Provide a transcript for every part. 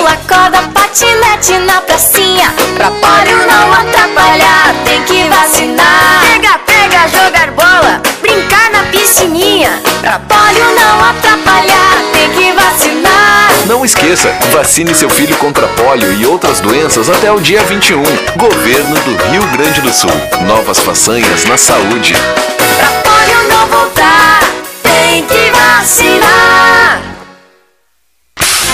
Pula corda, patinete na pracinha. Pra pólio não atrapalhar, tem que vacinar. Pega, pega, jogar bola, brincar na piscininha. Pra pólio não atrapalhar, tem que vacinar. Não esqueça, vacine seu filho contra pólio e outras doenças até o dia 21 Governo do Rio Grande do Sul. Novas façanhas na saúde. Pra pólio não voltar, tem que vacinar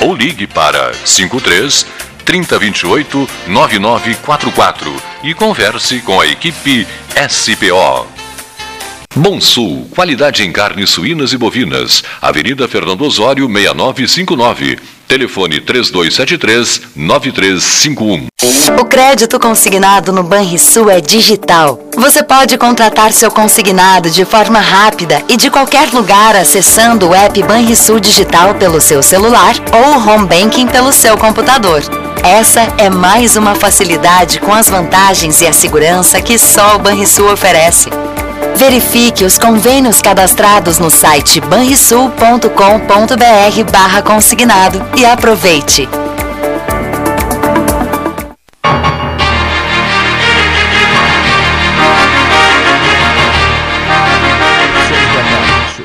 ou ligue para 53 3028 9944 e converse com a equipe SPO. Bom Sul, qualidade em carnes suínas e bovinas. Avenida Fernando Osório, 6959. Telefone 3273-9351. O crédito consignado no Banrisul é digital. Você pode contratar seu consignado de forma rápida e de qualquer lugar acessando o app Banrisul Digital pelo seu celular ou o home banking pelo seu computador. Essa é mais uma facilidade com as vantagens e a segurança que só o Banrisul oferece. Verifique os convênios cadastrados no site banrisul.com.br barra consignado e aproveite.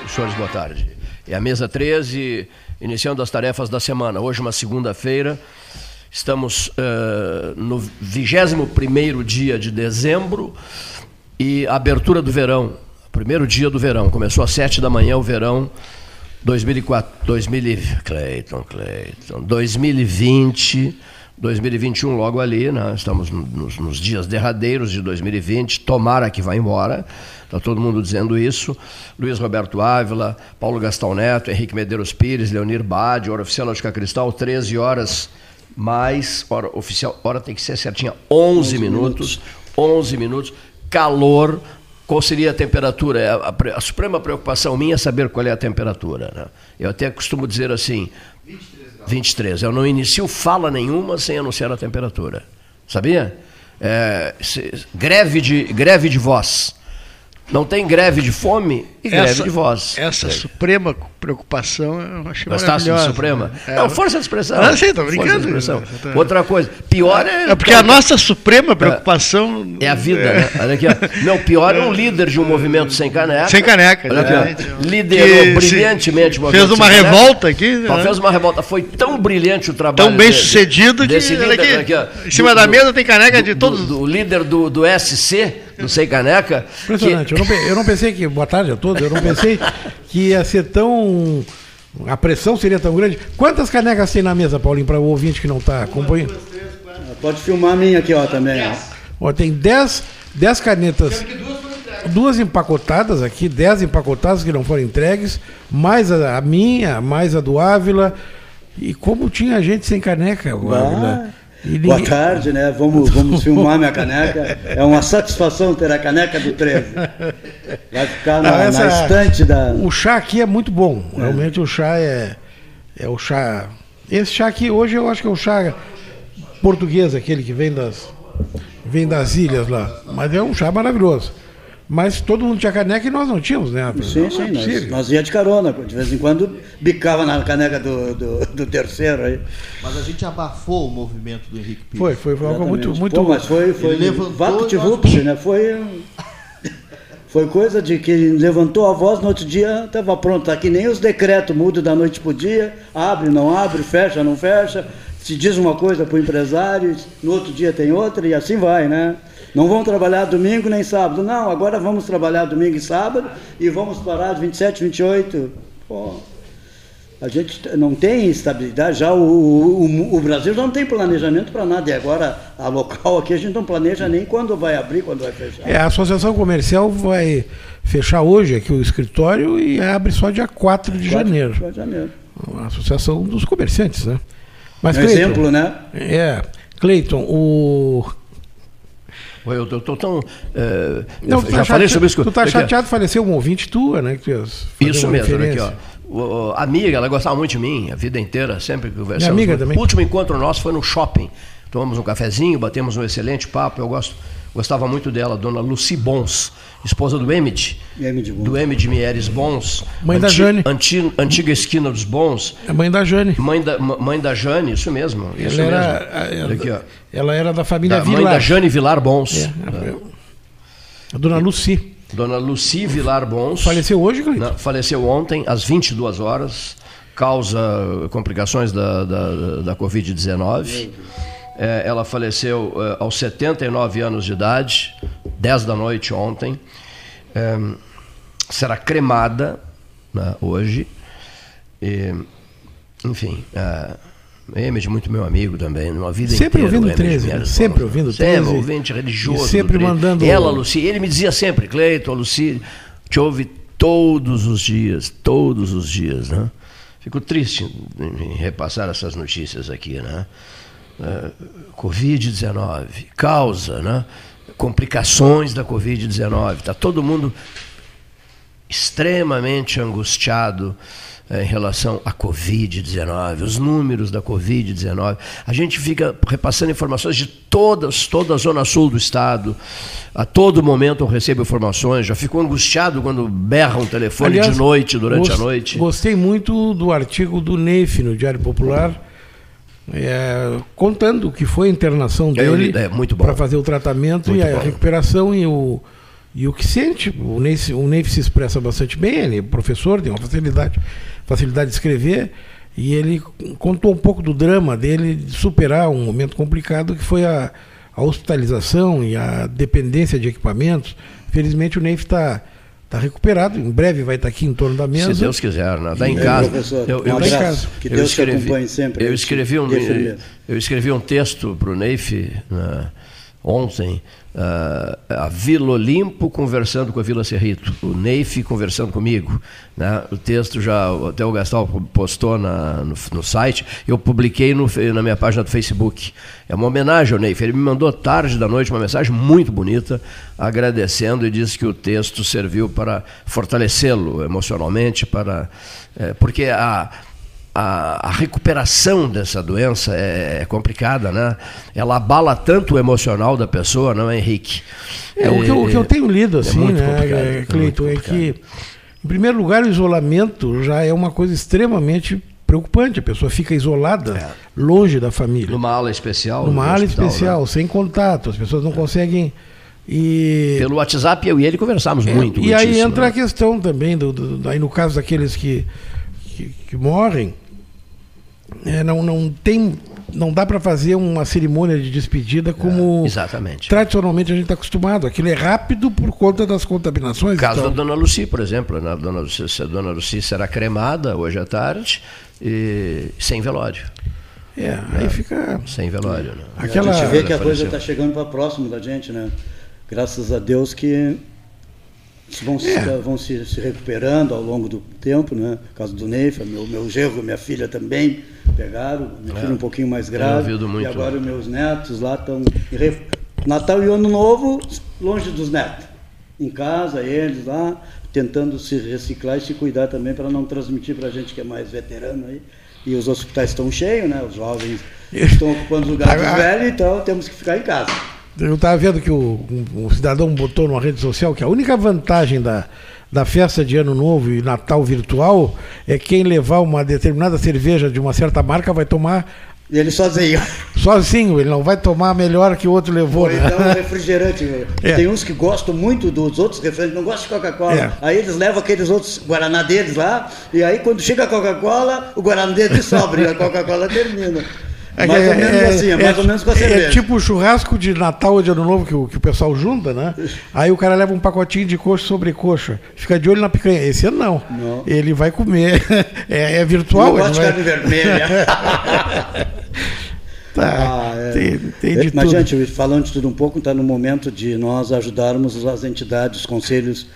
Senhores, boa tarde. É a mesa 13, iniciando as tarefas da semana. Hoje, uma segunda-feira, estamos uh, no 21 dia de dezembro e a abertura do verão, primeiro dia do verão. Começou às 7 da manhã o verão 2004, 2000, Cleiton, Cleiton, 2020, 2021 logo ali, né? estamos nos, nos dias derradeiros de 2020, tomara que vá embora. Está todo mundo dizendo isso. Luiz Roberto Ávila, Paulo Gastão Neto, Henrique Medeiros Pires, Leonir Bade, hora oficial Lógica Cristal, 13 horas mais, hora oficial, hora tem que ser certinha, 11, 11 minutos, minutos, 11 minutos, calor, qual seria a temperatura? A, a, a, suprema preocupação minha é saber qual é a temperatura. Né? Eu até costumo dizer assim, 23 graus. 23, eu não inicio fala nenhuma sem anunciar a temperatura, sabia? É, se, greve, de, greve de voz. Não tem greve de fome e essa, greve de voz. Essa suprema preocupação eu achei Gostasse maravilhosa. de suprema? É, não, força de expressão. Ah, sim, tô brincando. Outra coisa, pior é... É porque a nossa suprema preocupação... É a vida, é. né? Olha aqui, ó. Não, pior é um líder de um movimento sem caneca. Sem caneca. Olha aqui, ó. Liderou brilhantemente o movimento Fez uma revolta aqui. Né? Fez uma revolta. Foi tão brilhante o trabalho Tão bem sucedido que... Líder, aqui, aqui, ó, em cima do, da mesa tem caneca de do, todos... O líder do, do SC, do Sem Caneca... Impressionante. Que... Eu, não, eu não pensei que... Boa tarde a todos. Eu não pensei que ia ser tão a pressão seria tão grande. Quantas canecas tem na mesa, Paulinho, para o ouvinte que não está acompanhando? Pode filmar a minha aqui, ó, também. Ó, tem 10 canetas. Duas empacotadas aqui, 10 empacotadas que não foram entregues, mais a, a, minha, mais a do Ávila. E como tinha gente sem caneca, o Ávila. Ninguém... Boa tarde, né? Vamos, vamos filmar minha caneca. É uma satisfação ter a caneca do 13. Vai ficar na, essa, na estante da. O chá aqui é muito bom. É. Realmente o chá é, é o chá. Esse chá aqui hoje eu acho que é o chá português, aquele que vem das, vem das ilhas lá. Mas é um chá maravilhoso. Mas todo mundo tinha caneca e nós não tínhamos, né? Sim, sim, é nós, nós ia de carona, de vez em quando bicava na caneca do, do, do, terceiro aí. Mas a gente abafou o movimento do Henrique Pires. Foi, foi, foi algo muito, muito. Pô, mas foi, foi vapt vupt, né? Foi, foi coisa de que levantou a voz no outro dia, estava pronto, tá que nem os decretos mudam da noite pro dia, abre, não abre, fecha, não fecha. se diz uma coisa para o empresário, no outro dia tem outra e assim vai, né? Não vão trabalhar domingo nem sábado. Não, agora vamos trabalhar domingo e sábado e vamos parar de 27, 28. Pô, a gente não tem estabilidade, já o, o, o Brasil já não tem planejamento para nada. E agora, a local aqui, a gente não planeja nem quando vai abrir, quando vai fechar. É, a Associação Comercial vai fechar hoje aqui o escritório e abre só dia 4 de 4 janeiro. 4 de janeiro. A Associação dos Comerciantes, né? Mas, um Clayton, exemplo, né? É. Cleiton, o eu estou tão. Uh, não, já tá falei sobre isso. Tu está chateado, faleceu um ouvinte tua, né? Isso mesmo, aqui, ó. O, a amiga, ela gostava muito de mim, a vida inteira, sempre conversamos. Minha amiga também. O último encontro nosso foi no shopping. Tomamos um cafezinho, batemos um excelente papo. Eu gosto, gostava muito dela, dona Lucy Bons, esposa do Emid. Do Emid Mieres Bons. Mãe anti, da Jane. Anti, antiga esquina dos Bons. É mãe da Jane. Mãe da, mãe da Jane, isso mesmo. Isso ela, mesmo. Era, ela, Aqui, ó. ela era da família da, Vilar. Mãe da Jane Vilar Bons. É, a dona Lucy. Dona Lucy Vilar Bons. Faleceu hoje, Cleiton? Faleceu ontem, às 22 horas. Causa complicações da, da, da Covid-19. É, ela faleceu é, aos 79 anos de idade, 10 da noite ontem. É, será cremada né, hoje. E, enfim. É, muito meu amigo também, uma vida sempre inteira. Ouvindo 13, né? sempre ouvindo 13. Sempre ouvinte religioso. Sempre mandando. Ela, Luci, ele me dizia sempre, Cleiton, Luci, te ouve todos os dias, todos os dias, né? Fico triste em repassar essas notícias aqui, né? Uh, Covid-19, causa, né? Complicações da Covid-19. Está todo mundo extremamente angustiado é, em relação à Covid-19, os números da Covid-19. A gente fica repassando informações de todas, toda a zona sul do estado. A todo momento eu recebo informações, já fico angustiado quando berra um telefone Aliás, de noite, durante gost, a noite. Gostei muito do artigo do Neif no Diário Popular. É, contando o que foi a internação dele é, para fazer o tratamento muito e a bom. recuperação e o, e o que sente. O Neif, o Neif se expressa bastante bem, ele é professor, tem uma facilidade facilidade de escrever, e ele contou um pouco do drama dele de superar um momento complicado que foi a, a hospitalização e a dependência de equipamentos. Felizmente o Neif está está recuperado, em breve vai estar aqui em torno da mesa. Se Deus quiser, né? Está em casa. Professor, eu, eu, um abraço, que Deus eu escrevi, te acompanhe sempre. Eu escrevi um, eu escrevi um texto para o Neif né, ontem, Uh, a Vila Olimpo conversando com a Vila Cerrito, o Neif conversando comigo. Né? O texto já, até o Gastal postou na, no, no, site, eu publiquei no, na minha página do Facebook. É uma homenagem ao Neif. Ele me mandou tarde da noite uma mensagem muito bonita, agradecendo e disse que o texto serviu para fortalecê-lo emocionalmente, para, é, porque a a, a, recuperação dessa doença é, é, complicada, né? Ela abala tanto o emocional da pessoa, não é, Henrique? É, o, que eu, o, que eu, tenho lido, é assim, né, Cleiton, é, é que, em primeiro lugar, o isolamento já é uma coisa extremamente preocupante. A pessoa fica isolada, é. longe da família. Numa ala especial? Numa ala hospital, especial, né? sem contato. As pessoas não conseguem. E... Pelo WhatsApp eu e ele conversamos é, muito. E aí entra né? a questão também, do, do, aí no caso daqueles que, que, que morrem, é, não, não tem não dá para fazer uma cerimônia de despedida como é, exatamente. tradicionalmente a gente está acostumado. Aquilo é rápido por conta das contaminações. O caso então. da Dona Luci, por exemplo. A Dona Luci, a Dona Luci será cremada hoje à tarde e sem velório. É, aí fica. Sem velório. Né? Aquela... A gente vê que a coisa está chegando para próximo da gente, né? Graças a Deus que vão, se, é. vão se, se, recuperando ao longo do tempo, né? No caso do Neifa, meu, meu genro, minha filha também pegaram, minha é. filha um pouquinho mais grave. E agora os meus netos lá estão. Natal e Ano Novo, longe dos netos. Em casa, eles lá, tentando se reciclar e se cuidar também para não transmitir para a gente que é mais veterano aí. E os hospitais estão cheios, né? Os jovens estão ocupando os lugares velhos, então temos que ficar em casa. Eu estava vendo que o, um, um, cidadão botou numa rede social que a única vantagem da, da festa de Ano Novo e Natal virtual é quem levar uma determinada cerveja de uma certa marca vai tomar. Ele sozinho. Sozinho, ele não vai tomar melhor que o outro levou. Ou né? então refrigerante. É. Tem uns que gostam muito dos outros refrigerantes, não gostam de Coca-Cola. É. Aí eles levam aqueles outros Guaraná deles lá, e aí quando chega a Coca-Cola, o Guaraná deles sobra e a Coca-Cola termina. É, Mais ou é- menos é- assim, é mais ou menos com a é cerveja. tipo o churrasco de Natal ou de Ano Novo que o, que o pessoal junta, né? Aí o cara leva um pacotinho de coxa sobre coxa. Fica de olho na picanha. Esse ano não. Não. Ele vai comer. É, é virtual. Ele gosto de vai- carne vermelha. Tá, Ah, é. tem, tem de Mas, tudo. gente, falando de tudo um pouco, está no momento de nós ajudarmos as entidades, os conselhos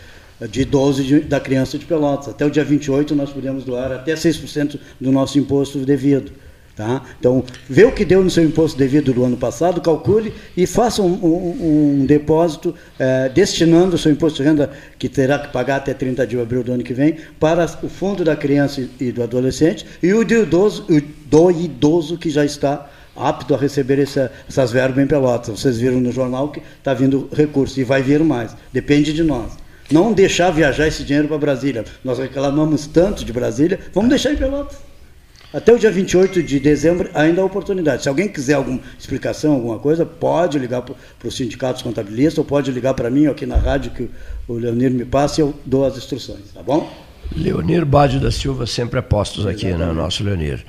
de idosos e de- da criança de Pelotas. Até o dia 28 nós podemos doar até 6% do nosso imposto devido. Tá? Então, vê o que deu no seu imposto devido do ano passado, calcule e faça um, um- um depósito eh, destinando o seu imposto de renda, que terá que pagar até 30 de abril do ano que vem, para o fundo da criança e do adolescente e o do idoso, o do idoso que já está apto a receber essa- essas verbas em Pelotas. Vocês viram no jornal que está vindo recurso e vai vir mais. Depende de nós. Não deixar viajar esse dinheiro para Brasília. Nós reclamamos tanto de Brasília, vamos deixar em Pelotas. Até o dia 28 de dezembro ainda há oportunidade. Se alguém quiser alguma explicação, alguma coisa, pode ligar para os sindicatos contabilistas ou pode ligar para mim aqui na rádio que o Leonir me passa e eu dou as instruções, tá bom? Leonir Bade da Silva sempre apostos aqui, né, nosso Leonir.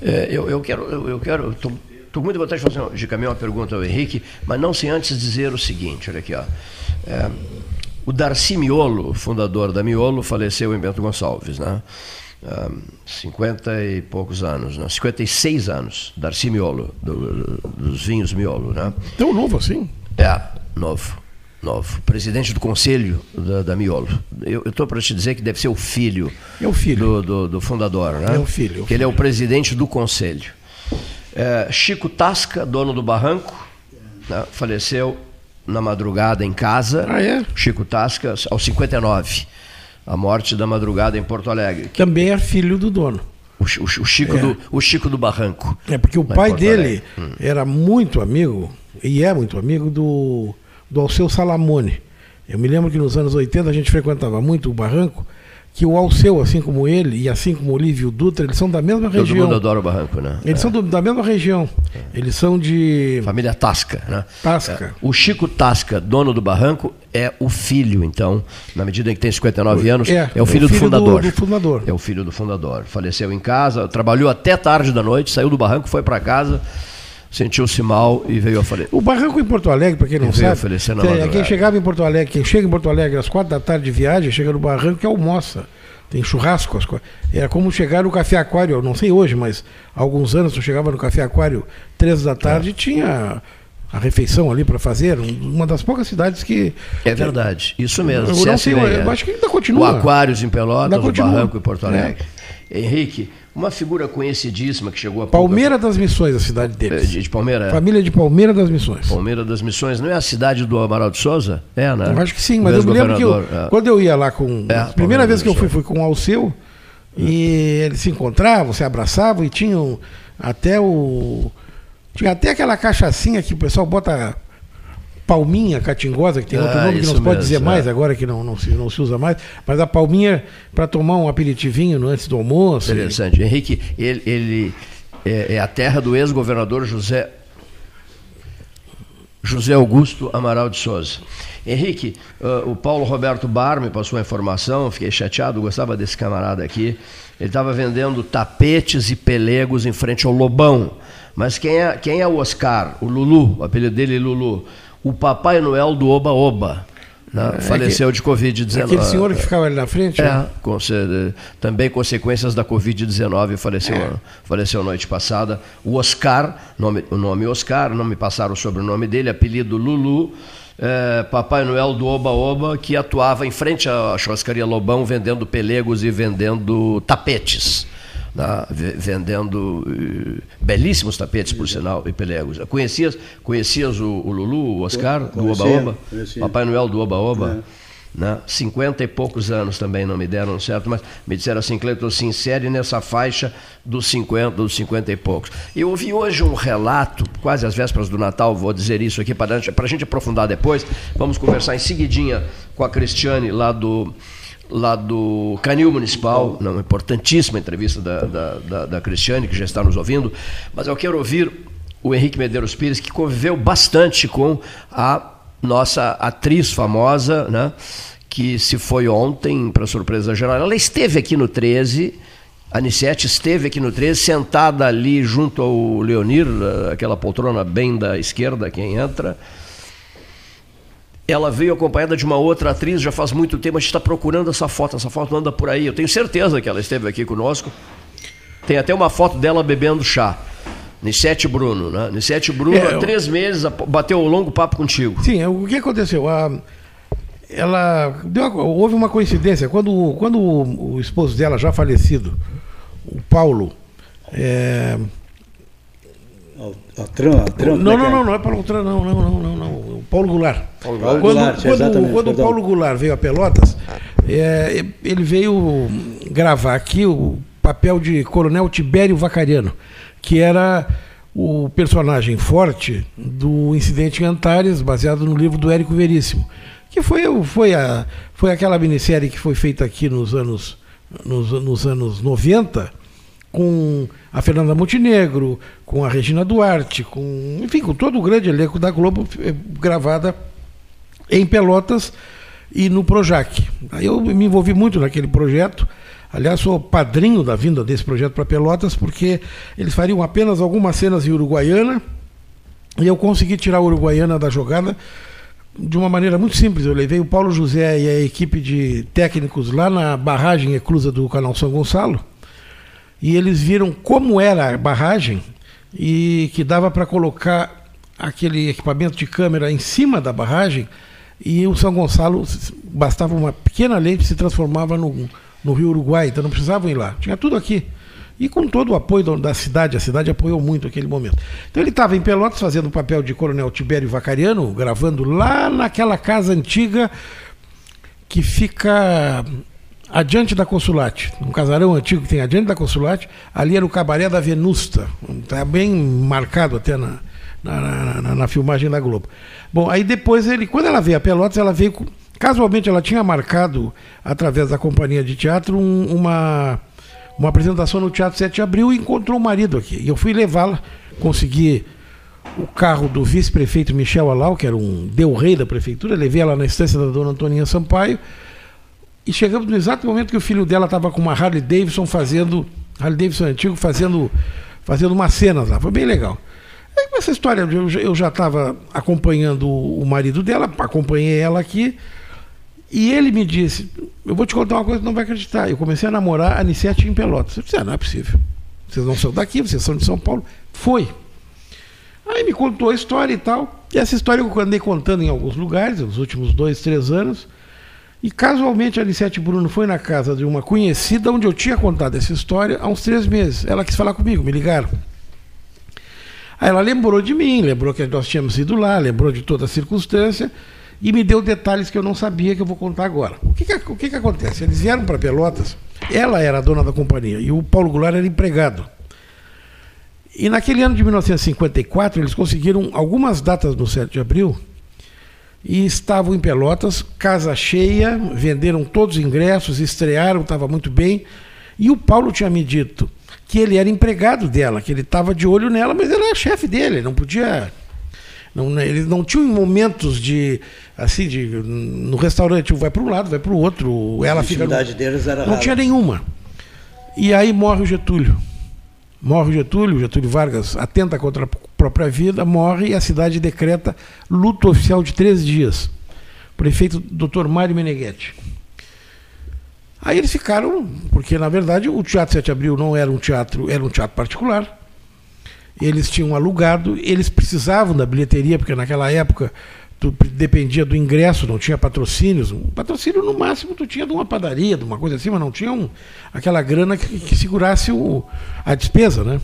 É, eu, eu quero, eu, eu quero, estou com muita vontade de fazer de caminhar uma pergunta ao Henrique, mas não sem antes dizer o seguinte, olha aqui, ó. É, o Darcy Miolo, fundador da Miolo, faleceu em Bento Gonçalves, né? Ah, 50 e poucos anos, né? 56 anos, Darcy Miolo, do- dos vinhos Miolo, né? Tão novo assim? É, novo. Novo. Presidente do conselho da, da Miolo. Eu estou para te dizer que deve ser o filho, É o filho. do, do, do fundador, né? É o filho, é o Que ele é o presidente do conselho. É, Chico Tasca, dono do barranco, né, faleceu na madrugada em casa. Ah, é? Chico Tasca, aos 59. A morte da madrugada em Porto Alegre. Também é filho do dono. O, o o Chico, É. do, o Chico do Barranco. É porque o pai dele. Hum. era muito amigo, e é muito amigo, do, do Alceu Salamone. Eu me lembro que nos anos 80 a gente frequentava muito o barranco, que o Alceu, assim como ele, e assim como o Lívio Dutra, eles são da mesma Todo região. mundo adora o barranco, né? Eles são do- da mesma região. Eles são de Família Tasca, né? Tasca. É, O Chico Tasca, dono do barranco, é o filho, então, na medida em que tem 59 anos, É, é, o filho do fundador. do fundador. É o filho do fundador. Faleceu em casa, trabalhou até tarde da noite, saiu do barranco, foi para casa, sentiu-se mal e veio a falecer. O barranco em Porto Alegre, para quem não sabe, oferecer na tem- madrugada. quem chegava em Porto Alegre, quem chega em Porto Alegre às quatro da tarde de viagem, chega no barranco e almoça. Tem churrasco. Quatro. Era como chegar no Café Aquário, não sei hoje, mas há alguns anos eu chegava no Café Aquário três da tarde e tinha a refeição ali para fazer. um- Uma das poucas cidades que. É verdade, isso mesmo. Eu não sei, eu é. acho que ainda continua. O Aquários em Pelotas, o. Barranco em Porto É. Henrique, uma figura conhecidíssima que chegou a Palmeira das Missões, a cidade Eh, deles. De, de Palmeira? Família de Palmeira das Missões. Palmeira das Missões, não é a cidade do Amaral de Souza? É, né? Eu acho que sim, O mas eu me lembro que eu, é. quando eu ia lá com. É, a primeira vez que eu fui, fui com o Alceu, e eles se encontravam, se abraçavam e tinham até o. Tinha até aquela cachaçinha que o pessoal bota palminha catingosa, que tem outro Ah, nome que não se pode mesmo, dizer mais é. agora, que não, não, se, não se usa mais, mas a palminha para tomar um aperitivinho antes do almoço. Interessante. Henrique, ele, ele é, é a terra do ex-governador José José Augusto Amaral de Souza. Henrique, ah, o Paulo Roberto Bar me passou a informação, fiquei chateado, gostava desse camarada aqui. Ele estava vendendo tapetes e pelegos em frente ao Lobão. Mas quem é, quem é o Oscar? O Lulu, o apelido dele é Lulu. O Papai Noel do Oba Oba. né? Faleceu de Covid-19. É Aquele senhor que ficava ali na frente. É, né? conse- também consequências da Covid-19, faleceu, É. faleceu noite passada. O Oscar, nome, o nome Oscar, não me passaram o sobrenome dele, apelido Lulu, é, Papai Noel do Oba Oba, que atuava em frente à churrascaria Lobão, vendendo pelegos e vendendo tapetes. Né? Vendendo eh, belíssimos tapetes, por sinal, e pelegos. Conhecias, conhecias o, o Lulu, o Oscar, do Oba Conhecia, Oba? conhecia. Papai Noel do Oba Oba? É. né? 50 e poucos anos também não me deram certo, mas me disseram assim, Cleiton, se insere nessa faixa dos 50, dos 50 e poucos. Eu ouvi hoje um relato, quase às vésperas do Natal, vou dizer isso aqui para a gente aprofundar depois. Vamos conversar em seguidinha com a Cristiane lá do lá do Canil Municipal, uma importantíssima entrevista da, da, da, da Cristiane, que já está nos ouvindo, mas eu quero ouvir o Henrique Medeiros Pires, que conviveu bastante com a nossa atriz famosa, né, que se foi ontem, para surpresa geral. Ela esteve aqui no 13 A Aniciete esteve aqui no 13, sentada ali junto ao Leonir, aquela poltrona bem da esquerda, quem entra. Ela veio acompanhada de uma outra atriz, já faz muito tempo, a gente está procurando essa foto, essa foto anda por aí. Eu tenho certeza que ela esteve aqui conosco. Tem até uma foto dela bebendo chá. Nissete Bruno, né? Nissete Bruno, É, há eu- três meses, ap- bateu um longo papo contigo. Sim, o que aconteceu? A- ela deu houve uma coincidência quando, quando o, o esposo dela já falecido, o Paulo, é, A Tram, a Tram, não, não, é? não, não é Paulo Tran, não, não, não, não, não, o Paulo Goulart. Paulo quando Goulart, quando, quando o. Paulo Goulart veio a Pelotas, é, ele veio gravar aqui o papel de Coronel Tibério Vacariano, que era o personagem forte do incidente em Antares, baseado no livro do Érico Veríssimo, que foi, foi, a, foi aquela minissérie que foi feita aqui nos anos, nos, nos anos 90, com a Fernanda Montenegro, com a Regina Duarte, com, enfim, com todo o grande elenco da Globo eh, gravada em Pelotas e no Projac. Aí eu me envolvi muito naquele projeto. Aliás, sou padrinho da vinda desse projeto para Pelotas, porque eles fariam apenas algumas cenas em Uruguaiana e eu consegui tirar a Uruguaiana da jogada de uma maneira muito simples. Eu levei o Paulo José e a equipe de técnicos lá na barragem eclusa do Canal São Gonçalo e eles viram como era a barragem e que dava para colocar aquele equipamento de câmera em cima da barragem e o São Gonçalo bastava uma pequena lente se transformava no, no Rio Uruguai, então não precisavam ir lá, tinha tudo aqui. E com todo o apoio da cidade, a cidade apoiou muito aquele momento. Então ele estava em Pelotas fazendo o papel de Coronel Tibério Vacariano, gravando lá naquela casa antiga que fica adiante da Consulate, um casarão antigo que tem adiante da Consulate, ali era o cabaré da Venusta, está bem marcado até na, na, na- na- filmagem da Globo. Bom, aí depois ele, quando ela veio a Pelotas, ela veio, casualmente ela tinha marcado, através da companhia de teatro, um- uma, uma apresentação no Teatro 7 de Abril e encontrou o marido aqui. E eu fui levá-la, consegui o carro do vice-prefeito Michel Alau, que era um deu-rei da prefeitura, levei ela na estância da dona Antoninha Sampaio, e chegamos no exato momento que o filho dela estava com uma Harley Davidson fazendo, Harley Davidson antigo, fazendo, fazendo umas cenas lá. Foi bem legal. Aí, com essa história, eu já- estava acompanhando o marido dela, acompanhei ela aqui, e ele me disse: Eu vou te contar uma coisa que não vai acreditar. Eu comecei a namorar a Anissete em Pelotas. Eu disse: ah, não é possível. Vocês não são daqui, vocês são de São Paulo. Foi. Aí me contou a história e tal. E essa história eu andei contando em alguns lugares, nos últimos dois, três anos. E casualmente a Alicete Bruno foi na casa de uma conhecida onde eu tinha contado essa história há uns três meses. Ela quis falar comigo, me ligaram. Aí ela lembrou de mim, lembrou que nós tínhamos ido lá, lembrou de toda a circunstância e me deu detalhes que eu não sabia que eu vou contar agora. O que, que, o que, que acontece? Eles vieram para Pelotas, ela era a dona da companhia e o Paulo Goulart era empregado. E naquele ano de 1954 eles conseguiram algumas datas no 7 de abril e estavam em Pelotas, casa cheia, venderam todos os ingressos, estrearam, estava muito bem. E o Paulo tinha me dito que ele era empregado dela, que ele estava de olho nela, mas ele era chefe dele, não podia. Não, eles não tinham momentos de. assim, de. no restaurante, um vai para um lado, vai para o outro, ela A fica. no- deles era Não rara. tinha nenhuma. E aí morre o Getúlio. Morre o Getúlio, o Getúlio Vargas atenta contra a própria vida, morre e a cidade decreta luto oficial de três dias. Prefeito Dr. Mário Meneghetti. Aí eles ficaram, porque na verdade o Teatro 7 de Abril não era um teatro, era um teatro particular. Eles tinham alugado, eles precisavam da bilheteria, porque naquela época tu dependia do ingresso, não tinha patrocínios. Um patrocínio no máximo tu tinha de uma padaria, de uma coisa assim, mas não tinha um, aquela grana que, que segurasse o, a despesa, né?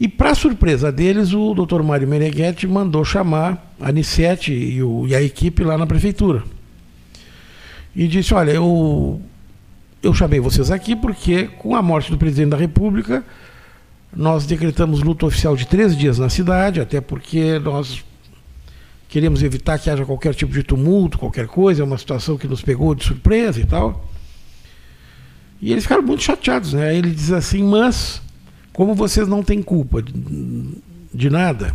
E para surpresa deles, o Dr. Mário Meneghetti mandou chamar a Anissete e, o- e a equipe lá na prefeitura. E disse, olha, eu, eu chamei vocês aqui porque com a morte do presidente da República, nós decretamos luto oficial de três dias na cidade, até porque nós queremos evitar que haja qualquer tipo de tumulto, qualquer coisa, é uma situação que nos pegou de surpresa e tal. E eles ficaram muito chateados, né? Ele diz assim, mas como vocês não têm culpa de, de nada,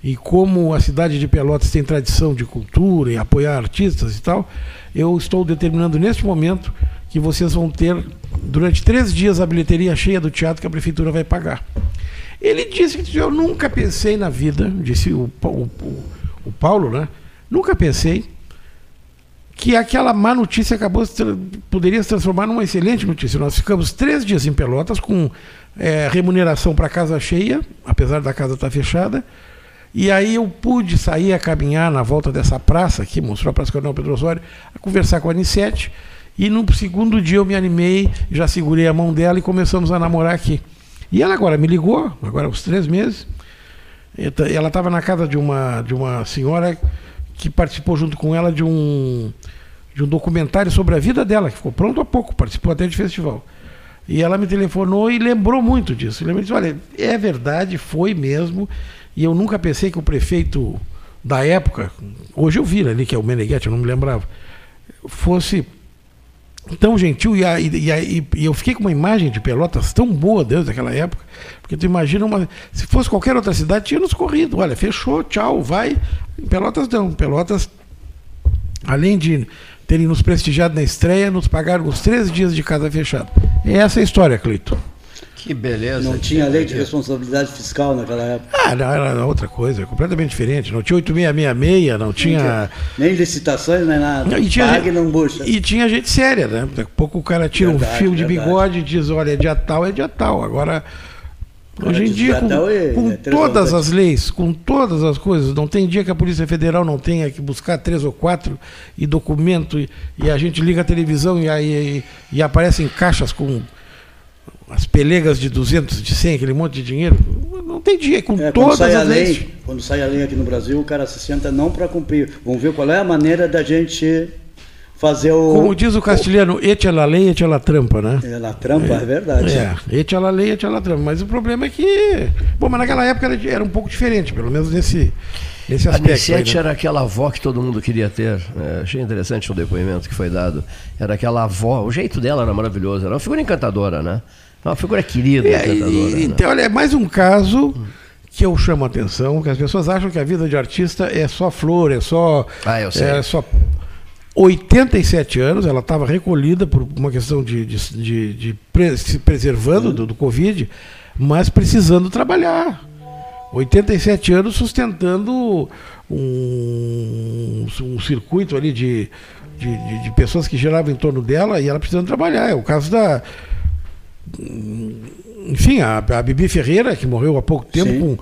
e como a cidade de Pelotas tem tradição de cultura e apoiar artistas e tal, eu estou determinando neste momento que vocês vão ter durante três dias a bilheteria cheia do teatro que a prefeitura vai pagar. Ele disse que eu nunca pensei na vida, disse o, o, o, Paulo, né? Nunca pensei que aquela má notícia acabou poderia se transformar numa excelente notícia. Nós ficamos três dias em Pelotas com eh, remuneração para casa cheia, apesar da casa estar fechada. E aí eu pude sair a caminhar na volta dessa praça aqui, mostrou a Praça Coronel Pedro Osório, a conversar com a Anissete. E no segundo dia eu me animei, já segurei a mão dela e começamos a namorar aqui. E ela agora me ligou, agora uns três meses. Ela estava na casa de uma, de uma senhora que participou junto com ela de um, de um documentário sobre a vida dela, que ficou pronto há pouco, participou até de festival. E ela me telefonou e lembrou muito disso. Lembrou disse, olha, é verdade, foi mesmo. E eu nunca pensei que o prefeito da época, hoje eu vi ali que é o Meneghetti, eu não me lembrava, fosse tão gentil e, a- e- a- e- eu fiquei com uma imagem de Pelotas tão boa desde aquela época, porque tu imagina uma, se fosse qualquer outra cidade tinha nos corrido, olha, fechou, tchau, vai. Pelotas não, Pelotas além de terem nos prestigiado na estreia, nos pagaram os três dias de casa fechada. É essa a história, Cleito. Que beleza. Não tinha lei de responsabilidade fiscal naquela época. Ah, não, era outra coisa, completamente diferente. Não tinha 8666, não tinha. Nem licitações, nem nada. Não, e tinha Pague gente- não bucha. E tinha gente séria, né? Daqui a pouco o cara tira um Verdade, fio de verdade. bigode e diz, olha, é dia tal, é dia tal. Agora hoje em dia, com, e com é todas as leis, com todas as coisas, não tem dia que a Polícia Federal não tenha que buscar três ou quatro e documento, e, e a gente liga a televisão e, aí e aparecem caixas com as pelegas de 200, de 100, aquele monte de dinheiro. Não tem dia, com É, todas sai a as leis. lei, quando sai a lei aqui no Brasil, o cara se senta não para cumprir. Vamos ver qual é a maneira da gente fazer o. Como diz o castelhano, ete la lei, ete la trampa, né? É, na trampa, é, verdade. É, ete la lei, ete la trampa. Mas o problema é que. Bom, mas naquela época era, era um pouco diferente, pelo menos nesse, nesse A aspecto. aí, Nissete né? era aquela avó que todo mundo queria ter. É, achei interessante o depoimento que foi dado. Era aquela avó, o jeito dela era maravilhoso. Era uma figura encantadora, né? Uma figura querida, É, e- encantadora. né? então, olha, é mais um caso que eu chamo a atenção, que as pessoas acham que a vida de artista é só flor, é só. Ah, eu sei. É só 87 anos, ela estava recolhida por uma questão de, de, de- de pre- se preservando do, do Covid, mas precisando trabalhar. 87 anos sustentando um, um circuito ali de, de, de- pessoas que giravam em torno dela e ela precisando trabalhar. É o caso da, enfim, a, a Bibi Ferreira, que morreu há pouco tempo, Sim. com,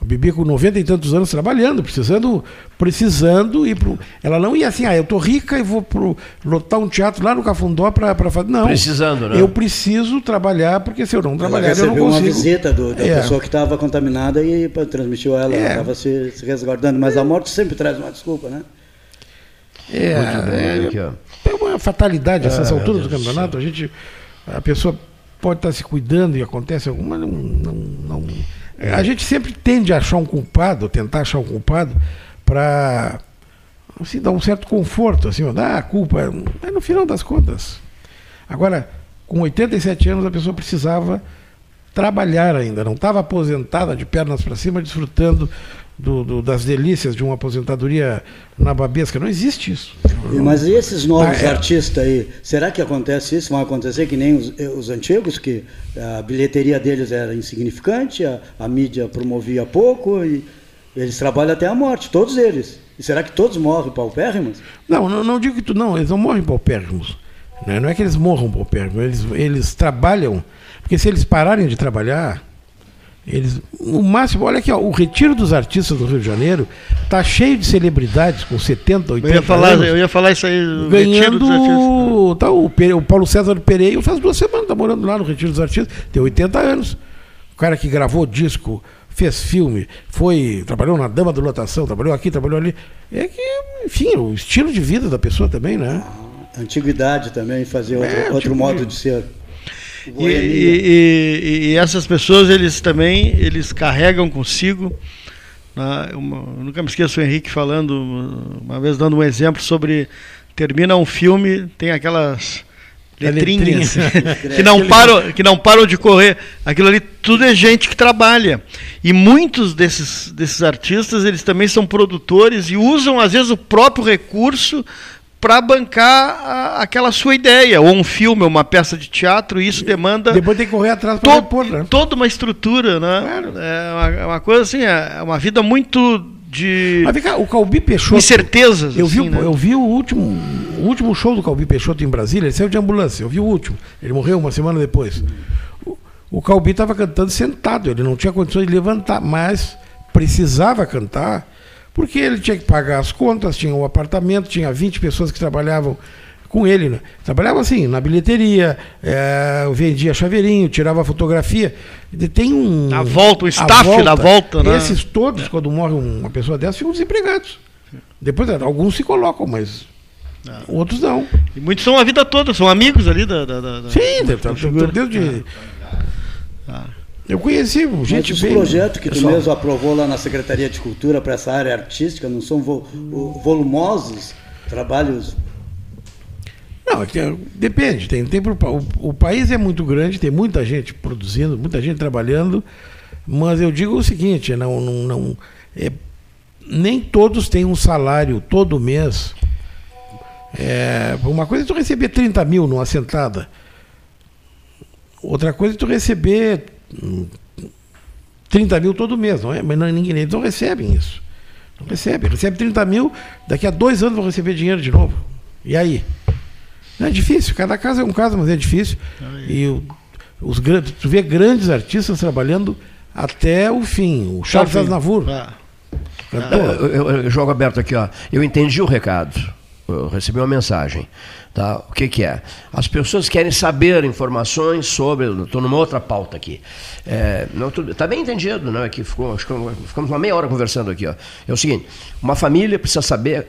a Bibi com 90 e tantos anos trabalhando, precisando, precisando ir pro. Ela não ia assim, ah, eu tô rica e vou pro, lotar um teatro lá no Cafundó para fazer. Não. Precisando, né? Eu preciso trabalhar, porque se eu não Ela trabalhar, eu não recebeu uma consigo. visita do- da É. pessoa que estava contaminada e transmitiu ela, É. ela estava se, se resguardando. Mas a morte sempre traz uma desculpa, né? É, Muito bem, é, aqui, ó. é uma fatalidade essas Ah, meu alturas do campeonato. A gente, a pessoa pode estar se cuidando e acontece alguma, não, não, não- a gente sempre tende a achar um culpado, tentar achar um culpado para assim, dar um certo conforto, assim, dar a culpa, mas no final das contas. Agora, com 87 anos a pessoa precisava trabalhar ainda, não estava aposentada de pernas para cima, desfrutando do- do- das delícias de uma aposentadoria nababesca. Não existe isso. E- Mas e esses novos Ah, é. artistas aí? Será que acontece isso? Vai acontecer que nem os, os antigos, que a bilheteria deles era insignificante, a, a mídia promovia pouco e eles trabalham até a morte, todos eles. E será que todos morrem paupérrimos? Não, não, não digo que tu não, eles não morrem paupérrimos. Né? Não é que eles morram paupérrimos, eles, eles trabalham, porque se eles pararem de trabalhar, eles. O máximo, olha aqui, ó, o retiro dos artistas do Rio de Janeiro tá cheio de celebridades com 70, 80 Eu ia falar, anos. eu ia falar isso aí, o retiro dos artistas. ganhando. Tá, o, o Paulo César Pereira faz duas semanas, tá morando lá no Retiro dos Artistas, tem 80 anos. O cara que gravou disco, fez filme, foi, trabalhou na Dama da Lotação, trabalhou aqui, trabalhou ali. É que, enfim, o estilo de vida da pessoa também, né? Antiguidade também, fazer outro, É, outro tipo modo de- de ser. E, e- e- e essas pessoas, eles também, eles carregam consigo. né, eu nunca me esqueço o Henrique falando, uma vez dando um exemplo sobre termina um filme, tem aquelas letrinhas letrinha. que não param, que não param de correr. Aquilo ali tudo é gente que trabalha. E muitos desses desses artistas, eles também são produtores e usam às vezes o próprio recurso para bancar a- aquela sua ideia, ou um filme, ou uma peça de teatro, e isso demanda Depois tem que correr atrás para to- repor, né? toda uma estrutura, né? É, uma, é uma coisa assim, é uma vida muito de Mas vem cá, o Calbi Peixoto. incertezas. Eu vi, assim, o- né? eu vi o último, o último show do Calbi Peixoto em Brasília, ele saiu de ambulância, eu vi o último. Ele morreu uma semana depois. O, o Calbi estava cantando sentado, ele não tinha condições de levantar, mas precisava cantar, porque ele tinha que pagar as contas, tinha um apartamento, tinha 20 pessoas que trabalhavam com ele. Né? Trabalhava assim, na bilheteria, eh, vendia chaveirinho, tirava fotografia. Tem um. A volta, o staff da volta, né? Esses todos, quando morre uma pessoa dessa, ficam desempregados. Depois, alguns se colocam, mas outros não. E muitos são a vida toda, são amigos ali da. da, da- da- Sim, da- tá- da figura. Eu conheci gente Mas bem. projetos que tu pessoal. mesmo aprovou lá na Secretaria de Cultura para essa área artística não são vo- volumosos? Trabalhos Não, é que, depende. Tem, tem o, o país é muito grande, tem muita gente produzindo, muita gente trabalhando, mas eu digo o seguinte, não, não, não é, nem todos têm um salário todo mês. É, uma coisa é tu receber 30 mil numa sentada. Outra coisa é tu receber 30 mil todo mês, não é? Mas não, ninguém, eles não recebem isso. Não recebe. Recebe 30 mil, daqui a dois anos vão receber dinheiro de novo. E aí? Não é difícil, cada caso é um caso, mas é difícil. E o- os grandes, tu vê grandes artistas trabalhando até o fim. O Charles. Aznavour, Ah. cantor. Eu, eu- eu jogo aberto aqui, ó. Eu entendi o recado. Eu recebi uma mensagem. Tá? O que, que é? As pessoas querem saber informações sobre. Estou numa outra pauta aqui. Está bem entendido, não é? Que ficou, acho que ficamos uma meia hora conversando aqui. Ó. É o seguinte: uma família precisa saber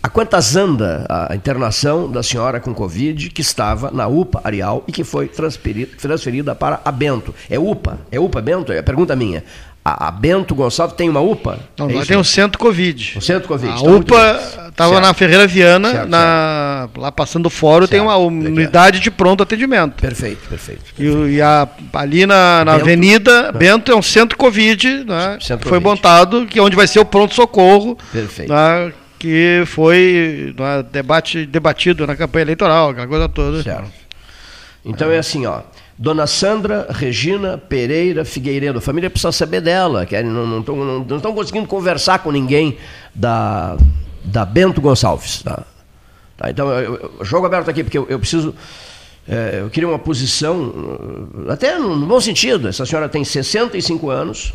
a quantas anda a internação da senhora com Covid que estava na UPA Areal e que foi transferida para a Bento. É UPA? É UPA Bento? É a pergunta minha. A, a Bento Gonçalves tem uma UPA? Não, é tem o Centro Covid. O Centro Covid. A tá UPA estava Certo. na Ferreira Viana, Certo, na- lá passando o fórum, tem Certo. uma unidade de pronto atendimento. Perfeito, perfeito. E, o- e a- ali na, na Bento. Avenida Bento é um centro Covid, né, Centro que foi Covid. montado, que é onde vai ser o pronto-socorro, Perfeito. né, que foi né, debate, debatido na campanha eleitoral, aquela coisa toda. Certo. Então é assim, ó. Dona Sandra Regina Pereira Figueiredo. A família precisa saber dela. Querem, não estão não, não tão conseguindo conversar com ninguém da, da Bento Gonçalves. Tá? Tá, então, eu, eu- jogo aberto aqui, porque eu, eu preciso. é, eu queria uma posição, uh, até no bom sentido. Essa senhora tem 65 anos.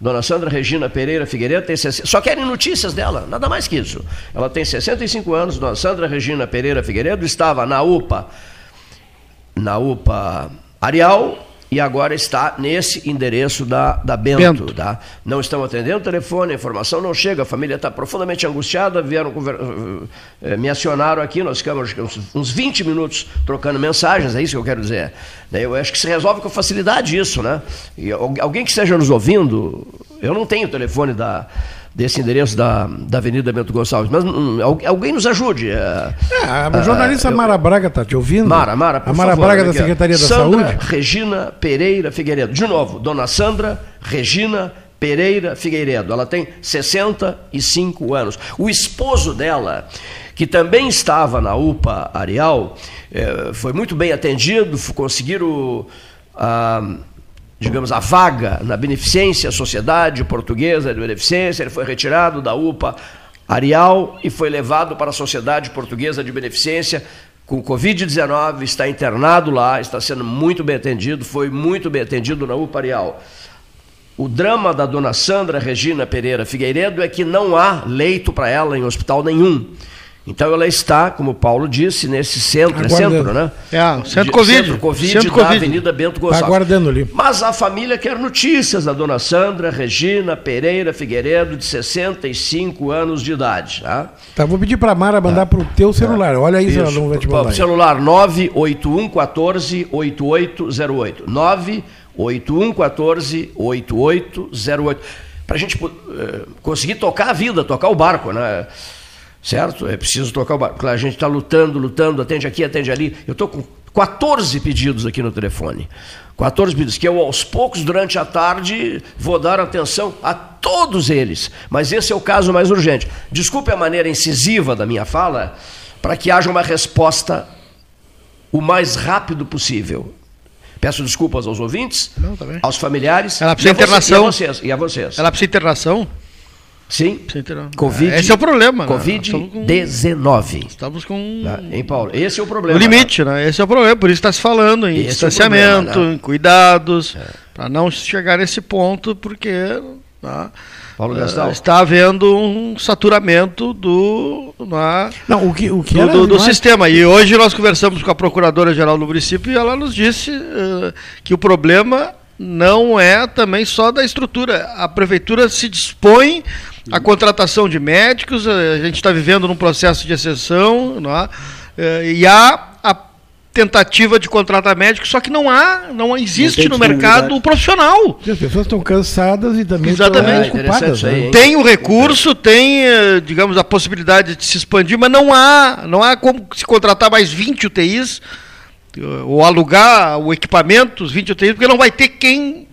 Dona Sandra Regina Pereira Figueiredo tem 60, só querem notícias dela, nada mais que isso. Ela tem 65 anos, Dona Sandra Regina Pereira Figueiredo estava na UPA na UPA Areal e agora está nesse endereço da, da Bento. Bento. Tá? Não estão atendendo o telefone, a informação não chega, a família está profundamente angustiada, vieram eh, me acionaram aqui, nós ficamos uns, uns 20 minutos trocando mensagens, é isso que eu quero dizer. Eu acho que se resolve com facilidade isso, né? E al- alguém que esteja nos ouvindo, eu não tenho o telefone da, desse endereço da, da Avenida Bento Gonçalves, mas hum, al- alguém nos ajude. eh, É, a jornalista eu- Mara Braga está te ouvindo? Mara, Mara, por A Mara favor, Braga da. Secretaria da Sandra Saúde. Regina Pereira Figueiredo. De novo, dona Sandra Regina Pereira Figueiredo. Ela tem 65 anos. O esposo dela, que também estava na UPA Areal, eh, foi muito bem atendido, conseguiram. ah, digamos, a vaga na Beneficência Sociedade Portuguesa de Beneficência, ele foi retirado da UPA Areal e foi levado para a Sociedade Portuguesa de Beneficência com Covid-19, está internado lá, está sendo muito bem atendido, foi muito bem atendido na UPA Areal. O drama da dona Sandra Regina Pereira Figueiredo é que não há leito para ela em hospital nenhum. Então ela está, como o Paulo disse, nesse centro, é centro, né? É, centro Covid. Centro Covid Centro da Covid. Avenida Bento Está Gonçalves. aguardando ali. Mas a família quer notícias da dona Sandra Regina Pereira Figueiredo, de 65 anos de idade. Tá? Tá, vou pedir para Mara mandar para o teu celular. Olha aí ela não vai te mandar. Celular 981 14 8808. 981 14 8808. Para a gente eh, conseguir tocar a vida, tocar o barco, né? Certo? É preciso tocar o barco. Claro, a gente está lutando, lutando, atende aqui, atende ali. Eu estou com 14 pedidos aqui no telefone. 14 pedidos, que eu aos poucos, durante a tarde, vou dar atenção a todos eles. Mas esse é o caso mais urgente. Desculpe a maneira incisiva da minha fala, para que haja uma resposta o mais rápido possível. Peço desculpas aos ouvintes, Não, tá aos familiares Ela precisa e a internação. e a vocês. E a vocês. Ela precisa internação? Sim. Covid. Esse é o problema. né? Estamos com- Covid-19. Estamos com Tá? Hein, Paulo? Esse é o o problema. limite, né? Esse é o problema. Por isso está se falando em Esse é distanciamento, problema, né? em cuidados, para não chegar nesse ponto, porque tá, Paulo Gastal. está havendo um saturamento do, né, Não, o que, o que do, do- do sistema. E hoje nós conversamos com a Procuradora-Geral do município e ela nos disse eh, que o problema não é também só da estrutura. A prefeitura se dispõe à contratação de médicos, eh, a gente está vivendo num processo de exceção, não é? Eh, e há a tentativa de contratar médicos, só que não há, não existe tem no mercado o profissional. As pessoas estão cansadas e também Exatamente. estão ocupadas. né? Tem o recurso, tem, eh, digamos, a possibilidade de se expandir, mas não há, não há como se contratar mais 20 UTIs ou alugar o equipamento, os 20 UTIs, porque não vai ter quem,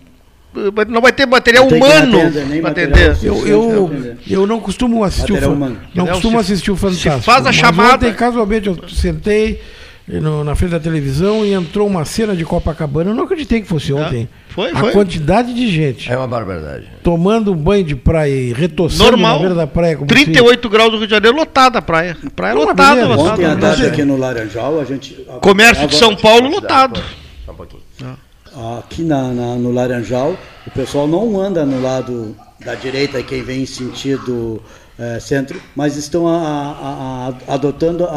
não vai ter material Não humano para atender. Eu, eu, eu não costumo assistir o Material fan- humano. não costumo Se- assistir o Fantástico. faz a chamada- Ontem, casualmente, eu sentei no- na frente da televisão e entrou uma cena de Copacabana. Eu não acreditei que fosse ontem. Foi, a foi. quantidade de gente É uma barbaridade. tomando um banho de praia e retoçando Normal. na beira da praia. Como 38 graus do Rio de Janeiro, lotada a praia. A praia Uma lotada, beleza. lotada. Ontem à não tarde sei. aqui no Laranjal, a gente. Comércio de São Paulo lotado. Só um pouquinho. Aqui na, na- no Laranjal, o pessoal não anda no lado da direita, quem vem em sentido eh, centro, mas estão a- a- a- adotando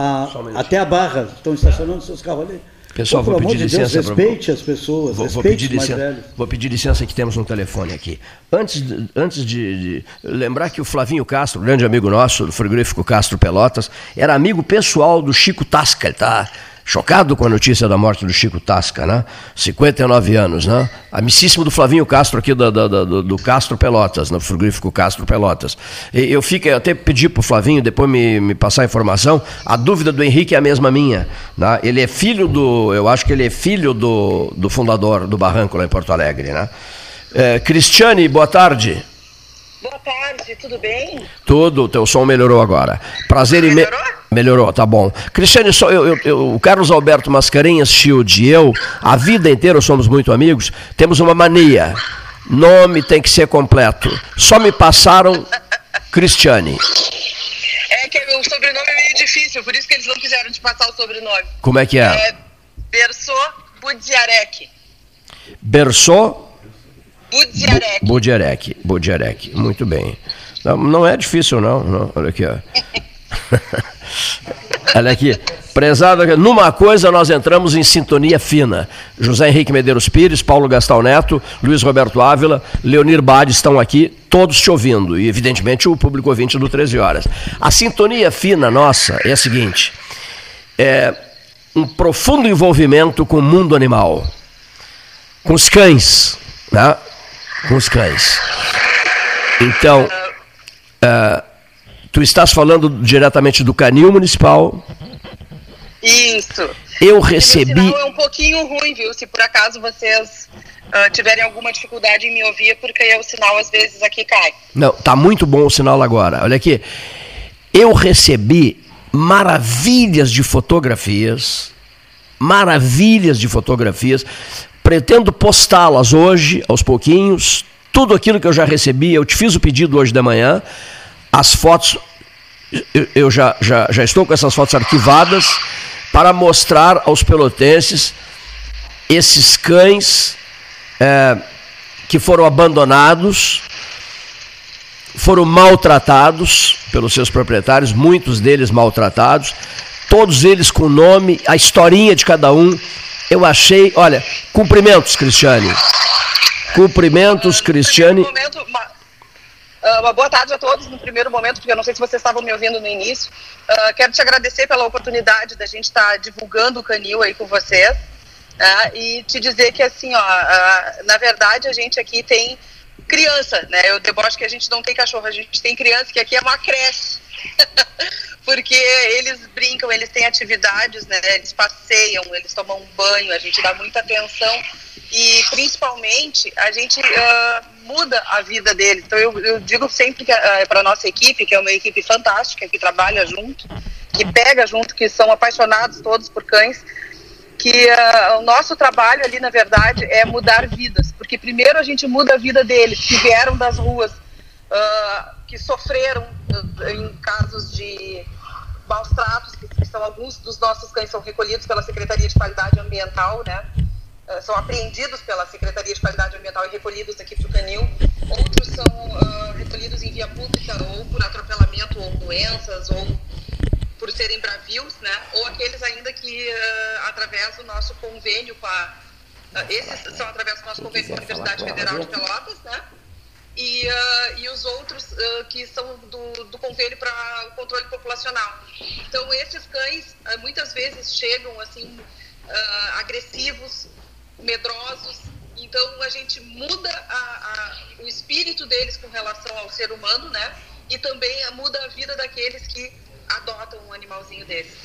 até a barra, estão estacionando seus carros ali. Pessoal, Pô, vou pedir de Deus, licença pra- respeite as pessoas, Vou, vou respeite pedir os mais licença, velhos. vou pedir licença que temos um telefone aqui. Antes, de, antes de, de lembrar que o Flavinho Castro, grande amigo nosso, do frigorífico Castro Pelotas, era amigo pessoal do Chico Tasca, tá chocado com a notícia da morte do Chico Tasca, né? 59 anos, né? Amicíssimo do Flavinho Castro aqui da- da- do, do Castro Pelotas, no frigorífico Castro Pelotas. E eu fico, eu até pedi pro Flavinho depois me, me passar a informação, a dúvida do Henrique é a mesma minha, né? Ele é filho do, eu acho que ele é filho do, do fundador do Barranco lá em Porto Alegre, né? É, Cristiane, boa tarde. Boa tarde, tudo bem? Tudo, teu som melhorou agora. Prazer em me... Melhorou? Melhorou, tá bom. Cristiane, só eu, eu- eu- o Carlos Alberto Mascarenhas Shield e eu, a vida inteira somos muito amigos, temos uma mania. Nome tem que ser completo. Só me passaram Cristiane. É que o sobrenome é meio difícil, por isso que eles não quiseram te passar o sobrenome. Como é que é? É Berso Budziarek. Berçô Budziarek. Budiarek. Budiarek. Muito bem. Não, não é difícil, não. não. Olha aqui, ó. Olha aqui. Prezado, numa coisa nós entramos em sintonia fina. José Henrique Medeiros Pires, Paulo Gastal Neto, Luiz Roberto Ávila, Leonir Bade estão aqui, todos te ouvindo. E, evidentemente, o público ouvinte do 13 Horas. A sintonia fina nossa é a seguinte: é um profundo envolvimento com o mundo animal, com os cães, né? Com os cães. Então, ah, tu estás falando diretamente do Canil Municipal. Isso. Eu O recebi. sinal é um pouquinho ruim, viu? Se por acaso vocês ah, tiverem alguma dificuldade em me ouvir, porque o sinal às vezes aqui cai. Não, tá muito bom o sinal agora. Olha aqui. Eu recebi maravilhas de fotografias, maravilhas de fotografias. Pretendo postá-las hoje, aos pouquinhos. Tudo aquilo que eu já recebi, eu te fiz o pedido hoje de manhã. As fotos, eu, já, já, já estou com essas fotos arquivadas para mostrar aos pelotenses esses cães eh, que foram abandonados, foram maltratados pelos seus proprietários, muitos deles maltratados, todos eles com nome, a historinha de cada um. Eu achei, olha, cumprimentos, Cristiane. Cumprimentos, Cristiane. Momento, uma, ah, uma boa tarde a todos no primeiro momento, porque eu não sei se vocês estavam me ouvindo no início. Ah, quero te agradecer pela oportunidade da gente estar divulgando o canil aí com vocês. ah, e te dizer que, assim, ó, ah, na verdade, a gente aqui tem criança, né? Eu debocho que a gente não tem cachorro, a gente tem criança, que aqui é uma creche. Porque eles brincam, eles têm atividades, né? Eles passeiam, eles tomam banho, a gente dá muita atenção e principalmente a gente ah, muda a vida deles. Então eu, eu digo sempre que para nossa equipe, que é uma equipe fantástica, que trabalha junto, que pega junto, que são apaixonados todos por cães, que uh, o nosso trabalho ali, na verdade, é mudar vidas, porque primeiro a gente muda a vida deles, que vieram das ruas, uh, que sofreram uh, em casos de maus tratos, que, são alguns dos nossos cães são recolhidos pela Secretaria de Qualidade Ambiental, né? São apreendidos pela Secretaria de Qualidade Ambiental e recolhidos aqui para o Canil. Outros são recolhidos em via pública ou por atropelamento ou doenças ou por serem bravios, né? Ou aqueles ainda que uh, através do nosso convênio com a uh, esses são através do nosso convênio com a Universidade Federal de Pelotas, né? E, uh, e os outros que são do, do convênio para o controle populacional. Então esses cães muitas vezes chegam assim agressivos, medrosos. Então a gente muda a, a, o espírito deles com relação ao ser humano, né? E também muda a vida daqueles que adotam um animalzinho desses.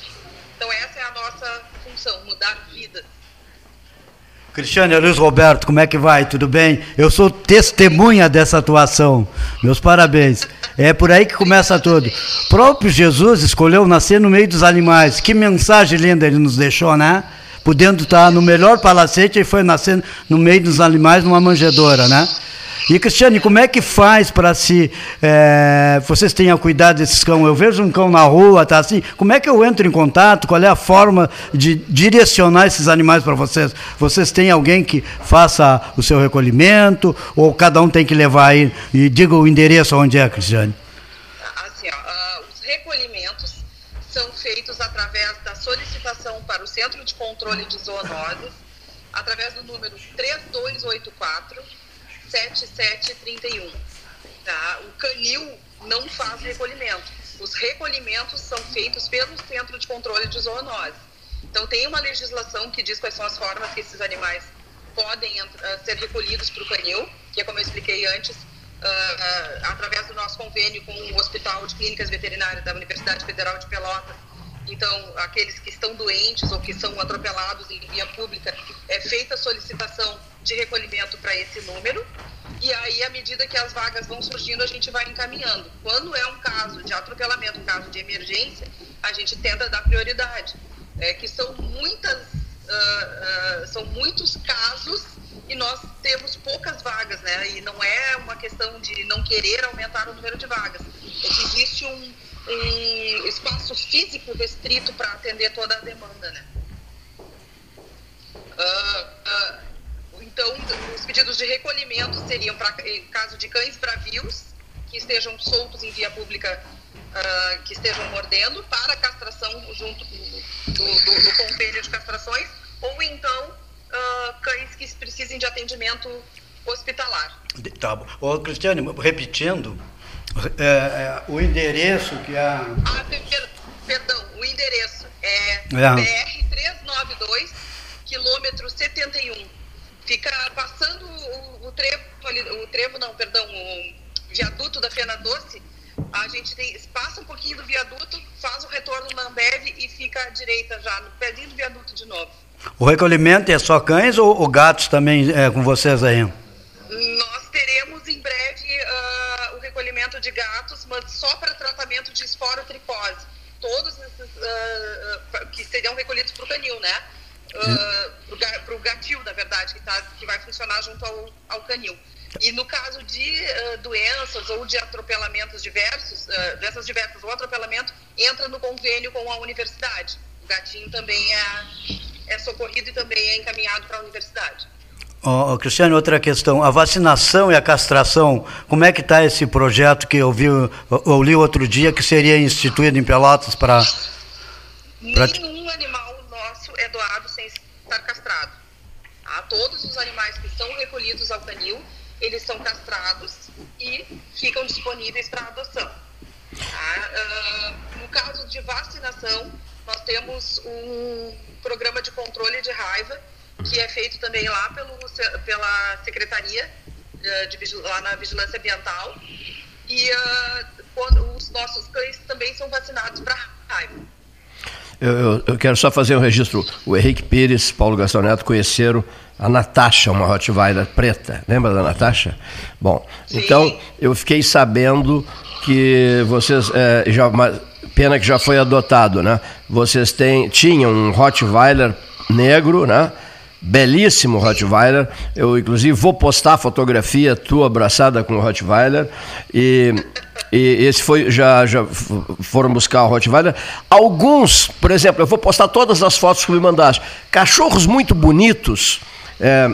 Então essa é a nossa função, mudar vidas. Cristiane Luiz Roberto, como é que vai? Tudo bem? Eu sou testemunha dessa atuação. Meus parabéns. É por aí que começa tudo. O próprio Jesus escolheu nascer no meio dos animais. Que mensagem linda ele nos deixou, né? Podendo estar no melhor palacete, ele foi nascer no meio dos animais numa manjedoura, né? E Cristiane, como é que faz para se é, vocês tenham cuidado desses cães? Eu vejo um cão na rua, tá assim. Como é que eu entro em contato? Qual é a forma de direcionar esses animais para vocês? Vocês têm alguém que faça o seu recolhimento ou cada um tem que levar aí e diga o endereço onde é, Cristiane? Assim, ó, uh, os recolhimentos são feitos através da solicitação para o Centro de Controle de Zoonoses, através do número 3284 7731. Tá? O canil não faz recolhimento. Os recolhimentos são feitos pelo Centro de Controle de Zoonose. Então, tem uma legislação que diz quais são as formas que esses animais podem uh, ser recolhidos para o canil, que é como eu expliquei antes, uh, uh, através do nosso convênio com o Hospital de Clínicas Veterinárias da Universidade Federal de Pelotas. Então, aqueles que estão doentes ou que são atropelados em via pública, é feita a solicitação de recolhimento para esse número. E aí, à medida que as vagas vão surgindo, a gente vai encaminhando. Quando é um caso de atropelamento, um caso de emergência, a gente tenta dar prioridade. É que são muitas, uh, uh, são muitos casos e nós temos poucas vagas, né? E não é uma questão de não querer aumentar o número de vagas. É que existe um, um espaço físico restrito para atender toda a demanda, né? Uh, então, os pedidos de recolhimento seriam para caso de cães bravios que estejam soltos em via pública, uh, que estejam mordendo, para castração junto do, do, do de castrações, ou então uh, cães que precisem de atendimento hospitalar. Tá bom. Ô, Cristiane, repetindo, é, é, o endereço que a. Ah, per, perdão, o endereço é, é. BR-392, quilômetro 71 fica passando o, o trevo, o trevo não, perdão, o viaduto da Fena Doce, a gente tem, passa um pouquinho do viaduto, faz o retorno na Ambev e fica à direita já, no pezinho do viaduto de novo. O recolhimento é só cães ou, ou gatos também é, com vocês aí? Nós teremos em breve uh, recolhimento de gatos, mas só para tratamento de esporotricose. Todos esses uh, que seriam recolhidos para o canil, né? uh, para o gatil, na verdade, que, tá, que vai funcionar junto ao, ao canil. E no caso de uh, doenças ou de atropelamentos diversos, uh, doenças diversas ou atropelamento, entra no convênio com a universidade. O gatinho também é, é socorrido e também é encaminhado para a universidade. Oh, Cristiane, outra questão. A vacinação e a castração, como é que está esse projeto que eu vi, eu li outro dia que seria instituído em Pelotas para... Pra... Nenhum animal nosso é doado estar castrado. Tá? Todos os animais que são recolhidos ao canil, eles são castrados e ficam disponíveis para adoção. Tá? Uh, no caso de vacinação, nós temos um programa de controle de raiva que é feito também lá pelo, pela Secretaria uh, de, lá na Vigilância Ambiental e uh, quando, os nossos cães também são vacinados para raiva. Eu, eu, eu, quero só fazer um registro. O Henrique Pires, Paulo Gastão Neto conheceram a Natasha, uma Rottweiler preta. Lembra da Natasha? Bom, Sim. então eu fiquei sabendo que vocês é, já Pena que já foi adotado, né? Vocês têm, tinham um Rottweiler negro, né? Belíssimo Rottweiler. Eu, inclusive, vou postar a fotografia tua abraçada com o Rottweiler. E, e esse foi, já, já foram buscar o Rottweiler. Alguns, por exemplo, eu vou postar todas as fotos que me mandaste. Cachorros muito bonitos. É,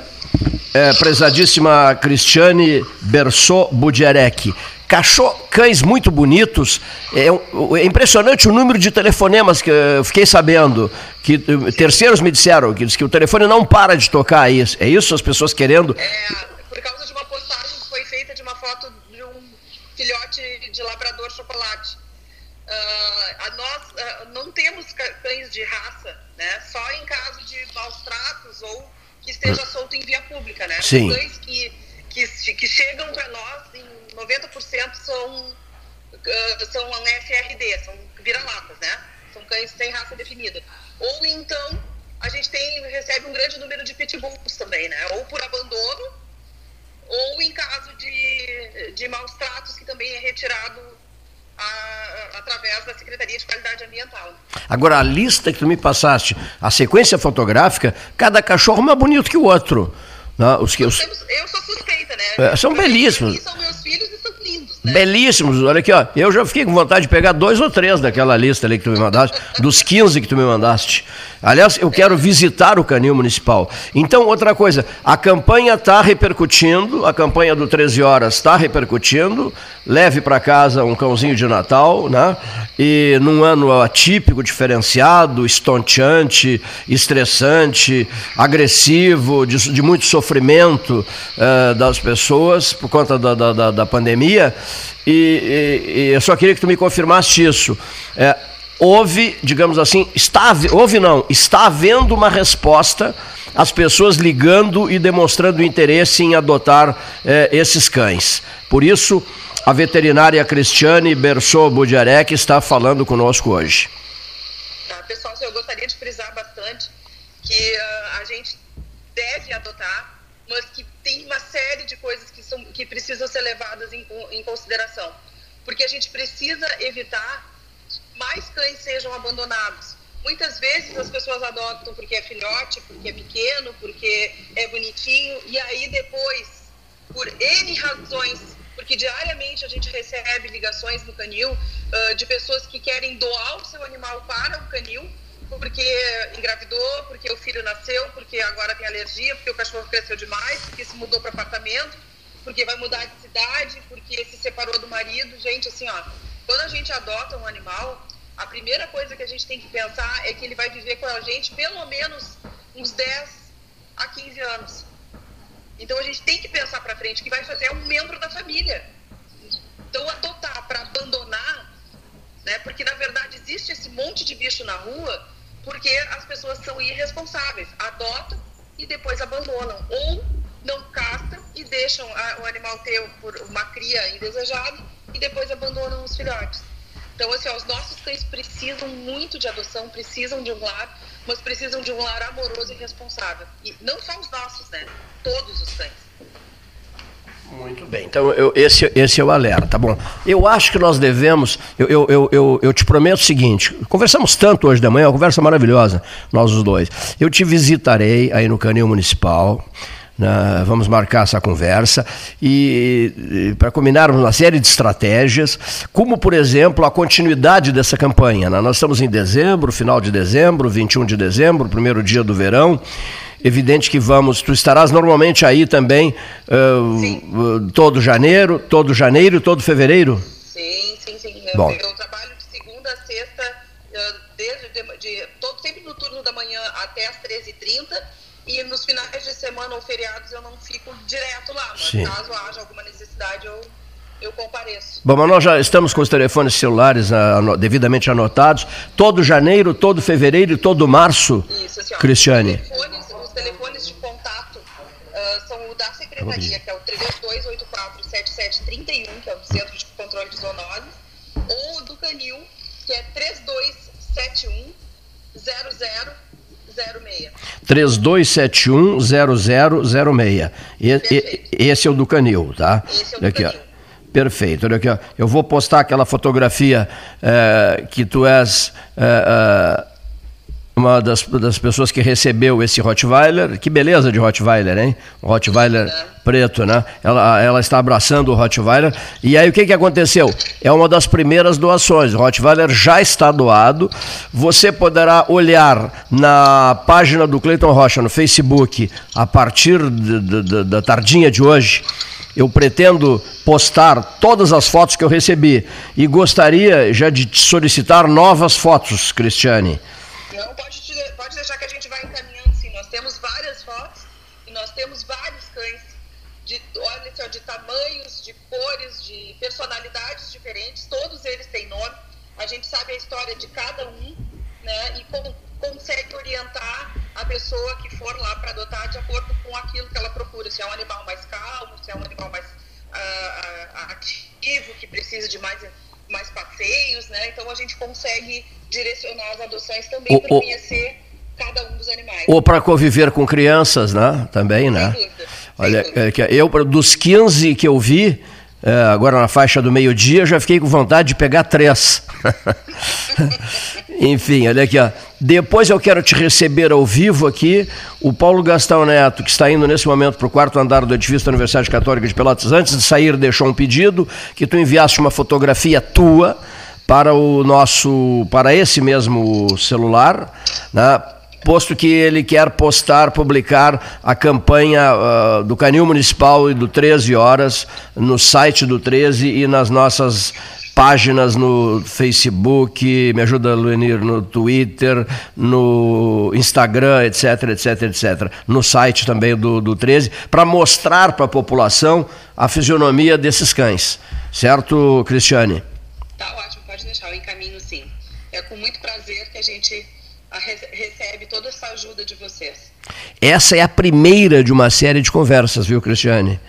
é, prezadíssima Cristiane Bersot Budierek. Cachorro, cães muito bonitos. É, é impressionante o número de telefonemas que eu fiquei sabendo. Que terceiros me disseram que, que o telefone não para de tocar. É isso, é isso as pessoas querendo? por causa de uma postagem que foi feita de uma foto de um filhote de labrador chocolate. Ah, a nós ah, não temos cães de raça, né? Só em caso de maus tratos ou que esteja solto em via pública, né? Sim. Cães que, que, que chegam para nós, 90% são, ah, são FRD, são vira-latas, né? São cães sem raça definida. Ou então, a gente tem, recebe um grande número de pitbulls também, né? Ou por abandono, ou em caso de, de maus tratos, que também é retirado a- através da Secretaria de Qualidade Ambiental. Agora, a lista que tu me passaste, a sequência fotográfica, cada cachorro mais bonito que o outro. Os que, os, Eu sou suspeita, né? É, são belíssimos. São meus filhos e são lindos. Belíssimos, olha aqui, ó. Eu já fiquei com vontade de pegar dois ou três daquela lista ali que tu me mandaste, dos 15 que tu me mandaste. Aliás, eu quero visitar o canil municipal. Então, outra coisa, a campanha está repercutindo, a campanha do 13 horas está repercutindo. Leve para casa um cãozinho de Natal, né? E num ano atípico, diferenciado, estonteante, estressante, agressivo, de, de muito sofrimento eh, das pessoas por conta da, da, da- da pandemia. E, e- e eu só queria que tu me confirmasse isso. É, houve, digamos assim, está, houve não, está havendo uma resposta às pessoas ligando e demonstrando interesse em adotar eh, esses cães. Por isso, a veterinária Cristiane Bersot Budiarek está falando conosco hoje. Tá, pessoal, eu gostaria de frisar bastante que ah, a gente deve adotar, mas que tem uma série de coisas que precisam ser levadas em, em consideração. Porque a gente precisa evitar que mais cães sejam abandonados. Muitas vezes as pessoas adotam porque é filhote, porque é pequeno, porque é bonitinho, e aí depois, por N razões, porque diariamente a gente recebe ligações no canil ah, de pessoas que querem doar o seu animal para o canil, porque engravidou, porque o filho nasceu, porque agora tem alergia, porque o cachorro cresceu demais, porque se mudou para apartamento, porque vai mudar de cidade, porque se separou do marido. Gente, assim, ó, quando a gente adota um animal, a primeira coisa que a gente tem que pensar é que ele vai viver com a gente pelo menos uns 10 a 15 anos. Então a gente tem que pensar para frente que vai fazer um membro da família. Então adotar para abandonar, né? Porque na verdade existe esse monte de bicho na rua porque as pessoas são irresponsáveis, adotam e depois abandonam ou não e deixam a- o animal ter por uma cria indesejada e depois abandonam os filhotes. Então, assim, ó, os nossos cães precisam muito de adoção, precisam de um lar, mas precisam de um lar amoroso e responsável. E não só os nossos, né? Todos os cães. Muito bem, então eu- esse, esse é o alerta, tá bom. Eu acho que nós devemos, eu, eu, eu, eu, te prometo o seguinte, conversamos tanto hoje de manhã, uma conversa maravilhosa, nós os dois. Eu te visitarei aí no Canil Municipal, né, vamos marcar essa conversa e, para combinarmos uma série de estratégias, como por exemplo a continuidade dessa campanha. né? Nós estamos em dezembro, final de dezembro, 21 de dezembro, primeiro dia do verão. Evidente que vamos, tu estarás normalmente aí também ah, ah, todo janeiro, todo janeiro e todo fevereiro? Sim, sim, sim. Eu, Bom. eu trabalho de segunda a sexta, desde de, de- todo, sempre no turno da manhã até as 13h30. E nos finais de semana ou feriados eu não fico direto lá, mas Sim. caso haja alguma necessidade eu, eu compareço. Bom, mas nós já estamos com os telefones celulares ano- devidamente anotados. Todo janeiro, todo fevereiro e todo março, Isso, assim, ó, Cristiane. Os telefones, os telefones de contato ah, são o da secretaria, que é o 32847731, que é o Centro de Controle de Zoonoses, ou o do Canil, que é 3271 0006. 32710006. E- e- Esse é o do Canil, tá? Esse é o do Aqui, ó. Perfeito. Olha aqui, ó. eu vou postar aquela fotografia eh, que tu és eh, eh, uma das, das pessoas que recebeu esse Rottweiler. Que beleza de Rottweiler, hein? Rottweiler preto, né? Ela, ela está abraçando o Rottweiler. E aí o que, que aconteceu? É uma das primeiras doações. O Rottweiler já está doado. Você poderá olhar na página do Cleiton Rocha no Facebook a partir de- de- de- da tardinha de hoje. Eu pretendo postar todas as fotos que eu recebi e gostaria já de solicitar novas fotos, Cristiane. Não, pode, te- pode deixar que a gente vai encaminhando, sim. Nós temos várias fotos e nós temos vários cães de, olha só, de tamanhos, de cores, de personalidades diferentes. Todos eles têm nome. A gente sabe a história de cada um, né? E con- consegue orientar a pessoa que for lá para adotar de acordo com aquilo que ela procura. Se é um animal mais calmo, se é um animal mais ah, ativo, que precisa de mais mais passeios, né? Então a gente consegue direcionar as adoções também para conhecer cada um dos animais. Ou para conviver com crianças, né? Também, né? Olha, é eu, dos 15 que eu vi, é, agora na faixa do meio-dia, já fiquei com vontade de pegar três. Enfim, olha aqui, ó. Depois eu quero te receber ao vivo aqui o Paulo Gastão Neto, que está indo nesse momento para o quarto andar do edifício da Universidade Católica de Pelotas. Antes de sair, deixou um pedido que tu enviasse uma fotografia tua para o nosso, para esse mesmo celular, né? Posto que ele quer postar, publicar a campanha ah, do Canil Municipal e do 13 Horas no site do 13 e nas nossas páginas no Facebook, me ajuda Luenir, no Twitter, no Instagram, etc, etc, etc. No site também do, do 13, para mostrar para a população a fisionomia desses cães. Certo, Cristiane? Tá ótimo, pode deixar, eu encaminho sim. É com muito prazer que a gente recebe toda essa ajuda de vocês. Essa é a primeira de uma série de conversas, viu, Cristiane?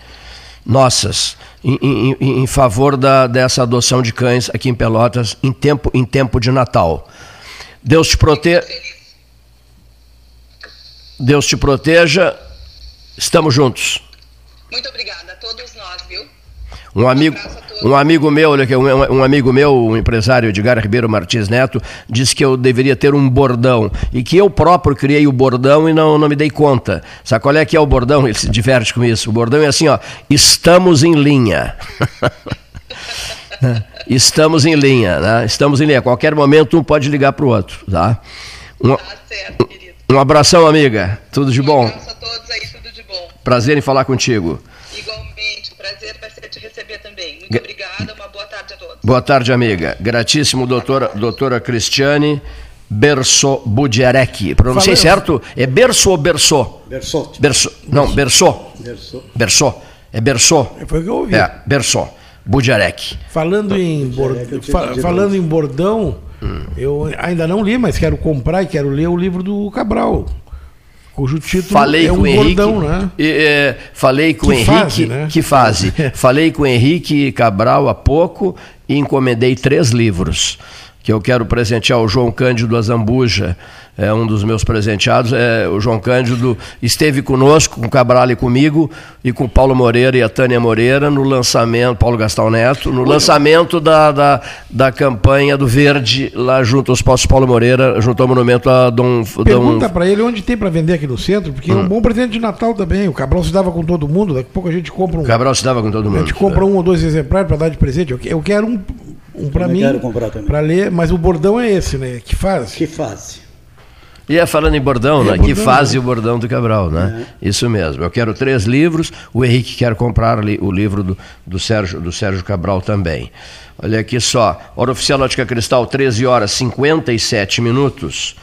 Nossas, em, em- em- favor da, dessa adoção de cães aqui em Pelotas em tempo, em tempo de Natal. Deus te proteja. Deus te proteja. Estamos juntos. Muito obrigada a todos nós, viu? Um amigo, um amigo meu, olha aqui, um, um amigo meu, o empresário Edgar Ribeiro Martins Neto, disse que eu deveria ter um bordão e que eu próprio criei o bordão e não, não me dei conta. Sabe qual é que é o bordão? Ele se diverte com isso. O bordão é assim, ó, estamos em linha. estamos em linha, né? Estamos em linha. A qualquer momento um pode ligar para o outro, tá? Um, um abração, amiga. Tudo de bom. Prazer em falar contigo. Igualmente, prazer vai ser te receber também. Muito obrigada, uma boa tarde a todos. Boa tarde, amiga. Gratíssimo, doutora, doutora Cristiane Berso Budiarek. Pronunciei certo? É Berso ou Berso? Bersotti. Berso. Não, Berso. Berso. Berso. É Berso. Foi o que eu ouvi. É, Berso. Budiarek. Falando em, bor- fa- falando em bordão, eu ainda não li, mas quero comprar e quero ler o livro do Cabral, cujo título Falei é um com o Henrique. bordão, né? é, falei com Que Henrique. fase, né? Que fase? falei com o Henrique Cabral há pouco e encomendei três livros que eu quero presentear ao João Cândido Azambuja. É um dos meus presenteados. É, o João Cândido esteve conosco, com o Cabral e comigo, e com o Paulo Moreira e a Tânia Moreira no lançamento, Paulo Gastão Neto, no lançamento da, da, da campanha do Verde, lá junto aos Postos Paulo Moreira, junto ao monumento a Dom. Pergunta Dom pra ele onde tem pra vender aqui no centro, porque é um bom presente de Natal também. O Cabral se dava com todo mundo, daqui a pouco a gente compra um. o Cabral se dava com todo A mundo. gente compra um ou dois exemplares pra dar de presente. Eu quero um, um Também mim, quero comprar também. pra ler, mas o bordão é esse, né? Que faz? Que fase. E é falando em bordão, É, né? que bordão, fase né? o bordão do Cabral, né? Isso mesmo. Eu quero três livros, o Henrique quer comprar o livro do, do, Sérgio, do Sérgio Cabral também. Olha aqui só, Hora Oficial Ótica Cristal, 13 horas 57 minutos.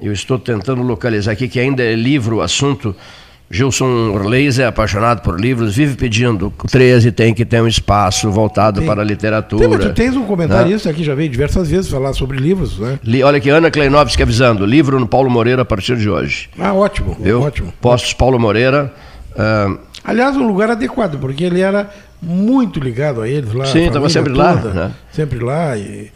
Eu estou tentando localizar aqui, que ainda é livro o assunto. Gilson Orleis é apaixonado por livros, vive pedindo. O 13 tem que ter um espaço voltado Tem. para a Tem, literatura. mas tu tens um né? comentarista aqui, já veio diversas vezes falar sobre livros, né? Li- Olha aqui, Ana Kleinovski avisando, livro no Paulo Moreira a partir de hoje. Ah, ótimo, Viu? ótimo. Postos Paulo Moreira. ah, Aliás, um lugar adequado, porque ele era muito ligado a eles lá. Sim, estava sempre lá, toda, né? Sempre lá. E...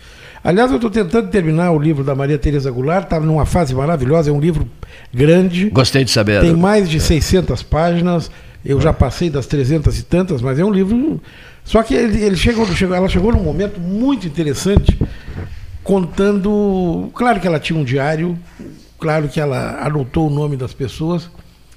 Aliás, eu estou tentando terminar o livro da Maria Tereza Goulart, está numa fase maravilhosa, é um livro grande. gostei de saber. Tem mais de 600 páginas. Eu já passei das 300 e tantas, mas é um livro. Só que ele, ele chegou, chegou, ela chegou num momento muito interessante, contando. Claro que ela tinha um diário, claro que ela anotou o nome das pessoas.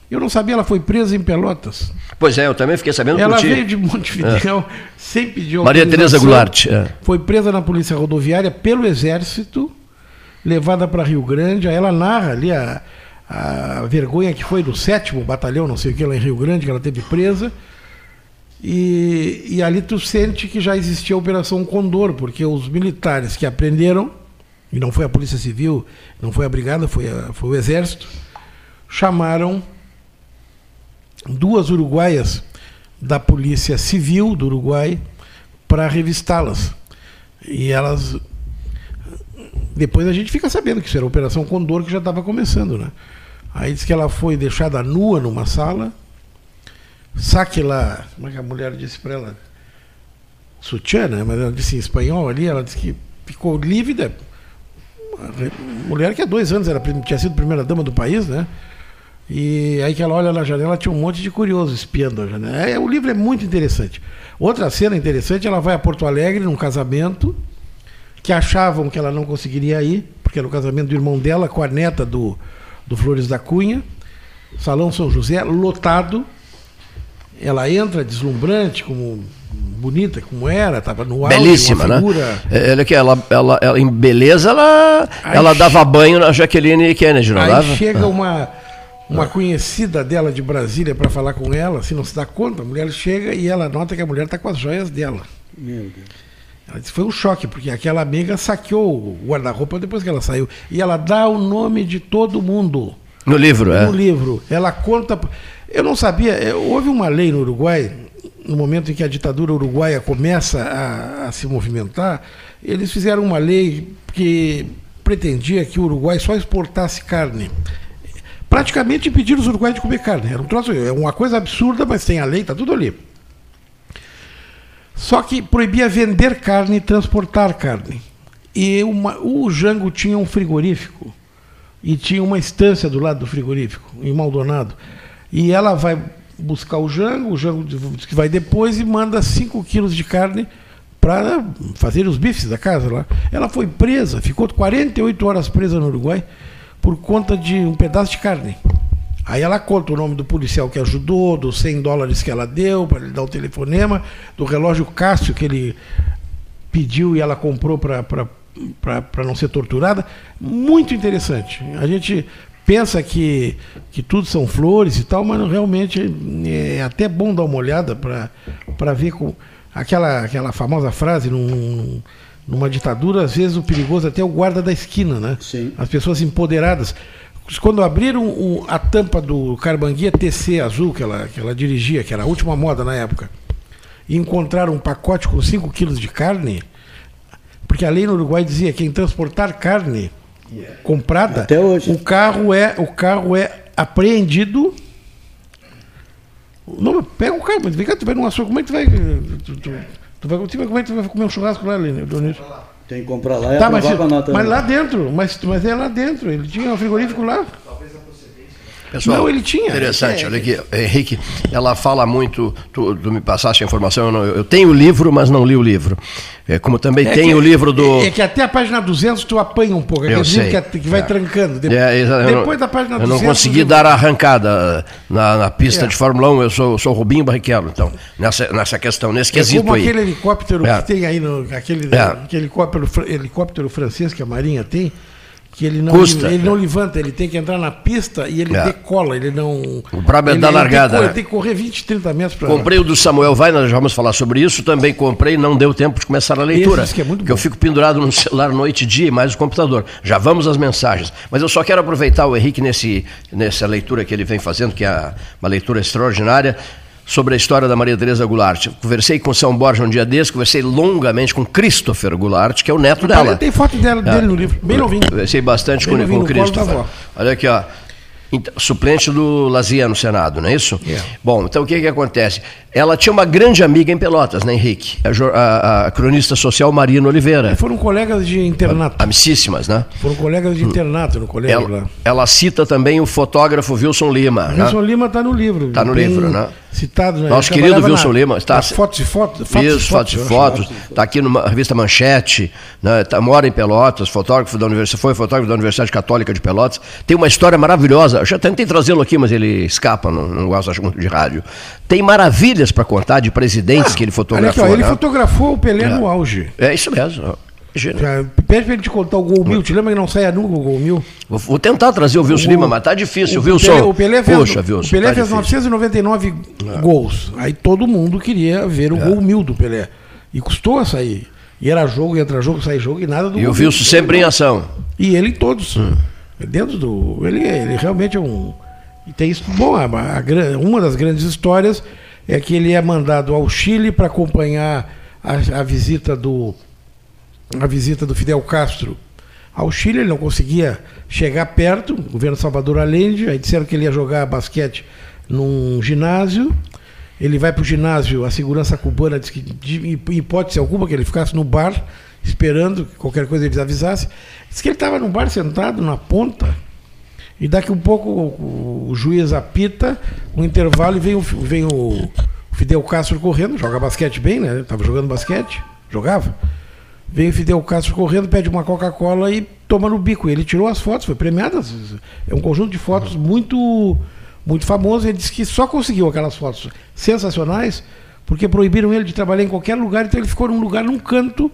Eu não sabia, ela foi presa em Pelotas. Pois é, eu também fiquei sabendo Ela veio de Montevidéu sem pedir Maria Tereza. Goulart, é. Foi presa na polícia rodoviária pelo exército, levada para Rio Grande. Aí ela narra ali a, a vergonha que foi do sétimo batalhão, não sei o que, lá em Rio Grande, que ela teve presa. E, e ali tu sente que já existia a Operação Condor, porque os militares que aprenderam, e não foi a Polícia Civil, não foi a Brigada, foi, a- foi o Exército, chamaram duas uruguaias da Polícia Civil do Uruguai para revistá-las. E elas. Depois a gente fica sabendo que isso era a Operação Condor que já estava começando, né? Aí diz que ela foi deixada nua numa sala, saque lá. Como é que a mulher disse para ela? Sutiã, né? Mas ela disse em espanhol ali, ela disse que ficou lívida. Uma mulher que há dois anos era, tinha sido primeira dama do país, né? E aí que ela olha na janela, tinha um monte de curioso espiando a janela. É, o livro é muito interessante. Outra cena interessante, ela vai a Porto Alegre num casamento que achavam que ela não conseguiria ir, porque era o casamento do irmão dela com a neta do, do Flores da Cunha. Salão São José, lotado. Ela entra deslumbrante, como bonita como era, estava no auge, Belíssima, uma né? figura... É, Ela, ela, ela, ela- em beleza, ela, Aí ela dava banho na Jaqueline Kennedy, não Aí dava? chega uma, uma conhecida dela de Brasília para falar com ela, se não se dá conta, a mulher chega e ela nota que a mulher está com as joias dela. Meu Deus. Ela disse, foi um choque, porque aquela amiga saqueou o guarda-roupa depois que ela saiu. E ela dá o nome de todo mundo No livro, é. no livro. Ela conta. Eu não sabia, é, houve uma lei no Uruguai, no momento em que a ditadura uruguaia começa a, a se movimentar, eles fizeram uma lei que pretendia que o Uruguai só exportasse carne. Praticamente impediram os uruguaios de comer carne. Era um troço, é uma coisa absurda, mas tem a lei, está tudo ali. Só que proibia vender carne e transportar carne. E uma- o Jango tinha um frigorífico e tinha uma estância do lado do frigorífico, em Maldonado. E ela vai buscar o Jango, o Jango diz que vai depois e manda 5 quilos de carne para fazer os bifes da casa lá. Ela foi presa, ficou 48 horas presa no Uruguai por conta de um pedaço de carne. Aí ela conta o nome do policial que ajudou, dos 100 dólares que ela deu para ele dar o telefonema, do relógio Cássio que ele pediu e ela comprou para não ser torturada. Muito interessante. A gente pensa que, que tudo são flores e tal, mas realmente é até bom dar uma olhada para ver com aquela, aquela famosa frase num, num- numa ditadura, às vezes o perigoso até é o guarda da esquina, né? Sim. As pessoas empoderadas. Quando abriram o- a tampa do Carbanguia TC azul que ela, que ela dirigia, que era a última moda na época, e encontraram um pacote com 5 quilos de carne, porque a lei no Uruguai dizia que quem transportar carne comprada, Até hoje. o carro é o carro é apreendido. Não, pega o carro, mas vem cá, tu vai num açougue, como é que tu vai. Tu, tu, tu vai como é que tu vai comer um churrasco lá, Dionísio? Tem que comprar lá e Tá, mas, nota. mas lá dentro, mas, mas é lá dentro. Ele tinha um frigorífico lá. Pessoal, Não, ele tinha. Interessante, É, olha aqui, Henrique, ela fala muito, tu, tu me passaste a informação, eu, não- eu tenho o livro, mas não li o livro. É, como também É tem que- o livro do... É, é que até a página 200 tu apanha um pouco. Eu sei. que, que vai É. trancando. De- É, eu não- depois da página Eu 200... não consegui dar a arrancada na, na pista É. de Fórmula 1, eu sou, sou Rubinho Barrichello, então, nessa, nessa questão, nesse quesito como aí. aquele helicóptero que tem aí, no, aquele, aquele helicóptero, helicóptero francês que a Marinha tem, que ele não, Custa. ele não levanta, ele tem que entrar na pista e ele É. decola, ele não... O problema é ele, da ele tem largada, né? Tem que correr 20, 30 metros para... Comprei o do Samuel Vai, nós já vamos falar sobre isso. Também comprei, não deu tempo de começar a leitura. Esse que é muito porque eu bom. fico pendurado no celular noite e dia e mais o computador. Já vamos às mensagens. Mas eu só quero aproveitar o Henrique nesse, nessa leitura que ele vem fazendo, que é uma leitura extraordinária, sobre a história da Maria Tereza Goulart. Conversei com São Borja um dia desse, conversei longamente com Christopher Goulart, que é o neto dela. Tem foto dela, É. dele no livro, bem novinho. Conversei bastante Bem com, novinho, com o Christopher. Olha aqui, ó. Ent- Suplente do Lazia no Senado, não é isso? É. Bom, então o que, que acontece? Ela tinha uma grande amiga em Pelotas, né, Henrique? A, a- a cronista social Marina Oliveira. Foram colegas de internato. Amicíssimas, né? Foram colegas de internato no colégio Ela, lá. ela cita também o fotógrafo Wilson Lima. né? Wilson Lima está no livro. Tá no livro, né? Citado, né? Nosso querido Wilson na- Lima está- fotos e fotos. fotos e Isso, fotos e fotos. Está aqui na revista Manchete, né? tá, mora em Pelotas, fotógrafo da Universidade, foi fotógrafo da Universidade Católica de Pelotas. Tem uma história maravilhosa. Eu já tentei trazê-lo aqui, mas ele escapa, não, não gosta muito de rádio. Tem maravilhas para contar de presidentes que ele Olha aqui, fotografou. ó, ele né? fotografou o Pelé É. no auge. É isso mesmo. Já, pede pra ele te contar o gol mil. Te lembra que não saia nunca o gol mil? Vou, vou tentar trazer o Wilson Lima, mas tá difícil, o Wilson. Pelé, o Pelé fez, Puxa, Wilson. o Pelé tá fez difícil. 999 gols. Aí todo mundo queria ver o É. gol mil do Pelé. E custou a sair. E era jogo, entra jogo, sai jogo e nada do E o. Wilson sempre em ação. E ele em todos. Hum. Dentro do. Ele, ele realmente é um. E tem isso. Bom, a, a gran- uma das grandes histórias é que ele é mandado ao Chile para acompanhar a, a visita do. A visita do Fidel Castro ao Chile, ele não conseguia chegar perto, o governo Salvador Allende, aí disseram que ele ia jogar basquete num ginásio. Ele vai para o ginásio, a segurança cubana diz que, de hipótese alguma, que ele ficasse no bar, esperando que qualquer coisa eles avisassem. Diz que ele estava no bar sentado na ponta, e daqui um pouco o, o juiz apita, um intervalo, e vem o, vem o Fidel Castro correndo, joga basquete bem, né? Estava jogando basquete, jogava. Vem o Fidel Castro correndo, pede uma Coca-Cola e toma no bico. Ele tirou as fotos, foi premiado. É um conjunto de fotos muito, muito famoso. Ele disse que só conseguiu aquelas fotos sensacionais porque proibiram ele de trabalhar em qualquer lugar, então ele ficou num lugar, num canto,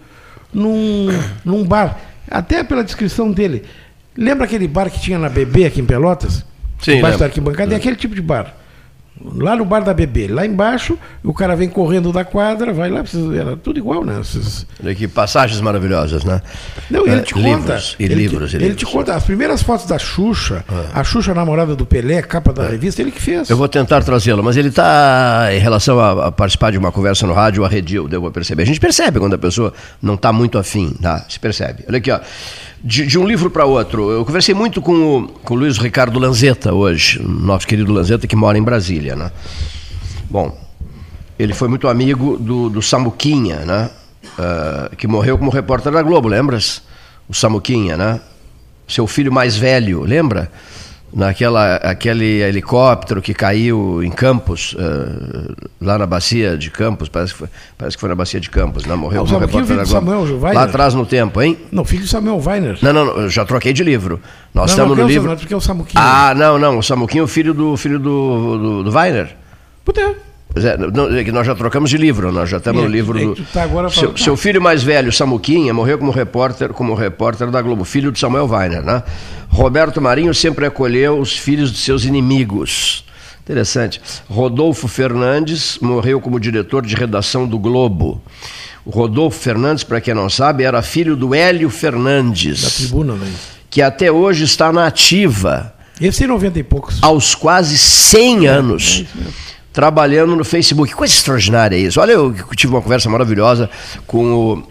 num, num bar. Até pela descrição dele. Lembra aquele bar que tinha na BB aqui em Pelotas? Sim, Embaixo da arquibancada? É aquele tipo de bar. Lá no bar da BB, lá embaixo, o cara vem correndo da quadra, vai lá, precisa- era tudo igual, né? Esses- Olha que passagens maravilhosas, né? Não, ele É, te conta. livros, e ele, livros, te, e ele livros. te conta as primeiras fotos da Xuxa, a Xuxa namorada do Pelé, capa da revista, ele que fez. Eu vou tentar trazê-lo, mas ele está, em relação a, a participar de uma conversa no rádio, arredio, devo perceber. A gente percebe quando a pessoa não está muito afim, tá? Se percebe. Olha aqui, ó. De, de um livro para outro, eu conversei muito com o, com o Luiz Ricardo Lanzetta hoje, nosso querido Lanzetta, que mora em Brasília, né? Bom, ele foi muito amigo do, do Samuquinha, né? Ah, que morreu como repórter da Globo, lembras? O Samuquinha, né? Seu filho mais velho, lembra? Naquela aquele helicóptero que caiu em Campos, ah, lá na bacia de Campos, parece que foi, parece que foi na bacia de Campos, né? Morreu o Samuquinha, repórter da filho do. Samuel Weiner. Lá atrás no tempo, hein? Não, filho de Samuel Weiner. Não, não, não, eu já troquei de livro. Nós Não, estamos não, no é o livro. Samuel, porque é o Samuquinha. Ah, não, não, o Samuquinha é o filho do filho do, do, do Weiner. Puta. É, não, é que nós já trocamos de livro, nós já estamos no aí, livro aí do. tá seu, seu filho mais velho, Samuquinha, morreu como repórter, como repórter da Globo, filho de Samuel Weiner, né? Roberto Marinho sempre acolheu os filhos de seus inimigos. Interessante. Rodolfo Fernandes morreu como diretor de redação do Globo. O Rodolfo Fernandes, para quem não sabe, era filho do Hélio Fernandes. Da tribuna, né? Que até hoje está na ativa Esse tem 90 e poucos. aos quase 100 anos, trabalhando no Facebook. Que coisa extraordinária isso. Olha, eu tive uma conversa maravilhosa com o,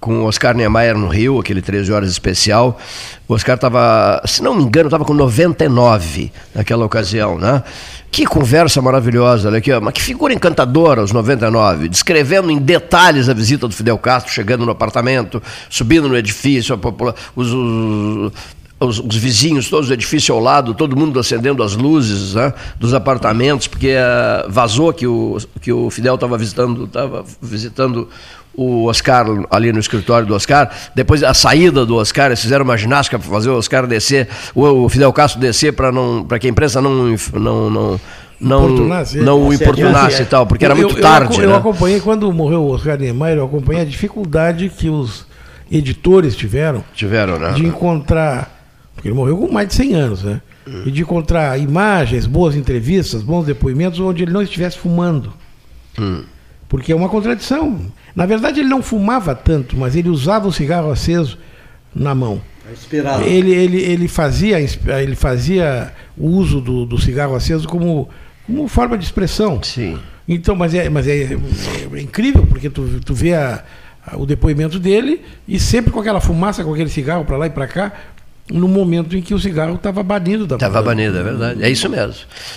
com o Oscar Niemeyer no Rio, aquele 13 horas especial. O Oscar estava, se não me engano, estava com 99 naquela ocasião, né? Que conversa maravilhosa, olha aqui, mas que figura encantadora aos 99, descrevendo em detalhes a visita do Fidel Castro, chegando no apartamento, subindo no edifício, os- os, os, os vizinhos, todos do edifício ao lado, todo mundo acendendo as luzes né, dos apartamentos, porque eh, vazou que o, que o Fidel estava visitando, tava visitando o Oscar ali no escritório do Oscar. Depois a saída do Oscar, eles fizeram uma ginástica para fazer o Oscar descer, o, o Fidel Castro descer para não, para que a imprensa não não não não, Importunasse, não o é. importunasse e tal, porque era muito eu- tarde. Eu, eu né? acompanhei, quando morreu o Oscar Niemeyer, eu acompanhei a dificuldade que os editores tiveram Tiveram, né? de encontrar. Porque ele morreu com mais de 100 anos, né? E de encontrar imagens, boas entrevistas, bons depoimentos, onde ele não estivesse fumando. Hum. Porque é uma contradição. Na verdade, ele não fumava tanto, mas ele usava o cigarro aceso na mão. Inspirado. Ele, ele, ele, fazia, ele fazia o uso do, do cigarro aceso como, como forma de expressão. Sim. Então, mas é, mas é, é incrível, porque tu, tu vê a- a- o depoimento dele e sempre com aquela fumaça, com aquele cigarro para lá e para cá. No momento em que o cigarro estava banido da Estava banido, é verdade. É isso mesmo.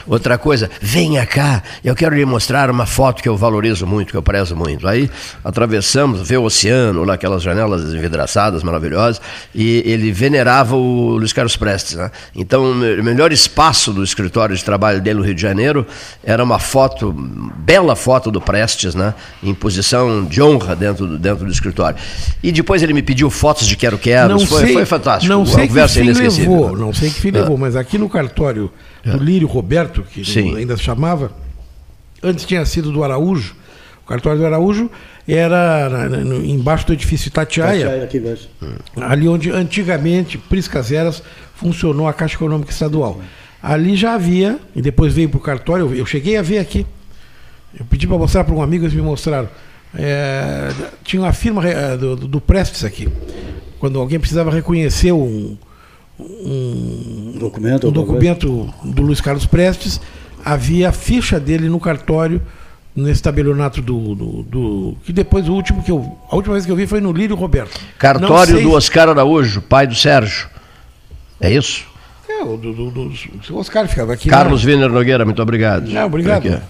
Outra coisa, venha cá, eu quero lhe mostrar uma foto que eu valorizo muito, que eu prezo muito. Aí atravessamos, vê o oceano, lá aquelas janelas envidraçadas maravilhosas, e ele venerava o Luiz Carlos Prestes. Né? Então, o melhor espaço do escritório de trabalho dele no Rio de Janeiro era uma foto, bela foto do Prestes, né? em posição de honra dentro do, dentro do escritório. E depois ele me pediu fotos de quero-queros, foi, foi fantástico. Não sei conversa que inesquecível. levou, não sei que fim levou, mas aqui no cartório do Lírio Roberto, que Sim. ainda se chamava, antes tinha sido do Araújo, o cartório do Araújo era na- na- no- embaixo do edifício Itatiaia, Itatiaia, aqui embaixo. ali onde antigamente, Priscas Eras, funcionou a Caixa Econômica Estadual. Ali já havia, e depois veio para o cartório, eu- cheguei a ver aqui. Eu pedi para mostrar para um amigo, eles me mostraram. É, tinha uma firma eh, do, do Prestes aqui. Quando alguém precisava reconhecer um, um Documento, um documento do Luiz Carlos Prestes, havia a ficha dele no cartório, nesse tabelionato do, do, do- Que depois o último que eu. A última vez que eu vi foi no Lírio Roberto. Cartório sei do Oscar Araújo, pai do Sérgio. É isso? É, o do, do, do, o Oscar ficava aqui. Carlos Wiener Nogueira, muito obrigado. Não, obrigado.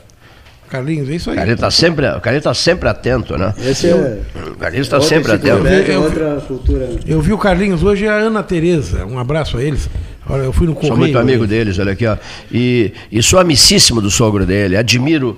Carlinhos, é isso O aí. Carlinhos está sempre, o Carlinhos tá sempre atento, né? Esse é O Carlinhos está sempre atento. enciclopédia, Eu- outra cultura. Eu vi o Carlinhos hoje e a Ana Tereza. Um abraço a eles. Olha, eu fui no correio. Sou muito amigo deles, olha aqui, ó. E, e sou amicíssimo do sogro dele. Admiro,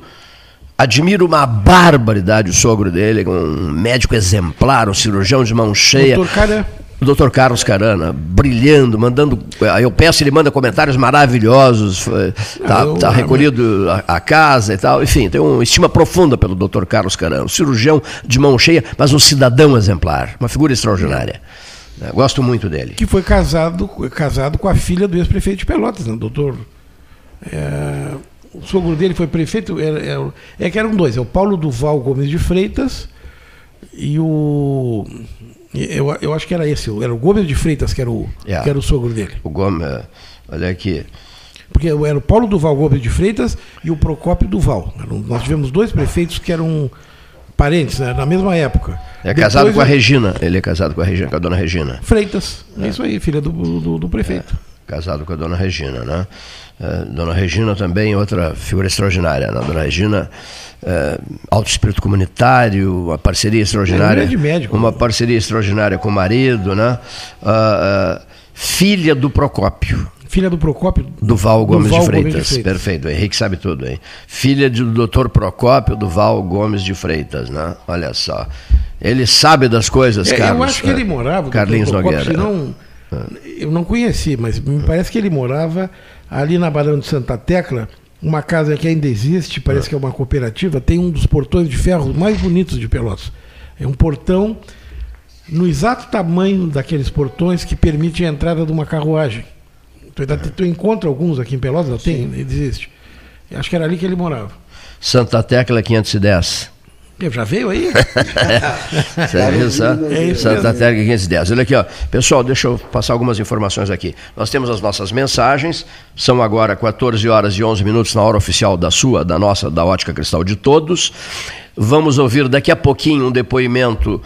admiro uma barbaridade o sogro dele, um médico exemplar, um cirurgião de mão cheia. Doutor Cara, O doutor Carlos Carana, brilhando, mandando. Aí eu peço, ele manda comentários maravilhosos, foi- tá, Ah, eu- tá recolhido a, a casa e tal. Enfim, tenho uma estima profunda pelo doutor Carlos Carana, um cirurgião de mão cheia, mas um cidadão exemplar, uma figura extraordinária. Eu Gosto muito dele. que foi casado, casado com a filha do ex-prefeito de Pelotas, né? doutor. é, o sogro dele foi prefeito. Era, era- é que eram dois: é o Paulo Duval Gomes de Freitas e o. Eu, eu acho que era esse, era o Gomes de Freitas que era o, É. que era o sogro dele. O Gomes, eh, olha aqui. Porque era o Paulo Duval Gomes de Freitas e o Procópio Duval. Nós tivemos dois prefeitos que eram parentes, né, na mesma época. É casado Depois com a é- Regina. Ele é casado com a Regina, com a dona Regina. Freitas. É isso aí, filha do, do, do prefeito. Casado com a dona Regina, né? Eh, dona Regina também, outra figura extraordinária. Né? Dona Regina, eh, alto espírito comunitário, uma parceria extraordinária. É um grande médico. Uma parceria extraordinária com o marido, né? Ah, ah, filha do Procópio. Filha do Procópio. Duval Gomes, Duval de, Gomes Freitas. de Freitas. Perfeito, o Henrique sabe tudo, hein? Filha do doutor Procópio Duval Gomes de Freitas, né? Olha só. Ele sabe das coisas, É, Carlos. eu acho que ele morava, Carlinhos. Procópio, Nogueira. senão- eu não conheci, mas me parece que ele morava ali na Barão de Santa Tecla, uma casa que ainda existe, parece que é uma cooperativa, tem um dos portões de ferro mais bonitos de Pelotas. É um portão no exato tamanho daqueles portões que permite a entrada de uma carruagem. Tu, ainda- tu encontra alguns aqui em Pelotas? Tem? Existe. Acho que era ali que ele morava. Santa Tecla 510. Já veio aí? Você viu só? É Santa. Tecla 510. Olha aqui, ó. Pessoal, deixa eu passar algumas informações aqui. Nós temos as nossas mensagens. São agora 14 horas e 11 minutos na hora oficial da sua, da nossa, da Ótica Cristal de todos. Vamos ouvir daqui a pouquinho um depoimento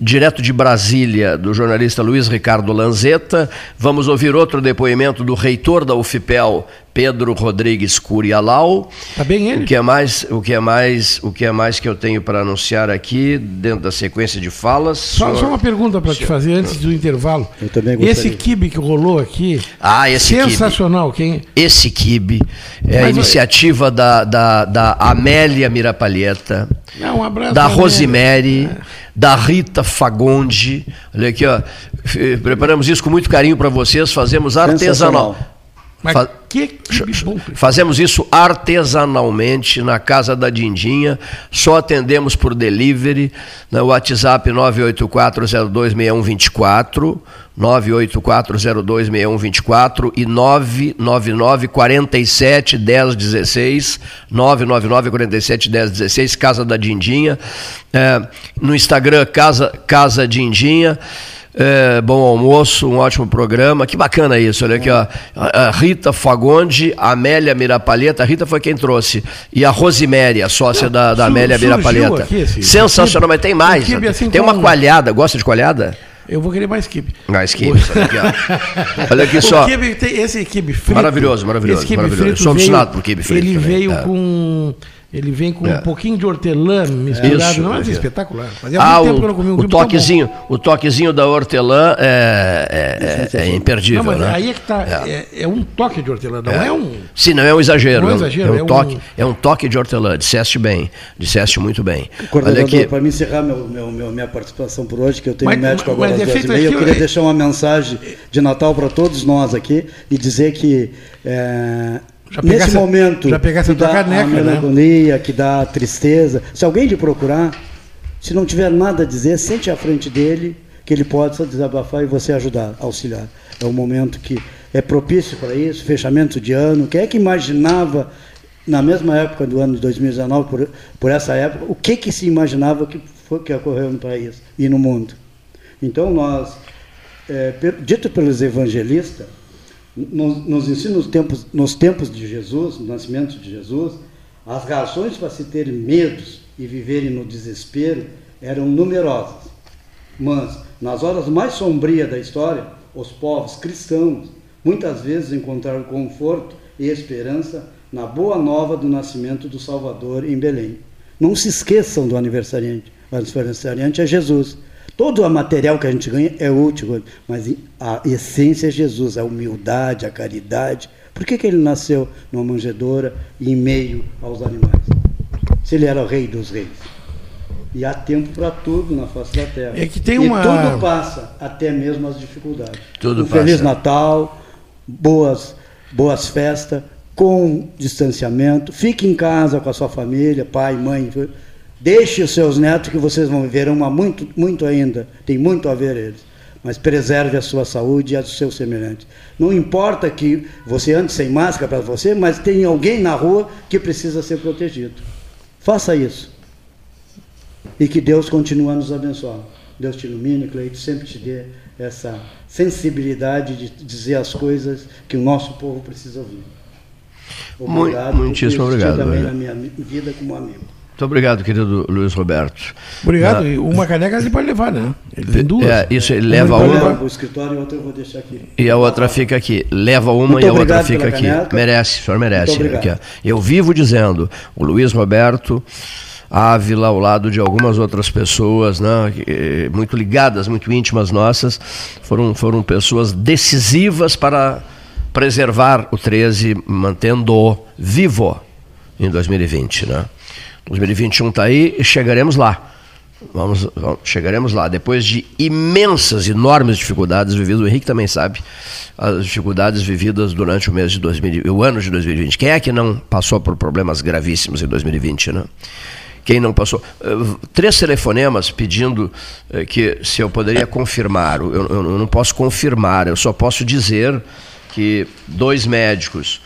direto de Brasília do jornalista Luiz Ricardo Lanzetta. Vamos ouvir outro depoimento do reitor da UFPEL, Pedro Rodrigues Curialau. Tá bem ele? O que é mais, o que é mais, o que é mais que eu tenho para anunciar aqui dentro da sequência de falas? Só, Senhor- só uma pergunta para te fazer antes do intervalo. Eu também gostaria. Esse kibe que rolou aqui, Ah, esse kibe. sensacional. Quem, Esse kibe é a Mas, iniciativa da, da, da Amélia Mirapalheta, É, um abraço, da Amélia. Rosemary, da Rita Fagonde. Olha aqui, ó. Preparamos isso com muito carinho para vocês, fazemos artesanal. Mas Que cara. Fazemos isso artesanalmente na casa da Dindinha, só atendemos por delivery, no WhatsApp 984026124, 984026124 e 999 47 1016, 999 47 1016, Casa da Dindinha. É, no Instagram, Casa, Casa Dindinha. É, bom almoço, um ótimo programa. Que bacana isso, olha aqui, ó. A, Rita Fagonde, Amélia Mirapaleta. A Rita foi quem trouxe. E a Rosemary, a sócia da, da Amélia surgiu Mirapaleta. aqui esse- Sensacional, mas tem mais. um quibe assim tem uma coalhada. Gosta de coalhada? Eu vou querer mais kibe. Mais kibe, olha aqui, ó. Olha aqui só. quibe esse kibe frito. Maravilhoso, maravilhoso, Esse quibe maravilhoso. frito Sou veio- por quibe frito Ele também, veio é. com. Ele vem com É. um pouquinho de hortelã misturado. Isso, não, mas é. é espetacular. Fazia Ah, muito tempo o, que eu não comi um o toquezinho, o toquezinho da hortelã é, é, é- é imperdível, Não, mas né? aí é que tá. É, é um toque de hortelã, não é, um. Sim, não é um exagero. Não é um- exagero, é um, é um- toque, é um toque de hortelã. Disseste bem, disseste muito bem. Olha Coordenador, aqui. para me encerrar meu, meu- meu- minha participação por hoje, que eu tenho Mas- um médico mas agora às é duas e meia, eu queria é- deixar uma mensagem de Natal para todos nós aqui e dizer que é, Já nesse pegasse- momento já pegasse que dá caneca, a né? melancolia, que dá a tristeza, se alguém lhe procurar, se não tiver nada a dizer, sente à frente dele, que ele pode só desabafar e você ajudar, auxiliar. É um momento que é propício para isso, fechamento de ano. Quem é que imaginava, na mesma época do ano de 2019, por, por essa época, o que, que se imaginava que, foi, que ocorreu no país e no mundo? Então, nós, é, dito pelos evangelistas, nos, nos ensina tempos, nos tempos de Jesus, no nascimento de Jesus, as razões para se ter medos e viverem no desespero eram numerosas. Mas, nas horas mais sombrias da história, os povos cristãos muitas vezes encontraram conforto e esperança na boa nova do nascimento do Salvador em Belém. Não se esqueçam do aniversariante. O aniversariante é Jesus. Todo o material que a gente ganha é útil, mas a essência é Jesus, a humildade, a caridade. Por que, que ele nasceu numa manjedoura e em meio aos animais? Se ele era o rei dos reis. E há tempo para tudo na face da terra. É que tem e uma- tudo passa, até mesmo as dificuldades. Tudo um Feliz passa. Natal, boas, boas festas, com distanciamento. Fique em casa com a sua família, pai, mãe. Deixe os seus netos que vocês vão viver uma muito, muito ainda. Tem muito a ver eles. Mas preserve a sua saúde e a dos seus semelhantes. Não importa que você ande sem máscara para você, mas tem alguém na rua que precisa ser protegido. Faça isso. E que Deus continue a nos abençoar. Deus te ilumine, Cleito, sempre te dê essa sensibilidade de dizer as coisas que o nosso povo precisa ouvir. Por muitíssimo obrigado, também né? na minha mi- vida como amigo. Muito obrigado, querido Luiz Roberto. Obrigado. Na- E uma caneca ele pode levar, né? Ele tem duas. É, isso, ele leva Uma uma o escritório e outra eu vou deixar aqui. e a outra fica aqui. Leva uma Muito e a outra fica aqui. caneca. Merece, o senhor merece. Eu vivo dizendo, o Luiz Roberto Ávila, ao lado de algumas outras pessoas, né, eh, muito ligadas, muito íntimas nossas, foram, foram pessoas decisivas para preservar o 13, mantendo-o vivo em 2020. Né? 2021 está aí e chegaremos lá. Vamos, vamos- chegaremos lá. Depois de imensas, enormes dificuldades vividas, o Henrique também sabe, as dificuldades vividas durante o mês de 2020, o ano de 2020. Quem é que não passou por problemas gravíssimos em 2020, né? Quem não passou? Eh, Três telefonemas pedindo eh, que se eu poderia confirmar. Eu, eu- não posso confirmar, eu só posso dizer que dois médicos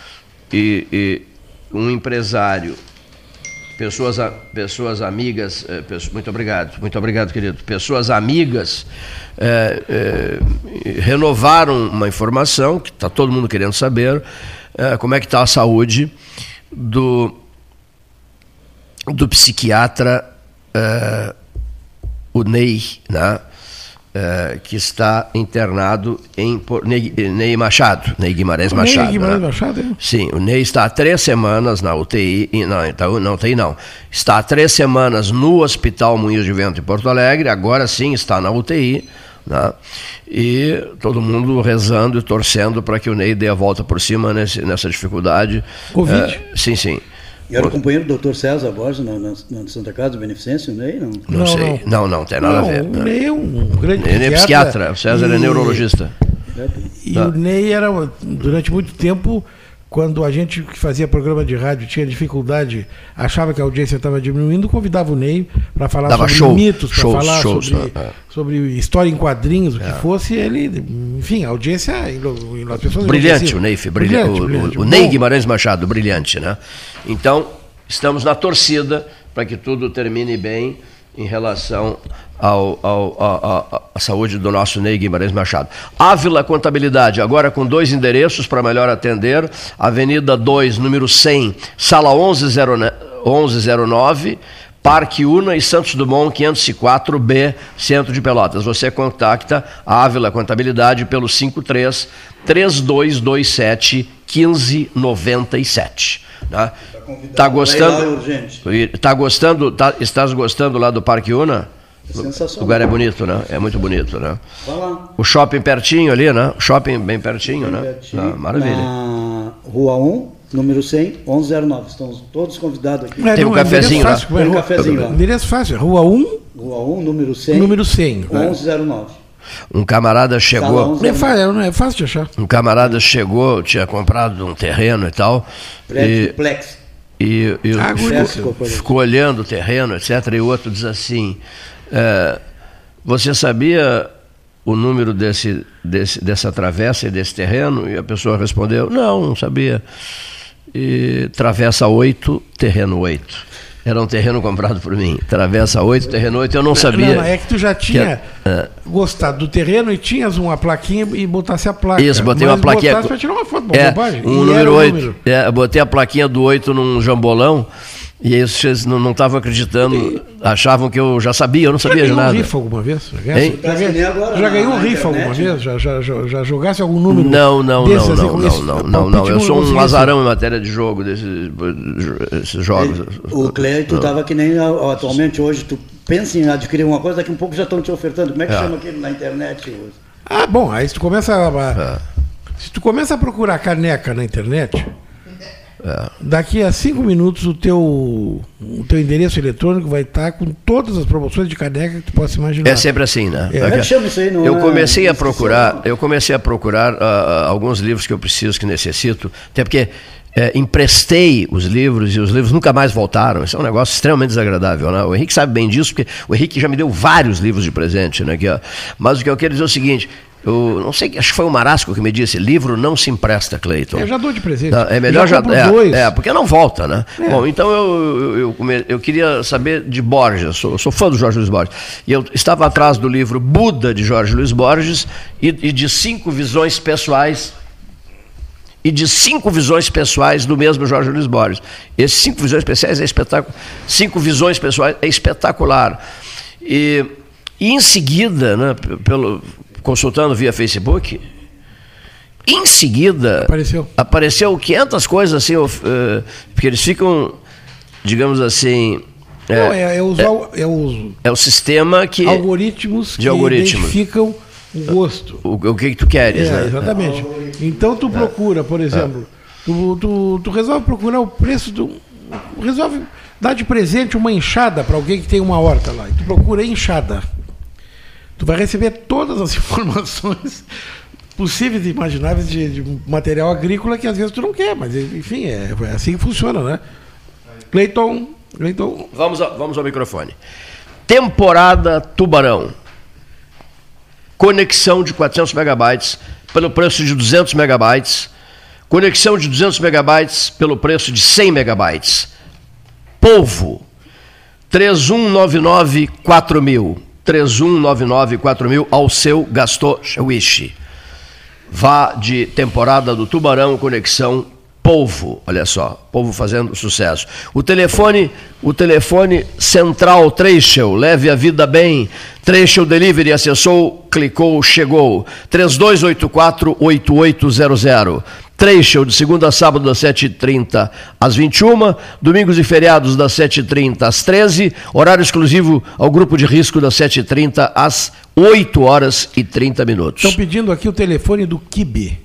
e- e um empresário pessoas, pessoas amigas, eh, muito obrigado, muito obrigado, querido. Pessoas amigas eh, eh, renovaram uma informação que está todo mundo querendo saber, eh, como é que está a saúde do, do psiquiatra eh, o Ney, né? Eh, que está internado em Ney, Ney Machado, Ney Guimarães O Ney Machado. Guimarães né? Machado, é? Sim, o Ney está há três semanas na UTI, não, então, não UTI não, está há três semanas no Hospital Moinhos de Vento em Porto Alegre, agora sim está na UTI, né? e todo mundo rezando e torcendo para que o Ney dê a volta por cima nesse, nessa dificuldade. Covid? Eh, sim, sim. E era o companheiro do Dr. César Borges na, na, na Santa Casa do Beneficência, não é? Não. Não, Não, sei, não, não, tem nada Não, a ver. o Ney é um grande Ele é psiquiatra, o César é e- neurologista. E Tá. o Ney era, durante muito tempo, quando a gente que fazia programa de rádio tinha dificuldade, achava que a audiência estava diminuindo, convidava o Ney para falar Dava sobre show, mitos, para falar shows, sobre? É. sobre história em quadrinhos, o que fosse, ele, enfim, a audiência, as pessoas Brilhante o Ney, brilhante, o, brilhante. o, o Ney Guimarães Machado, brilhante, né? Então, estamos na torcida para que tudo termine bem em relação ao, ao- à saúde do nosso Ney Guimarães Machado. Ávila Contabilidade, agora com dois endereços para melhor atender. Avenida 2, número 100, sala 1109, Parque Una e Santos Dumont 504B, Centro de Pelotas. Você contacta a Ávila Contabilidade pelo 53 3227 1597. Né? Tá gostando? Tá gostando? Tá, estás gostando lá do Parque Una? Sensacional. O lugar é bonito, né? É muito bonito, né? Vai lá. O shopping pertinho ali, né? O shopping bem pertinho, né? Pertinho, Ah, maravilha. Na Rua 1, número 100, 1109. Estão todos convidados aqui. É, Tem um não, é cafezinho lá. Tem um rua- cafezinho lá. Endereço fácil, Rua 1, Rua 1, número 100, número 100. né? 1109. Um camarada chegou. É fácil, é fácil de achar. Um camarada chegou, tinha comprado um terreno e tal. Prédio e, Plex. E, e Ah, ficou, ficou olhando o terreno, etc. E o outro diz assim: é, Você sabia o número desse, desse, dessa travessa e desse terreno? E a pessoa respondeu: Não, não sabia. E travessa 8, terreno 8. Era um terreno comprado por mim. Travessa 8, terreno 8, eu não sabia. Não, é que tu já tinha é. gostado do terreno e tinhas uma plaquinha e botasse a placa. Isso, botei uma plaquinha. pra tirar uma foto, é, um número era o 8. número. É, botei a plaquinha do 8 num jambolão e aí vocês não estavam acreditando, achavam que eu já sabia, eu não sabia já de ganhou nada. um rifa alguma vez? Já, Hein? ganhasse? já, ganhou- já ganhou um rifa alguma vez? Já, já, já, já jogasse algum número? Não, não, desses, não, assim, não, não, não, não, não. Eu sou um consegui azarão em matéria de jogo, desses, esses jogos. O Cleito estava que nem atualmente hoje, tu pensa em adquirir uma coisa, daqui um pouco já estão te ofertando. Como é que É. chama aquilo na internet? Ah, bom, aí se tu começa a, É. se tu começa a procurar caneca na internet, É. daqui a cinco minutos o teu, o teu endereço eletrônico vai estar com todas as promoções de caneca que tu possa imaginar. É sempre assim, né? É. É não eu é? comecei a procurar, eu comecei a procurar ah, alguns livros que eu preciso, que necessito, até porque eh, emprestei os livros e os livros nunca mais voltaram. Isso é um negócio extremamente desagradável, né? O Henrique sabe bem disso, porque o Henrique já me deu vários livros de presente, né? Aqui, ó. Mas o que eu quero dizer é o seguinte. Eu não sei, acho que foi o Marasco que me disse, livro não se empresta, Cleiton. Eu já dou de presente. É melhor já, compro é, é, porque não volta, né? É. Bom, então eu, eu, eu, eu queria saber de Borges, sou, sou fã do Jorge Luiz Borges. E eu estava atrás do livro Buda, de Jorge Luiz Borges, e, e de cinco visões pessoais. E de cinco visões pessoais do mesmo Jorge Luiz Borges. Esses cinco visões pessoais é espetacular. Cinco visões pessoais é espetacular. E, e em seguida, né, pelo, consultando via Facebook, em seguida apareceu, apareceu 500 coisas assim, eh, porque eles ficam, digamos assim, Não, é, é os, é os é o sistema que algoritmos de que algoritmos. identificam o gosto. O, o que, que tu queres, É, né? exatamente. Então tu procura, por exemplo, tu, tu, tu resolve procurar o preço do. Resolve dar de presente uma enxada para alguém que tem uma horta lá. E tu procura enxada. Tu vai receber todas as informações possíveis e imagináveis de, de material agrícola que às vezes tu não quer, mas enfim, é, é assim que funciona, né? Cleiton, Cleiton. Vamos, ao- vamos ao microfone. Temporada Tubarão. Conexão de 400 megabytes pelo preço de 200 megabytes. Conexão de 200 megabytes pelo preço de 100 megabytes. Polvo. 3199 4000. 3199 4000 ao seu Gastou Wish. Vá de temporada do Tubarão Conexão Polvo, olha só, Polvo fazendo sucesso. O telefone, o telefone Central Treachel, leve a vida bem. Treachel Delivery acessou, clicou, chegou. 3284 8800. Treachel de segunda a sábado das 7h30 às 21 domingos e feriados das 7h30 às 13 horário exclusivo ao grupo de risco das 7h30 às 8 horas e 30 minutos. Estão pedindo aqui o telefone do Kibe.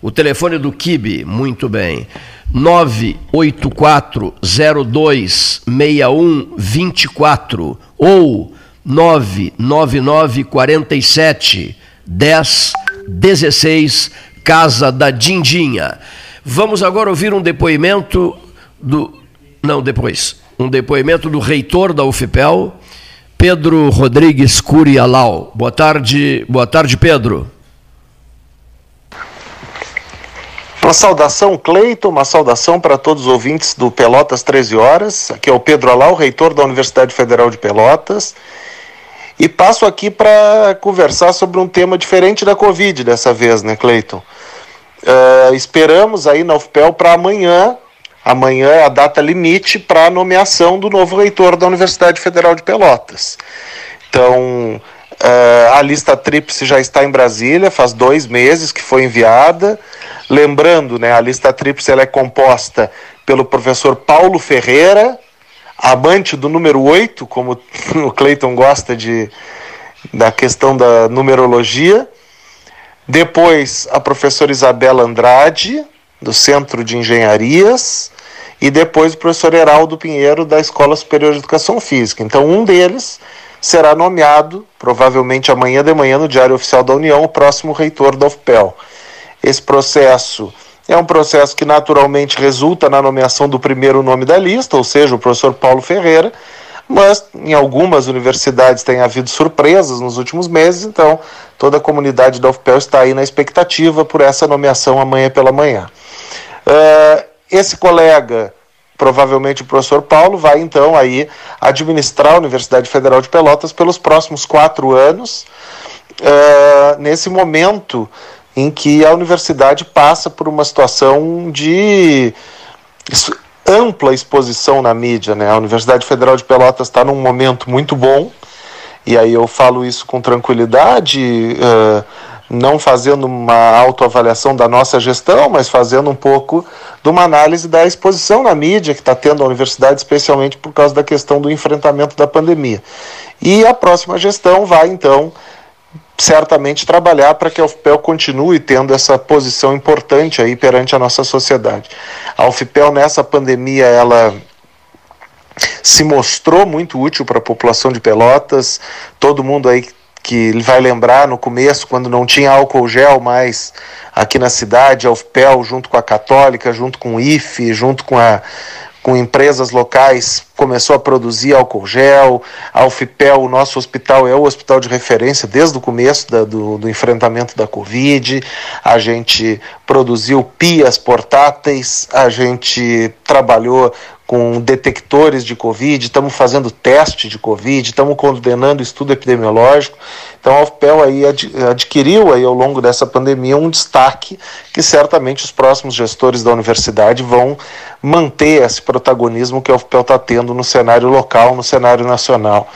O telefone do Kibe, muito bem. 984026124 ou 99947 1016 Casa da Dindinha. Vamos agora ouvir um depoimento do não, depois. Um depoimento do reitor da UFPEL, Pedro Rodrigues Curialau. Boa tarde, boa tarde, Pedro. Uma saudação, Cleito, uma saudação para todos os ouvintes do Pelotas 13 Horas. Aqui é o Pedro Alau, reitor da Universidade Federal de Pelotas. E passo aqui para conversar sobre um tema diferente da Covid dessa vez, né, Cleiton? Eh, esperamos aí na UFPEL para amanhã Amanhã é a data limite para a nomeação do novo reitor da Universidade Federal de Pelotas. Então, uh, a lista tríplice já está em Brasília, faz dois meses que foi enviada. Lembrando, né, a lista tríplice ela é composta pelo professor Paulo Ferreira, amante do número 8, como o Cleiton gosta de, da questão da numerologia. Depois, a professora Isabela Andrade, do Centro de Engenharias e depois o professor Heraldo Pinheiro, da Escola Superior de Educação Física. Então, um deles será nomeado, provavelmente amanhã de manhã, no Diário Oficial da União, o próximo reitor da UFPEL. Esse processo é um processo que naturalmente resulta na nomeação do primeiro nome da lista, ou seja, o professor Paulo Ferreira, mas em algumas universidades tem havido surpresas nos últimos meses, então toda a comunidade da UFPEL está aí na expectativa por essa nomeação amanhã pela manhã. Uh, esse colega, provavelmente o professor Paulo, vai então aí administrar a Universidade Federal de Pelotas pelos próximos quatro anos, uh, nesse momento em que a universidade passa por uma situação de ampla exposição na mídia. Né? A Universidade Federal de Pelotas está num momento muito bom, e aí eu falo isso com tranquilidade. Uh, não fazendo uma autoavaliação da nossa gestão, mas fazendo um pouco de uma análise da exposição na mídia que está tendo a universidade, especialmente por causa da questão do enfrentamento da pandemia. E a próxima gestão vai, então, certamente trabalhar para que a UFPEL continue tendo essa posição importante aí perante a nossa sociedade. A UFPEL, nessa pandemia, ela se mostrou muito útil para a população de Pelotas, todo mundo aí que vai lembrar no começo, quando não tinha álcool gel mais aqui na cidade, a UFPEL, junto com a Católica, junto com o IFE, junto com, a, com empresas locais, começou a produzir álcool gel. A o nosso hospital, é o hospital de referência desde o começo da, do, do enfrentamento da Covid. A gente produziu pias portáteis, a gente trabalhou com detectores de Covid, estamos fazendo teste de Covid, estamos condenando estudo epidemiológico. Então a UFPEL aí adquiriu aí ao longo dessa pandemia um destaque que certamente os próximos gestores da universidade vão manter esse protagonismo que a UFPEL está tendo no cenário local, no cenário nacional.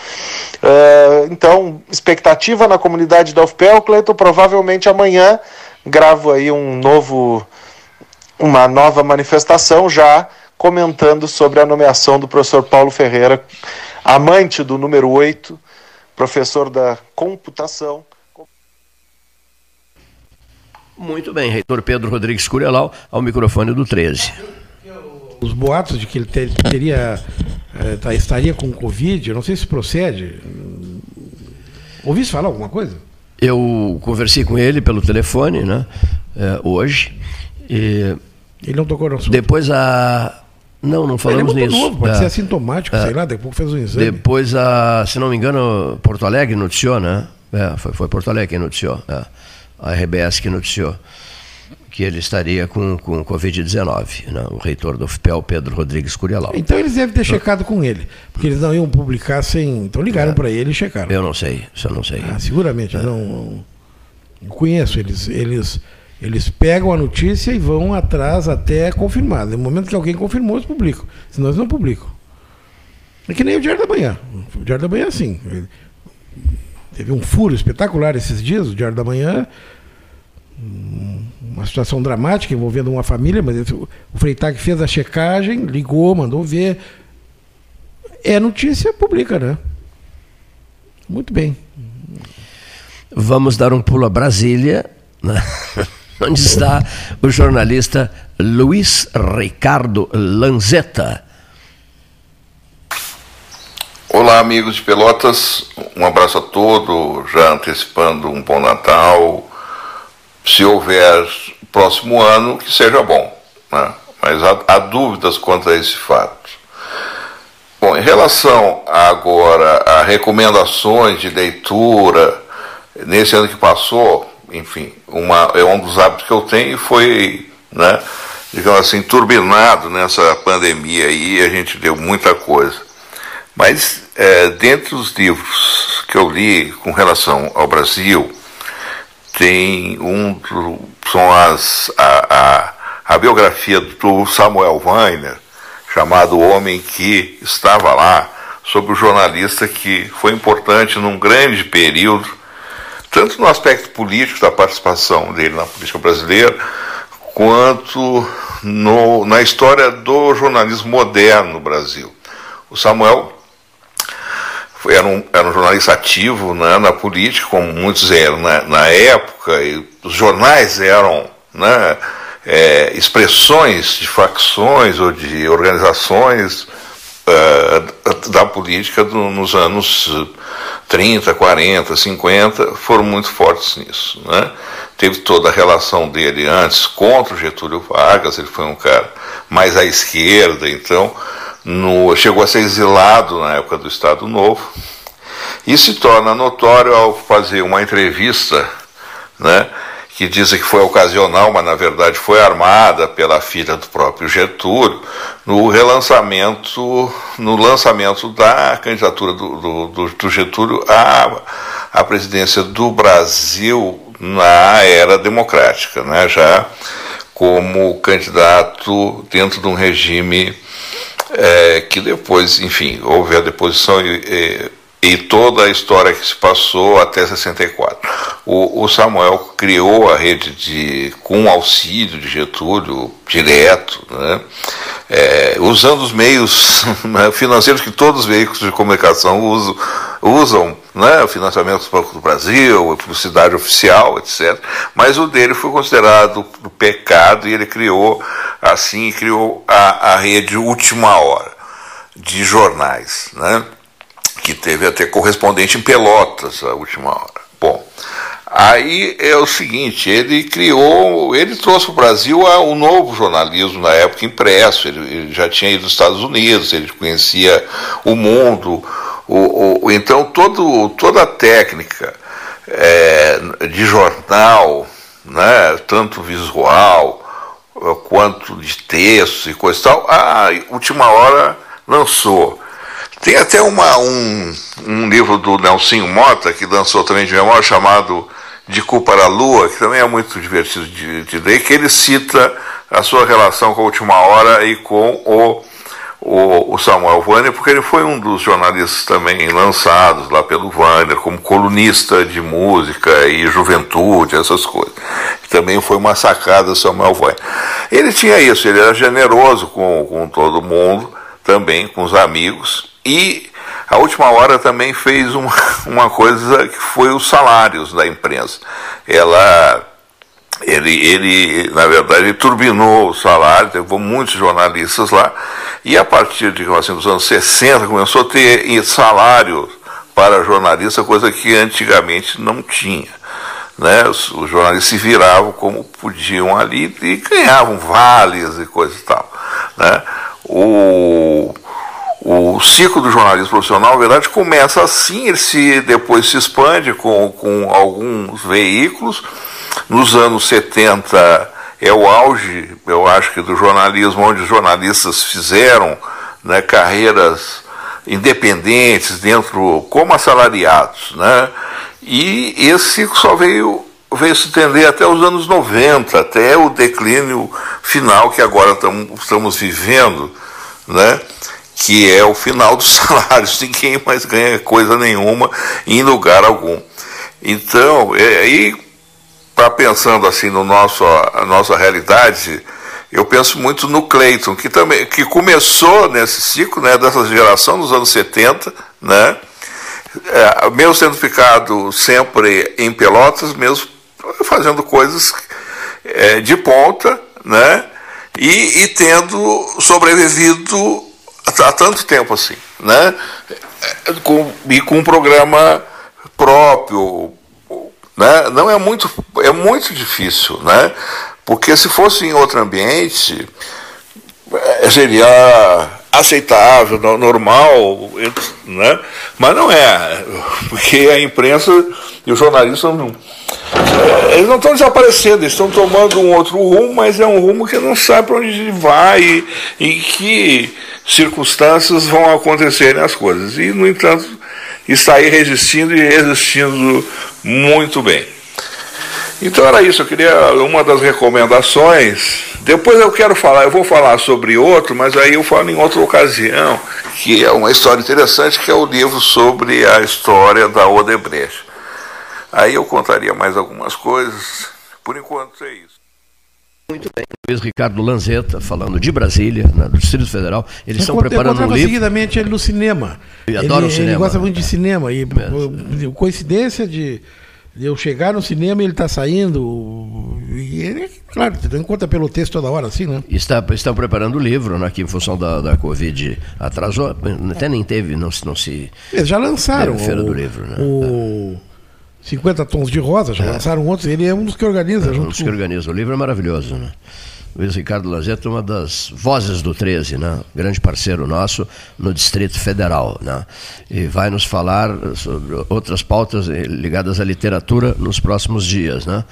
Uh, então, expectativa na comunidade da UFPEL, Cleiton, provavelmente amanhã gravo aí um novo, uma nova manifestação já comentando sobre a nomeação do professor Paulo Ferreira, amante do número 8, professor da computação. Muito bem, reitor Pedro Rodrigues Curelau, ao microfone do 13. Os boatos de que ele ter, teria, é, estaria com Covid, eu não sei se procede. Ouviste falar alguma coisa? Eu conversei com ele pelo telefone, né, é, hoje. E ele não tocou no assunto. Depois a, não, não falamos ele é nisso. Novo, pode é. ser assintomático, é. sei lá, daqui a pouco fez um exame. Depois, a, se não me engano, Porto Alegre noticiou, né? É, foi, foi Porto Alegre que noticiou, é. a RBS que noticiou que ele estaria com, com Covid-19, né? o reitor do FPEL, Pedro Rodrigues Curialau. Então eles devem ter checado com ele, porque eles não iam publicar sem. Então ligaram é. para ele e checaram. Eu não sei, isso eu não sei. Ah, seguramente, é. não, não conheço. Eles, eles eles pegam a notícia e vão atrás até confirmar. No momento que alguém confirmou, eles publicam. Senão eles não publicam. É que nem o Diário da Manhã. O Diário da Manhã assim. Teve um furo espetacular esses dias, o Diário da Manhã. Uma situação dramática envolvendo uma família, mas o Freitag fez a checagem, ligou, mandou ver. É notícia, publica, né? Muito bem. Vamos dar um pulo a Brasília. Né? onde está o jornalista Luiz Ricardo Lanzetta. Olá, amigos de Pelotas. Um abraço a todos, já antecipando um bom Natal. Se houver próximo ano, que seja bom. Né? Mas há, há dúvidas quanto a esse fato. Bom, em relação agora a recomendações de leitura, nesse ano que passou, enfim, uma, é um dos hábitos que eu tenho e foi, né, digamos assim, turbinado nessa pandemia aí, a gente deu muita coisa. Mas, é, dentre os livros que eu li com relação ao Brasil, tem um, são as, a, a, a biografia do Samuel Weiner, chamado O Homem que Estava Lá, sobre o jornalista que foi importante num grande período, tanto no aspecto político da participação dele na política brasileira, quanto no, na história do jornalismo moderno no Brasil. O Samuel era, um, era um jornalista ativo né, na política, como muitos eram na, na época, e os jornais eram né, é, expressões de facções ou de organizações da política do, nos anos 30, 40, 50, foram muito fortes nisso. Né? Teve toda a relação dele antes contra o Getúlio Vargas, ele foi um cara mais à esquerda, então no, chegou a ser exilado na época do Estado Novo, e se torna notório ao fazer uma entrevista, né, que dizem que foi ocasional, mas na verdade foi armada pela filha do próprio Getúlio, no relançamento, no lançamento da candidatura do, do, do Getúlio à, à presidência do Brasil na era democrática, né, já como candidato dentro de um regime é, que depois, enfim, houve a deposição e, e e toda a história que se passou até 64. O, o Samuel criou a rede de com auxílio de Getúlio direto, né? É, usando os meios né, financeiros que todos os veículos de comunicação usam, usam né, o financiamento do Banco do Brasil, a publicidade oficial, etc. Mas o dele foi considerado pecado e ele criou assim criou a, a rede última hora de jornais, né? que teve até correspondente em Pelotas a última hora. Bom, aí é o seguinte, ele criou, ele trouxe para o Brasil um novo jornalismo na época impresso, ele, ele, já tinha ido aos Estados Unidos, ele conhecia o mundo, o, o então todo, toda a técnica é, de jornal, né, tanto visual quanto de texto e coisa e tal, a última hora lançou. Tem até uma, um, um livro do Nelsinho Mota, que lançou também de memória, chamado De Culpa para a Lua, que também é muito divertido de, de ler, que ele cita a sua relação com a última hora e com o, o, o Samuel Wanner, porque ele foi um dos jornalistas também lançados lá pelo Wanner, como colunista de música e juventude, essas coisas. Também foi uma sacada Samuel Wanner. Ele tinha isso, ele era generoso com, com todo mundo, também com os amigos, e a última hora também fez uma, uma coisa que foi os salários da imprensa. Ela ele, ele, na verdade, ele turbinou o salário, levou muitos jornalistas lá, e a partir de, assim, dos anos 60 começou a ter salário para jornalista, coisa que antigamente não tinha. Né? Os, os jornalistas se viravam como podiam ali e ganhavam vales e coisa e tal. Né? O, o ciclo do jornalismo profissional, na verdade, começa assim, ele se depois se expande com, com alguns veículos. Nos anos 70 é o auge, eu acho que do jornalismo, onde os jornalistas fizeram né, carreiras independentes dentro, como assalariados, né? E esse ciclo só veio veio se estender até os anos 90, até o declínio final que agora tamo, estamos vivendo, né? Que é o final dos salários, ninguém mais ganha coisa nenhuma em lugar algum. Então, aí, para pensando assim no nosso, a nossa realidade, eu penso muito no Clayton, que também que começou nesse ciclo, né, dessa geração dos anos 70, né, é, mesmo sendo ficado sempre em Pelotas, mesmo fazendo coisas é, de ponta, né, e, e tendo sobrevivido há tanto tempo assim, né? Com, e com um programa próprio, né? Não é muito, é muito difícil, né? Porque se fosse em outro ambiente, é, seria aceitável, normal, né? Mas não é, porque a imprensa e os jornalistas não, é, eles não estão desaparecendo, eles estão tomando um outro rumo, mas é um rumo que não sabe para onde vai e, e que circunstâncias vão acontecerem as coisas. E, no entanto, está aí resistindo e resistindo muito bem. Então era isso, eu queria uma das recomendações. Depois eu quero falar, eu vou falar sobre outro, mas aí eu falo em outra ocasião, que é uma história interessante, que é o livro sobre a história da Odebrecht. Aí eu contaria mais algumas coisas. Por enquanto é isso. Muito bem. Luiz Ricardo Lanzetta, falando de Brasília, né, do Distrito Federal. Eles estão preparando um livro. seguidamente ele no cinema. Ele adora o cinema. Ele gosta muito de cinema. E coincidência de, eu chegar no cinema e ele está saindo. E ele, claro, tem conta pelo texto toda hora, assim, né? Está, estão preparando o livro, né, que em função da, da Covid atrasou. Até nem teve, não, não se. Eles já lançaram. É, Feira o, do Livro, né? O... 50 tons de rosa, já é. lançaram outros, ele é um dos que organiza. É um dos que organiza. O livro é maravilhoso, né? Luiz Ricardo Lazeta, uma das vozes do 13, né? grande parceiro nosso no Distrito Federal. Né? E vai nos falar sobre outras pautas ligadas à literatura nos próximos dias. Né?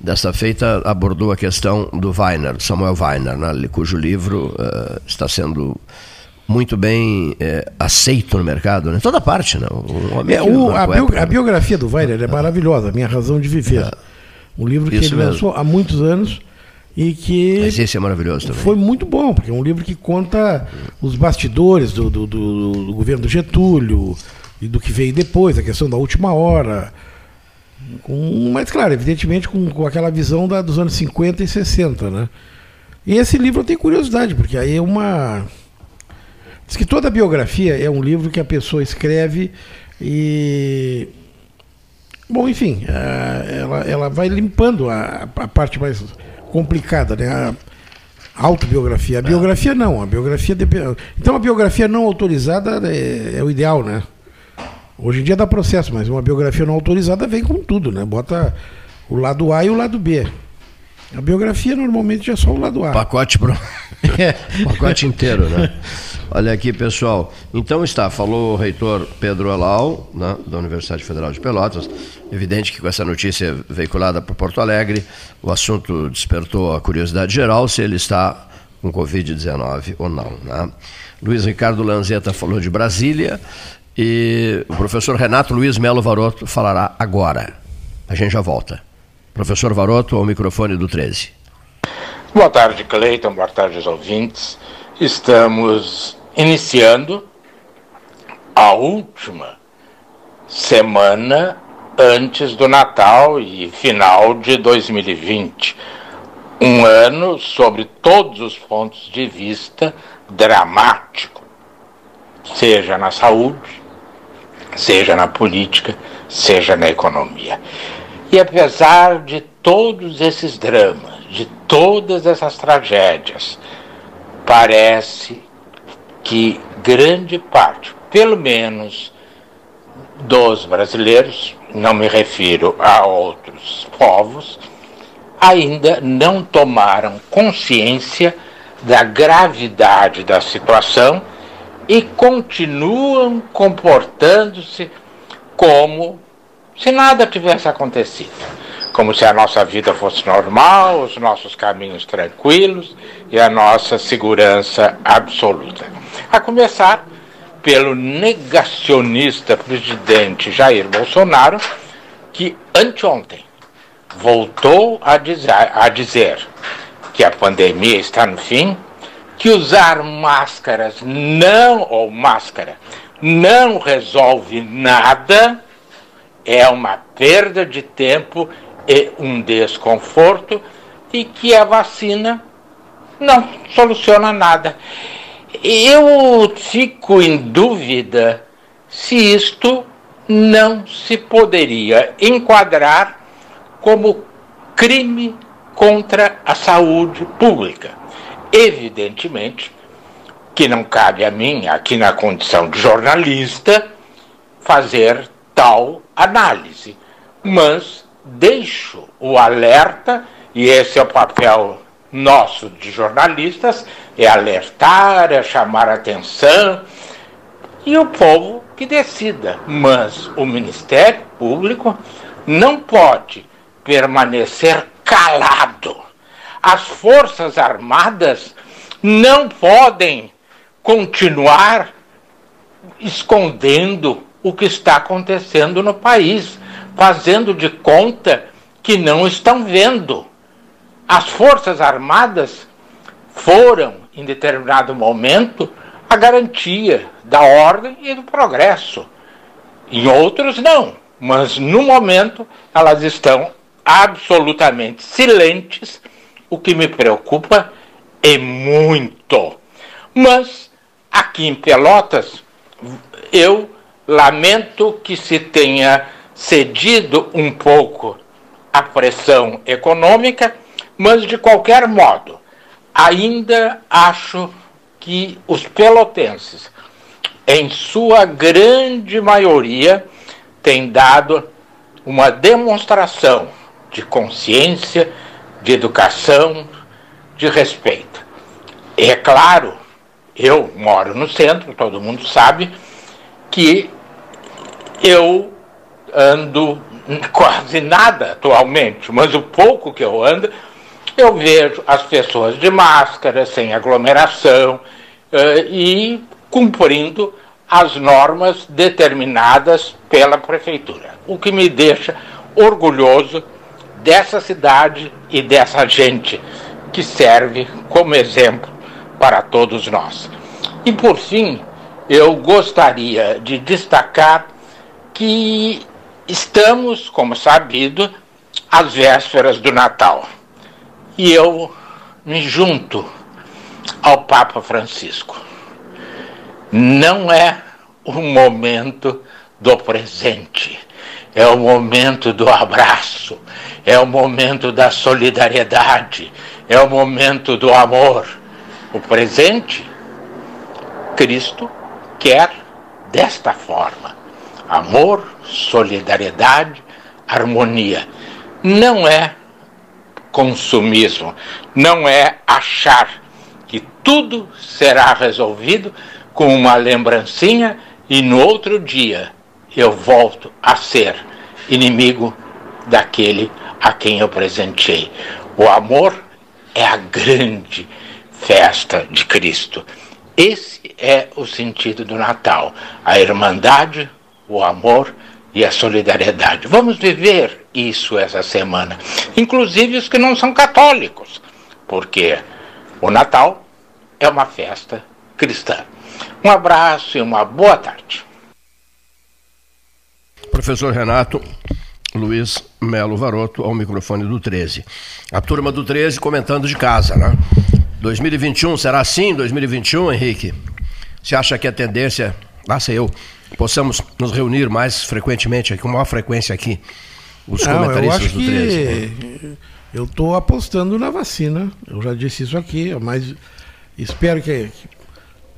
Desta feita, abordou a questão do Weiner, Samuel Weiner, né? cujo livro uh, está sendo muito bem é, aceito no mercado, né? Toda parte, né? O, é, o, a, bio, época, a, biografia do Weiner é maravilhosa, Minha Razão de Viver. É. Um livro que Isso ele mesmo. lançou há muitos anos e que Mas esse é maravilhoso também. foi muito bom, porque é um livro que conta os bastidores do, do, do, do governo do Getúlio e do que veio depois, a questão da última hora. Com, mas, claro, evidentemente com, com aquela visão da, dos anos 50 e 60, né? E esse livro eu tenho curiosidade, porque aí é uma Diz que toda biografia é um livro que a pessoa escreve e. Bom, enfim, ela, ela vai limpando a, a parte mais complicada, né? A autobiografia. A biografia não, a biografia depende. Então a biografia não autorizada é, é, o ideal, né? Hoje em dia dá processo, mas uma biografia não autorizada vem com tudo, né? Bota o lado A e o lado B. A biografia normalmente é só o lado A. Pacote pro... é. Pacote inteiro, né? Olha aqui, pessoal. Então está, falou o reitor Pedro Alau, né, da Universidade Federal de Pelotas. Evidente que com essa notícia veiculada por Porto Alegre, o assunto despertou a curiosidade geral se ele está com Covid-19 ou não. Né? Luiz Ricardo Lanzetta falou de Brasília e o professor Renato Luiz Melo Varoto falará agora. A gente já volta. Professor Varoto, ao microfone do 13. Boa tarde, Cleiton. Boa tarde aos ouvintes. Estamos iniciando a última semana antes do Natal e final de 2020. Um ano, sobre todos os pontos de vista, dramático, seja na saúde, seja na política, seja na economia. E apesar de todos esses dramas, de todas essas tragédias, parece que grande parte, pelo menos dos brasileiros, não me refiro a outros povos, ainda não tomaram consciência da gravidade da situação e continuam comportando-se como se nada tivesse acontecido. Como se a nossa vida fosse normal, os nossos caminhos tranquilos e a nossa segurança absoluta. A começar pelo negacionista presidente Jair Bolsonaro, que anteontem voltou a dizer, a dizer que a pandemia está no fim, que usar máscaras não, ou máscara, não resolve nada, é uma perda de tempo e um desconforto, e que a vacina não soluciona nada. Eu fico em dúvida se isto não se poderia enquadrar como crime contra a saúde pública. Evidentemente que não cabe a mim, aqui na condição de jornalista, fazer tal análise, mas deixo o alerta, e esse é o papel nosso de jornalistas, é alertar, é chamar atenção e o povo que decida. Mas o Ministério Público não pode permanecer calado. As Forças Armadas não podem continuar escondendo o que está acontecendo no país, fazendo de conta que não estão vendo. As Forças Armadas foram, em determinado momento, a garantia da ordem e do progresso. Em outros, não. Mas, no momento, elas estão absolutamente silentes, o que me preocupa é muito. Mas, aqui em Pelotas, eu lamento que se tenha cedido um pouco à pressão econômica, mas, de qualquer modo, ainda acho que os pelotenses, em sua grande maioria, têm dado uma demonstração de consciência, de educação, de respeito. É claro, eu moro no centro, todo mundo sabe que eu ando quase nada atualmente, mas o pouco que eu ando, eu vejo as pessoas de máscara, sem aglomeração eh, e cumprindo as normas determinadas pela prefeitura, o que me deixa orgulhoso dessa cidade e dessa gente que serve como exemplo para todos nós. E por fim, eu gostaria de destacar que estamos, como sabido, às vésperas do Natal. E eu me junto ao Papa Francisco. Não é o momento do presente, é o momento do abraço, é o momento da solidariedade, é o momento do amor. O presente, Cristo quer desta forma: amor, solidariedade, harmonia. Não é consumismo, não é achar que tudo será resolvido com uma lembrancinha e no outro dia eu volto a ser inimigo daquele a quem eu presenteei. O amor é a grande festa de Cristo. Esse é o sentido do Natal: a irmandade, o amor e a solidariedade. Vamos viver isso essa semana, inclusive os que não são católicos, porque o Natal é uma festa cristã. Um abraço e uma boa tarde. Professor Renato Luiz Melo Varoto ao microfone do 13. A turma do 13 comentando de casa, né? 2021 será assim? 2021, Henrique? Você acha que a tendência, sei eu, possamos nos reunir mais frequentemente aqui, com maior frequência aqui, os Não, comentaristas eu acho do 13? que eu estou apostando na vacina. Eu já disse isso aqui, mas espero que,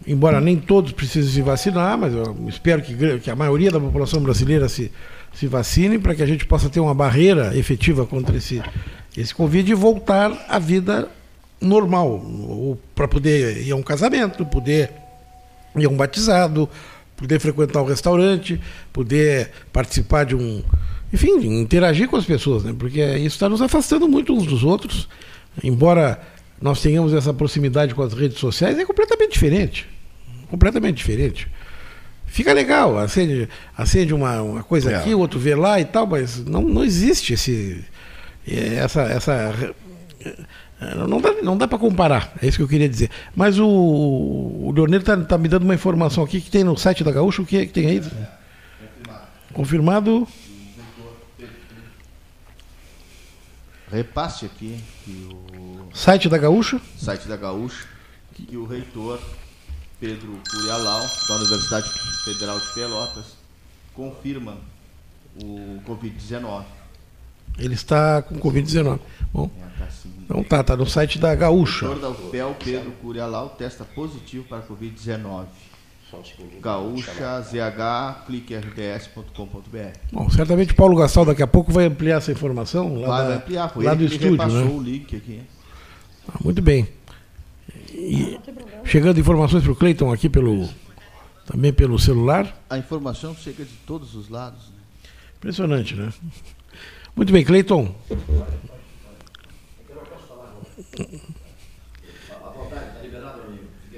embora nem todos precisem se vacinar, mas eu espero que, que a maioria da população brasileira se, se vacine para que a gente possa ter uma barreira efetiva contra esse, esse Covid e voltar à vida normal, para poder ir a um casamento, poder ir a um batizado, poder frequentar um restaurante, poder participar de um. Enfim, interagir com as pessoas, né? Porque isso está nos afastando muito uns dos outros. Embora nós tenhamos essa proximidade com as redes sociais, é completamente diferente. Completamente diferente. Fica legal, acende, acende uma, uma coisa É. aqui, o outro vê lá e tal, mas não, não existe esse. Essa. essa não dá, não dá para comparar, é isso que eu queria dizer. Mas o, o Leonel está tá me dando uma informação aqui que tem no site da Gaúcha, o que, é que tem aí? Confirmado. Repasse aqui que o Site da Gaúcha? site da Gaúcha que o reitor Pedro Curialau, da Universidade Federal de Pelotas, confirma o Covid-19. Ele está com Covid-19. Bom, então tá, tá no site da O Gaúcha. reitor da UFPEL, Pedro Curialau, testa positivo para Covid-19. Gaúcha, ZH, cliquerds.com.br. Bom, certamente Paulo Gastal daqui a pouco vai ampliar essa informação lá, Vai da- ampliar, foi lá do estúdio, né? o link aqui. Ah, muito bem. E chegando informações para o Cleiton aqui pelo também pelo celular. A informação chega de todos os lados. né? Impressionante, né? Muito bem, Cleiton.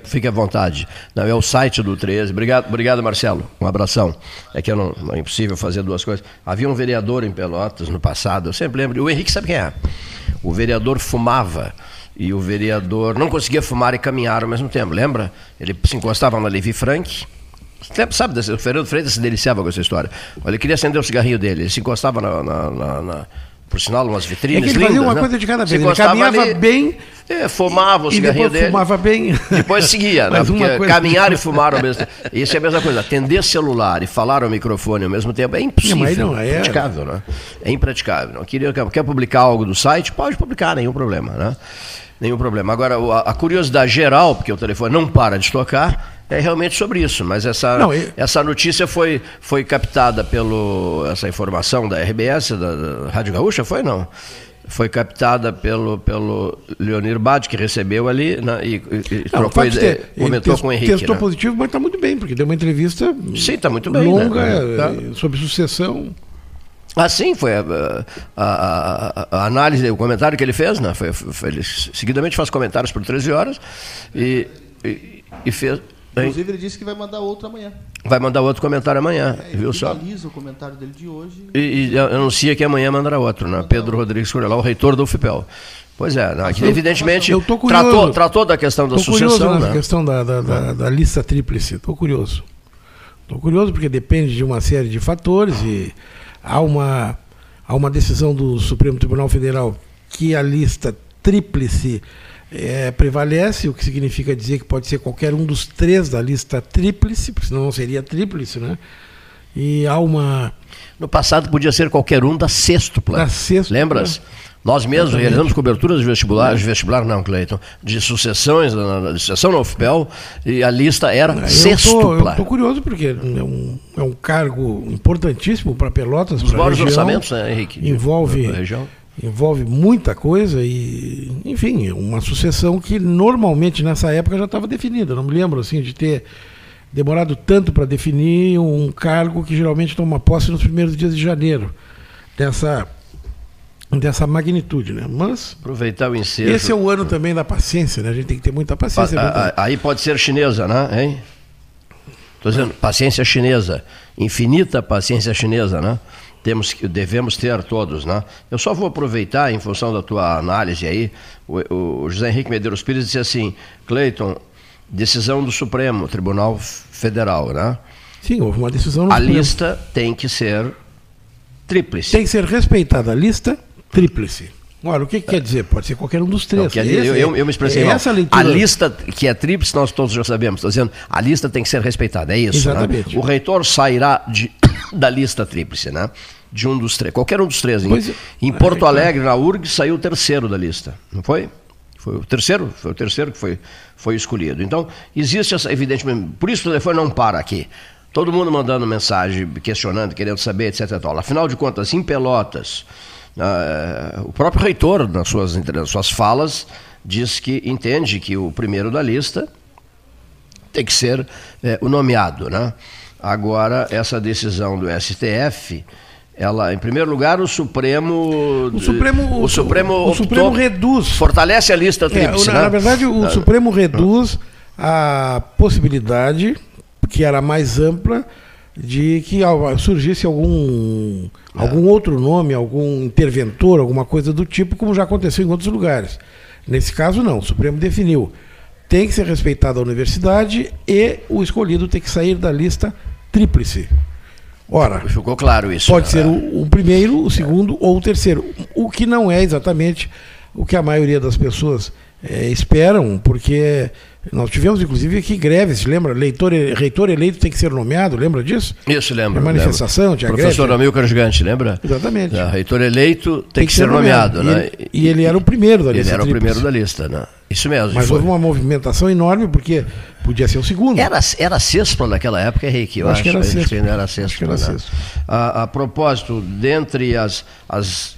fique à vontade. Não, é o site do 13. Obrigado, obrigado, Marcelo. Um abração. É que não é impossível fazer duas coisas. Havia um vereador em Pelotas no passado, eu sempre lembro. O Henrique sabe quem é? O vereador fumava e o vereador não conseguia fumar e caminhar ao mesmo tempo, lembra? Ele se encostava na Levi Frank. Sempre sabe, o Fernando Freitas se deliciava com essa história. Ele queria acender o cigarrinho dele, ele se encostava na, na, na, na por sinal, umas vitrines É que ele lindas, fazia uma né? coisa de cada vez. Ele caminhava ali, bem. é, fumava o cigarrinho dele. fumava bem. Depois seguia, né? Porque caminhar e fumar ao mesmo tempo. Isso é a mesma coisa. Atender celular e falar ao microfone ao mesmo tempo é impossível. Não, não, é- impraticável, né? É impraticável. Não queria, quer publicar algo do site? Pode publicar, nenhum problema, né? Nenhum problema. Agora, a curiosidade geral, porque o telefone não para de tocar, é realmente sobre isso. Mas essa, Não, essa notícia foi, foi captada pelo. Essa informação da RBS, da, da Rádio Gaúcha, foi não? Foi captada pelo, pelo Leonir Bade, que recebeu ali né, e, e- Não, trocou ideia, comentou com o Henrique. Testou né? positivo, mas está muito bem, porque deu uma entrevista Sim, está muito bem. né? longa Tá. eh, sobre sucessão. Ah, sim, foi a, a- a- a análise, o comentário que ele fez, né? Foi, foi- ele seguidamente faz comentários por 13 horas e, e, e fez. Inclusive, ele disse que vai mandar outro amanhã. Vai mandar outro comentário amanhã, É, viu só? finaliza o comentário dele de hoje. E, e anuncia que amanhã mandará outro, né? Pedro Rodrigues Corelau, reitor do UFPEL. Pois é, né? que Eu- evidentemente eu tô curioso. tratou, tratou da questão da curioso sucessão, na né? questão da, da, da- da lista tríplice. Estou curioso. Estou curioso porque depende de uma série de fatores e há uma, há uma decisão do Supremo Tribunal Federal que a lista tríplice eh, prevalece, o que significa dizer que pode ser qualquer um dos três da lista tríplice, porque senão não seria tríplice, né? E há uma. No passado podia ser qualquer um da sextupla. Da sextupla. Lembras? Nós mesmos Exatamente. realizamos coberturas de vestibular, de vestibular não, Cleiton, de sucessões, de sucessão na UFPEL, e a lista era Eu sextupla. estou curioso porque é um, é um cargo importantíssimo para Pelotas. Os pra maiores região. orçamentos, né, Henrique? de- Envolve, região. Envolve muita coisa e, enfim, uma sucessão que normalmente nessa época já estava definida. Eu Não me lembro assim de ter demorado tanto para definir um cargo que geralmente toma posse nos primeiros dias de janeiro. Dessa, dessa magnitude, né? Mas Aproveitar o ensejo. esse é o ano também da paciência, né? A gente tem que ter muita paciência. Muita- Aí pode ser chinesa, né? Hein? Tô dizendo, paciência chinesa. Infinita paciência chinesa, né? Temos, que- devemos ter todos, né? Eu só vou aproveitar, em função da tua análise aí, o, o José Henrique Medeiros Pires disse assim, Cleiton, decisão do Supremo Tribunal Federal, né? Sim, houve uma decisão no A Supremo. lista tem que ser tríplice. Tem que ser respeitada a lista tríplice. Olha, o que, que quer dizer? Pode ser qualquer um dos três. Não, que a- Esse eu, é- eu, eu me expressei é mal. essa a leitura. A lista que é tríplice, nós todos já sabemos. Estou dizendo, a lista tem que ser respeitada. É isso. né? Exatamente. O reitor sairá de- da lista tríplice, né? De um dos três. Qualquer um dos três. Em, Pois é. em Porto Alegre, na URG, saiu o terceiro da lista. Não foi? Foi o terceiro? Foi o terceiro que foi, foi escolhido. Então, existe essa, evidentemente. Por isso o telefone não para aqui. Todo mundo mandando mensagem, questionando, querendo saber, etc. e tal. Afinal de contas, em Pelotas, ah, o próprio reitor, nas suas, nas suas falas, diz que entende que o primeiro da lista tem que ser eh, o nomeado. Né? Agora, essa decisão do STF, ela, em primeiro lugar, o Supremo. O Supremo, o Supremo, o Supremo optou- reduz. fortalece a lista É, tríplice. na, né? na verdade, o Ah, Supremo reduz a possibilidade, que era mais ampla, de que surgisse algum, É. algum outro nome, algum interventor, alguma coisa do tipo, como já aconteceu em outros lugares. Nesse caso, não. O Supremo definiu. Tem que ser respeitada a universidade e o escolhido tem que sair da lista tríplice. Ora, Ficou claro isso. Pode né? ser o, o primeiro, o segundo ou o terceiro. O que não é exatamente o que a maioria das pessoas eh, esperam, porque nós tivemos inclusive aqui greves, se lembra? Leitor, reitor eleito tem que ser nomeado, lembra disso? Isso, lembra. A manifestação, tinha Professor greve. Amilcar Gigante, lembra? Exatamente. É, reitor eleito tem, que, ser nomeado. E né? ele- e ele era o primeiro da Ele lista era o primeiro da lista, né? Isso mesmo. Mas houve uma movimentação enorme, porque podia ser o segundo. Era, era sexto naquela época, Henrique, eu Acho acho. que sexto. era sexto. Acho que era né? sexto. A, a propósito, dentre as, as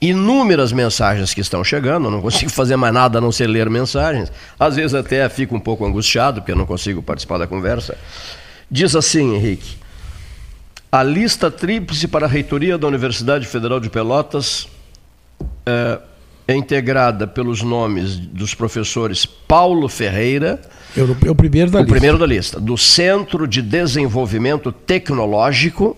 inúmeras mensagens que estão chegando, eu não consigo fazer mais nada a não ser ler mensagens. Às vezes até fico um pouco angustiado, porque eu não consigo participar da conversa. Diz assim, Henrique. A lista tríplice para a reitoria da Universidade Federal de Pelotas é, é integrada pelos nomes dos professores Paulo Ferreira, o, é o primeiro da o lista. primeiro da lista, do Centro de Desenvolvimento Tecnológico,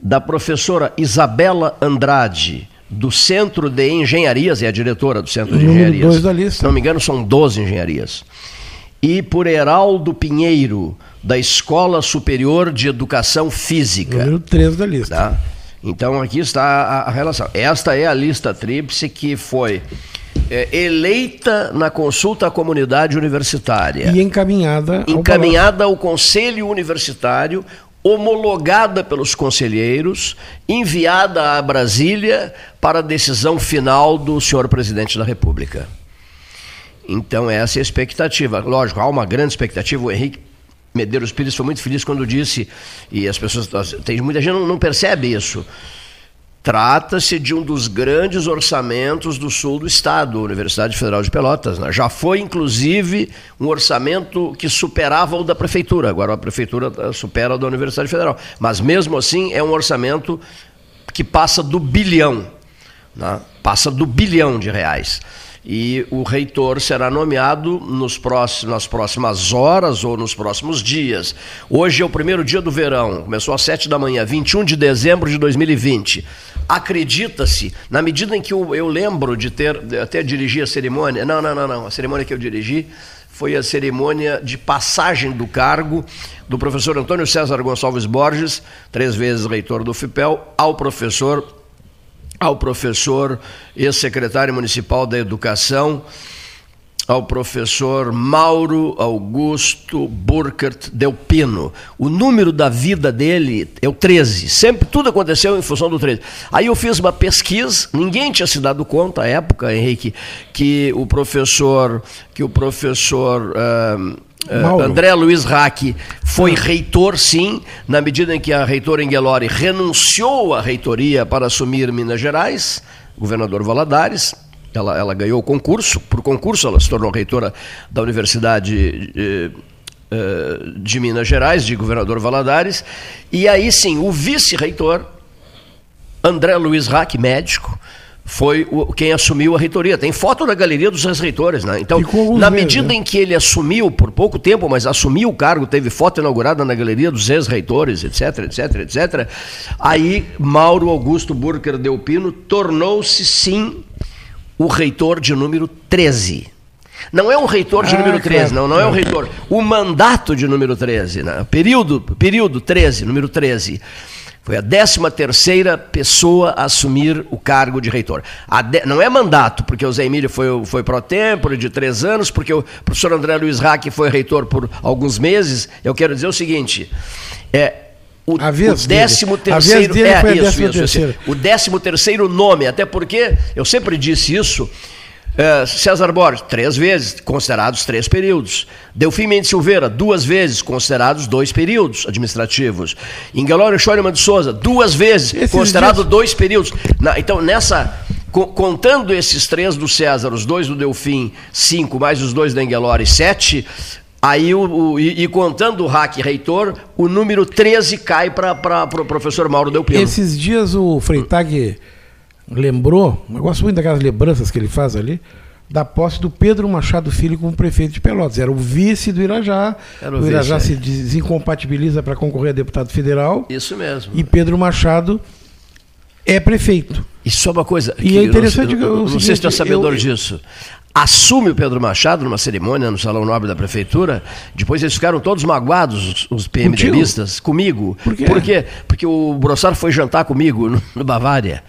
da professora Isabela Andrade, do Centro de Engenharias, é a diretora do Centro de Engenharias. dois da lista. Se não me engano, são 12 engenharias. E por Heraldo Pinheiro, da Escola Superior de Educação Física. Número 3 da lista. Tá? Então aqui está a, a relação. Esta é a lista tríplice que foi é, eleita na consulta à comunidade universitária, E encaminhada. ao encaminhada ao Conselho Universitário, homologada pelos conselheiros, enviada a Brasília para a decisão final do senhor presidente da República. Então, essa é a expectativa. Lógico, há uma grande expectativa. O Henrique Medeiros Pires foi muito feliz quando disse, e as pessoas. Tem muita gente não, não percebe isso. Trata-se de um dos grandes orçamentos do sul do estado, Universidade Federal de Pelotas. né? Já foi, inclusive, um orçamento que superava o da prefeitura. Agora a prefeitura eh, supera o da Universidade Federal. Mas mesmo assim é um orçamento que passa do bilhão. né? Passa do bilhão de reais. E o reitor será nomeado nos próximos, nas próximas horas ou nos próximos dias. Hoje é o primeiro dia do verão, começou às 7 da manhã, 21 de dezembro de 2020. Acredita-se, na medida em que eu, eu lembro de ter até dirigir a cerimônia, não, não, não, não, a cerimônia que eu dirigi foi a cerimônia de passagem do cargo do professor Antônio César Gonçalves Borges, três vezes reitor do FIPEL, ao professor ao professor ex-secretário municipal da Educação, ao professor Mauro Augusto Burkert Delpino. O número da vida dele é o 13. Sempre tudo aconteceu em função do 13. Aí eu fiz uma pesquisa, ninguém tinha se dado conta à época, Henrique, que o professor que o professor ah, Mauro. André Luiz Rack foi reitor, sim, na medida em que a reitora Engelori renunciou à reitoria para assumir Minas Gerais, governador Valadares. Ela, ela ganhou o concurso, por concurso ela se tornou reitora da Universidade eh, eh, de Minas Gerais, de governador Valadares. E aí sim, o vice-reitor, André Luiz Rack, médico, foi o- quem assumiu a reitoria. Tem foto na galeria dos ex-reitores, né? Então, na medida né? em que ele assumiu, por pouco tempo, mas assumiu o cargo, teve foto inaugurada na galeria dos ex-reitores, etc, etc, etc. Aí, Mauro Augusto Burker Delpino tornou-se, sim, o reitor de número 13. Não é um reitor de Ah, número 13, claro. não, não é um reitor. O mandato de número 13, né? período, período 13, número 13. Foi a 13 terceira pessoa a assumir o cargo de reitor. A de- Não é mandato, porque o Zé Emílio foi, foi pro tempore de três anos, porque o professor André Luiz Rack foi reitor por alguns meses. Eu quero dizer o seguinte: é, o, A vez o dele. décimo A vez terceiro dele é foi a isso, décima isso, isso. terceira. O décimo terceiro nome, até porque eu sempre disse isso. É, César Borges, três vezes, considerados três períodos. Delfim Mendes Silveira, duas vezes, considerados dois períodos administrativos. Ingelório Schoenemann de Souza, duas vezes, Esses considerado dias- dois períodos. Na- então, nessa. co- Contando esses três do César, os dois do Delfim, cinco, mais os dois da Engelori, sete. Aí, o, o- e, e contando o hack reitor, o número 13 cai para o pro professor Mauro Delpino. Esses dias o Freitag lembrou, eu gosto muito daquelas lembranças que ele faz ali, da posse do Pedro Machado Filho como prefeito de Pelotas. Era o vice do Irajá. Era o o Irajá vice, se é. desincompatibiliza para concorrer a deputado federal. Isso mesmo. E Pedro Machado é prefeito. E só uma coisa. E é eu interessante Não, que eu, o não sei se tu é sabedor eu- disso. Assume o Pedro Machado numa cerimônia no Salão Nobre da Prefeitura. Depois eles ficaram todos magoados, os, os PMDBistas, comigo. Por quê? quê? Porque o Brossard foi jantar comigo no, no Bavária.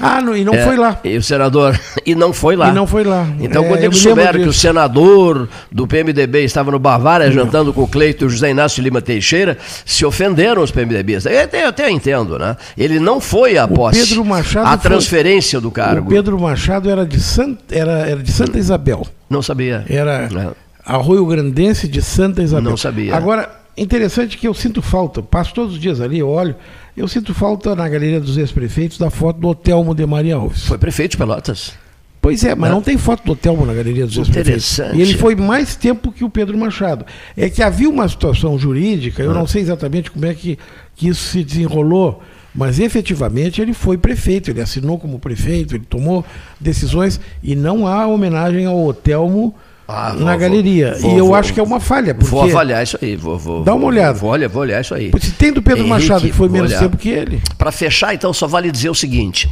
Ah, não, e não É, foi lá. E o senador. E não foi lá. E não foi lá. Então, É, quando eu eles souberam que o senador do PMDB estava no Bavária jantando com o Cleito e o José Inácio Lima Teixeira, se ofenderam os PMDBistas. Eu até, eu até entendo, né? Ele não foi à posse. Pedro Machado a foi- transferência do cargo. O Pedro Machado era de, Sant, era, era de Santa Isabel. Não sabia. Era É. Arroio Grandense de Santa Isabel. Não sabia. Agora, interessante que eu sinto falta, passo todos os dias ali, eu olho, eu sinto falta na galeria dos ex-prefeitos da foto do Hotel de Maria Alves. Foi prefeito de Pelotas. Pois é, mas Não. não tem foto do Hotel na galeria dos ex-prefeitos. Interessante. E ele foi mais tempo que o Pedro Machado. É que havia uma situação jurídica, Ah. eu não sei exatamente como é que, que isso se desenrolou Mas efetivamente ele foi prefeito, ele assinou como prefeito, ele tomou decisões e não há homenagem ao Otelmo Ah, na vou- galeria. vou- e eu vou- acho que é uma falha. Porque Vou avaliar isso aí. Vou, vou- Dá uma olhada. Vou, olhar, vou olhar isso aí. Se tem do Pedro Machado, que foi menos tempo que ele. Para fechar, então, só vale dizer o seguinte: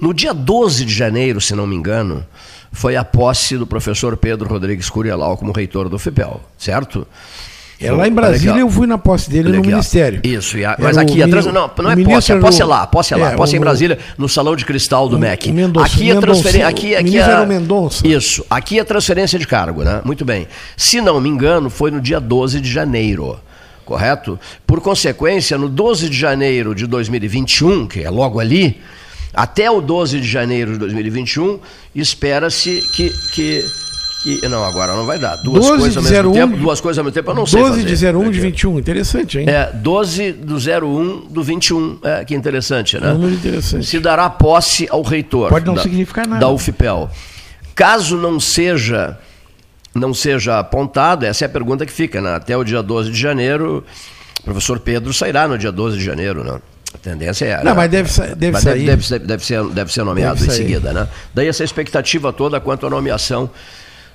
no dia 12 de janeiro, se não me engano, foi a posse do professor Pedro Rodrigues Curialau como reitor do FIPEL, certo? É, lá em Brasília eu fui na posse dele no. Ministério. Isso, a- mas o aqui a mini- não, não o é posse, a era posse é o- lá, a posse é lá, é, a posse é em o- Brasília, no salão de cristal do MEC. Mendonça- aqui a Mendonça- transferência, aqui, o aqui a... era o Mendonça. Isso, aqui é transferência de cargo, né? Muito bem. Se não me engano, foi no dia 12 de janeiro. Correto? Por consequência, no 12 de janeiro de 2021, que é logo ali, até o 12 de janeiro de 2021, espera-se que, que, que. Não, agora não vai dar. Duas 12 coisas ao de mesmo 01 tempo, duas coisas ao mesmo tempo, eu não sei. 12 fazer. de 01 de Aqui, ó. 21, interessante, hein? É, 12 do 01 do 21. É, que interessante, né? Número interessante. Se dará posse ao reitor. Pode não da, significar nada. Da UFPEL. Caso não seja não seja apontado, essa é a pergunta que fica, né? Até o dia 12 de janeiro, o professor Pedro sairá no dia 12 de janeiro, né? A tendência é. Não, né? mas deve deve Mas sair. Deve, deve- deve ser, deve ser nomeado Deve em seguida, né? Daí essa expectativa toda quanto à nomeação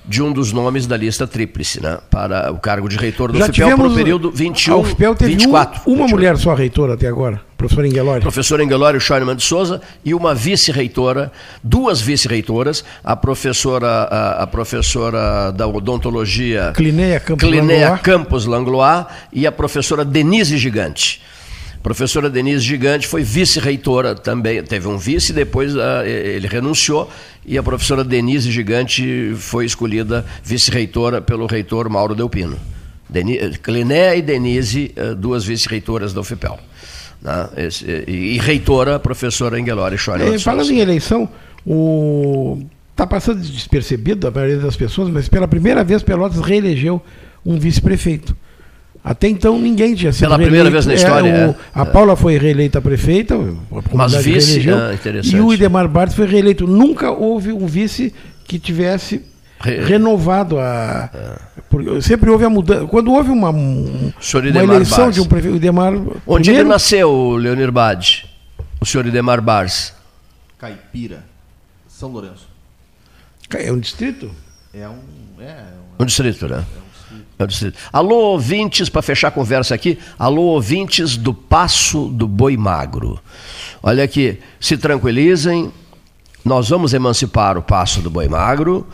de um dos nomes da lista tríplice, né? Para o cargo de reitor do Já FIPEL para o período 21, A UFPEL teve um- 24. uma 28. mulher só reitora até agora, professora Engelori. Professora Engelório Scheunemann de Souza e uma vice-reitora, duas vice-reitoras, a professora, a, a professora da odontologia Clinéia Campos Clinéia Langlois. Campos Langlois e a professora Denise Gigante. Professora Denise Gigante foi vice-reitora também, teve um vice, depois ah, ele renunciou e a professora Denise Gigante foi escolhida vice-reitora pelo reitor Mauro Delpino. Cliné e Denise, eh, duas vice-reitoras da UFPEL. Né? E, reitora, professora É, de falando em eleição, o está passando despercebido a maioria das pessoas, mas pela primeira vez Pelotas reelegeu um vice-prefeito. Até então ninguém tinha sido Pela primeira reeleito. vez na história, o- é. a É. Paula foi reeleita prefeita, a comunidade vice, reelegeu, ah, interessante. e o Idemar Bartos foi reeleito. Nunca houve um vice que tivesse Re- renovado a. porque sempre houve a mudança. Quando houve uma, um- uma eleição Bars. de um prefeito, o Idemar. Onde ele primeiro- nasceu, Leonir Bade? O senhor Idemar Bars. Caipira, São Lourenço. É um distrito? É um. É, um- Um distrito, né? É um Alô, ouvintes, para fechar a conversa aqui, alô, ouvintes do Passo do Boi Magro. Olha aqui, se tranquilizem, nós vamos emancipar o Passo do Boi Magro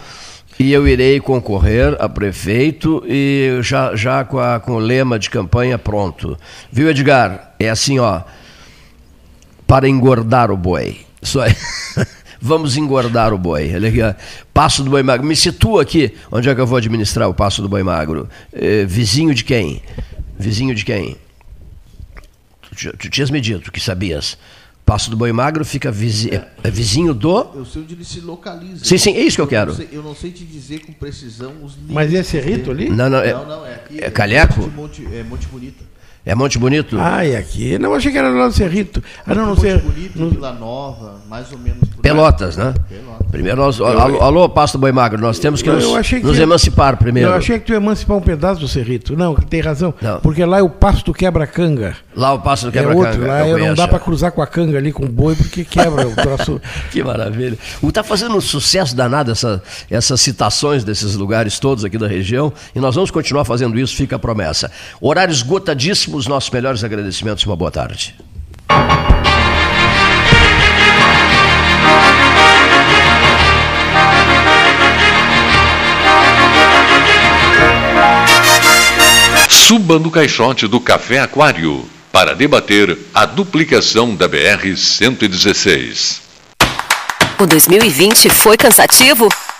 e eu irei concorrer a prefeito e já, já com, a- com o lema de campanha pronto. Viu, Edgar? É assim, ó, para engordar o boi. Isso aí. Vamos engordar o boi. Olha aqui. Passo do Boi Magro. Me situa aqui. Onde é que eu vou administrar o Passo do Boi Magro? Eh, vizinho de quem? Vizinho de quem? Tu, tu tinhas me dito que sabias. Passo do Boi Magro fica vizi- é- é vizinho do. Eu sei onde ele se localiza. Sim, sim, é isso que eu não quero. sei- eu não sei te dizer com precisão os límites. Mas é Cerrito ali? Não, não, é- não, não, é aqui. é Calheco? Monte, é Monte Bonito. É Monte Bonito? Ah, e aqui? Não, achei que era lá do Cerrito. Ah, não, não Monte sei. Bonito, Vila Nova, mais ou menos. por Pelotas, né? Pelotas. Primeiro nós. Alô, alô, Passo do Boi Magro, nós temos que Eu- nos, eu achei que nos emancipar primeiro. Eu achei que tu ia emancipar um pedaço do Cerrito. Não, tem razão. Não. Porque lá é o passo do quebra-canga. Lá o Passo do É Quebra-Canga. outro, lá eu eu não dá é. para cruzar com a canga ali com o boi porque quebra o troço. Que maravilha. O tá fazendo um sucesso danado essa, essas citações desses lugares todos aqui da região e nós vamos continuar fazendo isso, fica a promessa. Horário esgotadíssimo, os nossos melhores agradecimentos. Uma boa tarde. Suba no caixote do Café Aquário para debater a duplicação da BR-116. O 2020 foi cansativo?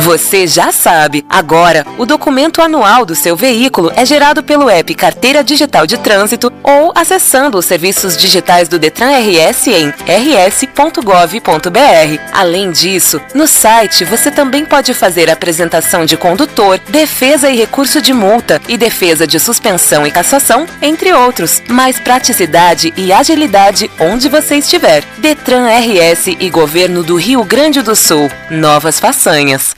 Você já sabe. Agora, o documento anual do seu veículo é gerado pelo app Carteira Digital de Trânsito ou acessando os serviços digitais do Detran RS em rs.gov.br. Além disso, no site você também pode fazer apresentação de condutor, defesa e recurso de multa e defesa de suspensão e cassação, entre outros. Mais praticidade e agilidade onde você estiver. Detran RS e Governo do Rio Grande do Sul. Novas façanhas.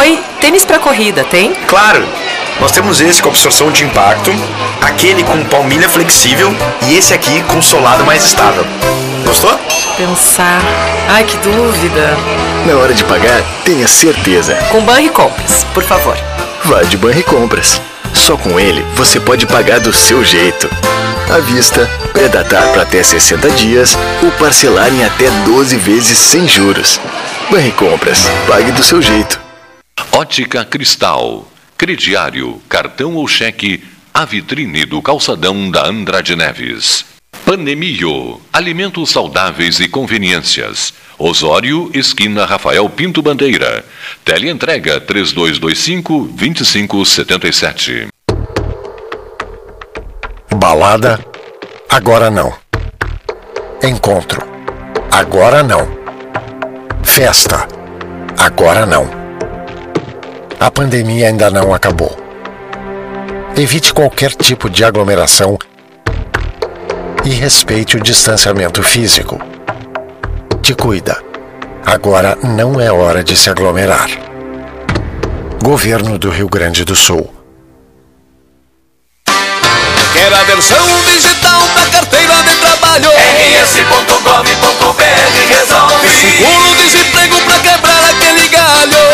Oi, tênis pra corrida, tem? Claro! Nós temos esse com absorção de impacto, aquele com palmilha flexível e esse aqui com solado mais estável. Gostou? Pensar. Ai, que dúvida. Na hora de pagar, tenha certeza. Com Banri Compras, por favor. Vá de Banri Compras. Só com ele você pode pagar do seu jeito. À vista, predatar para até 60 dias ou parcelar em até 12 vezes sem juros. Banri Compras. Pague do seu jeito. Ótica Cristal. Crediário, cartão ou cheque, a vitrine do calçadão da Andrade Neves. Panemio, alimentos saudáveis e conveniências. Osório, esquina Rafael Pinto Bandeira. Teleentrega 3225-2577. Balada, agora não. Encontro, agora não. Festa, agora não. A pandemia ainda não acabou. Evite qualquer tipo de aglomeração e respeite o distanciamento físico. Te cuida. Agora não é hora de se aglomerar. Governo do Rio Grande do Sul. Quer a versão digital da carteira de trabalho? rs.gov.br resolve. Seguro-desemprego pra quebrar aquele galho.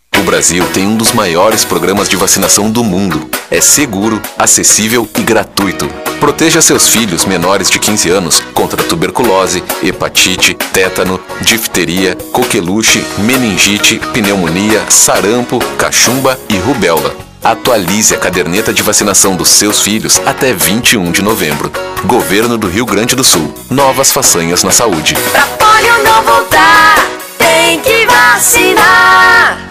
O Brasil tem um dos maiores programas de vacinação do mundo. É seguro, acessível e gratuito. Proteja seus filhos menores de 15 anos contra tuberculose, hepatite, tétano, difteria, coqueluche, meningite, pneumonia, sarampo, cachumba e rubéola. Atualize a caderneta de vacinação dos seus filhos até 21 de novembro. Governo do Rio Grande do Sul. Novas façanhas na saúde. Pra polio não voltar, tem que vacinar.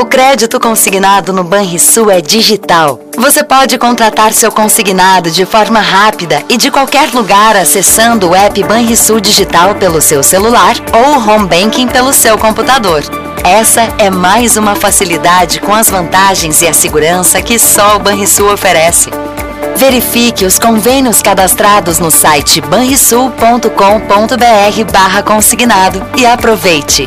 O crédito consignado no Banrisul é digital. Você pode contratar seu consignado de forma rápida e de qualquer lugar acessando o app Banrisul Digital pelo seu celular ou o home banking pelo seu computador. Essa é mais uma facilidade com as vantagens e a segurança que só o Banrisul oferece. Verifique os convênios cadastrados no site banrisul.com.br barra consignado e aproveite.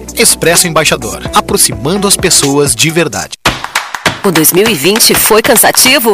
Expresso Embaixador, aproximando as pessoas de verdade. O 2020 foi cansativo?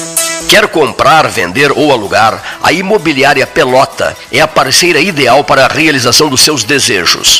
Quer comprar, vender ou alugar? A Imobiliária Pelota é a parceira ideal para a realização dos seus desejos.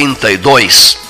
32.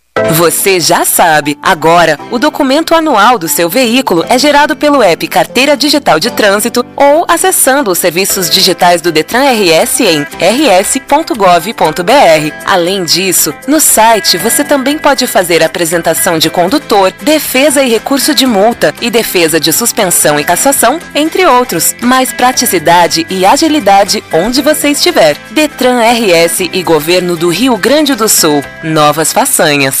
Você já sabe! Agora, o documento anual do seu veículo é gerado pelo app Carteira Digital de Trânsito ou acessando os serviços digitais do Detran RS em rs.gov.br. Além disso, no site você também pode fazer apresentação de condutor, defesa e recurso de multa e defesa de suspensão e cassação, entre outros. Mais praticidade e agilidade onde você estiver. Detran RS e Governo do Rio Grande do Sul. Novas façanhas.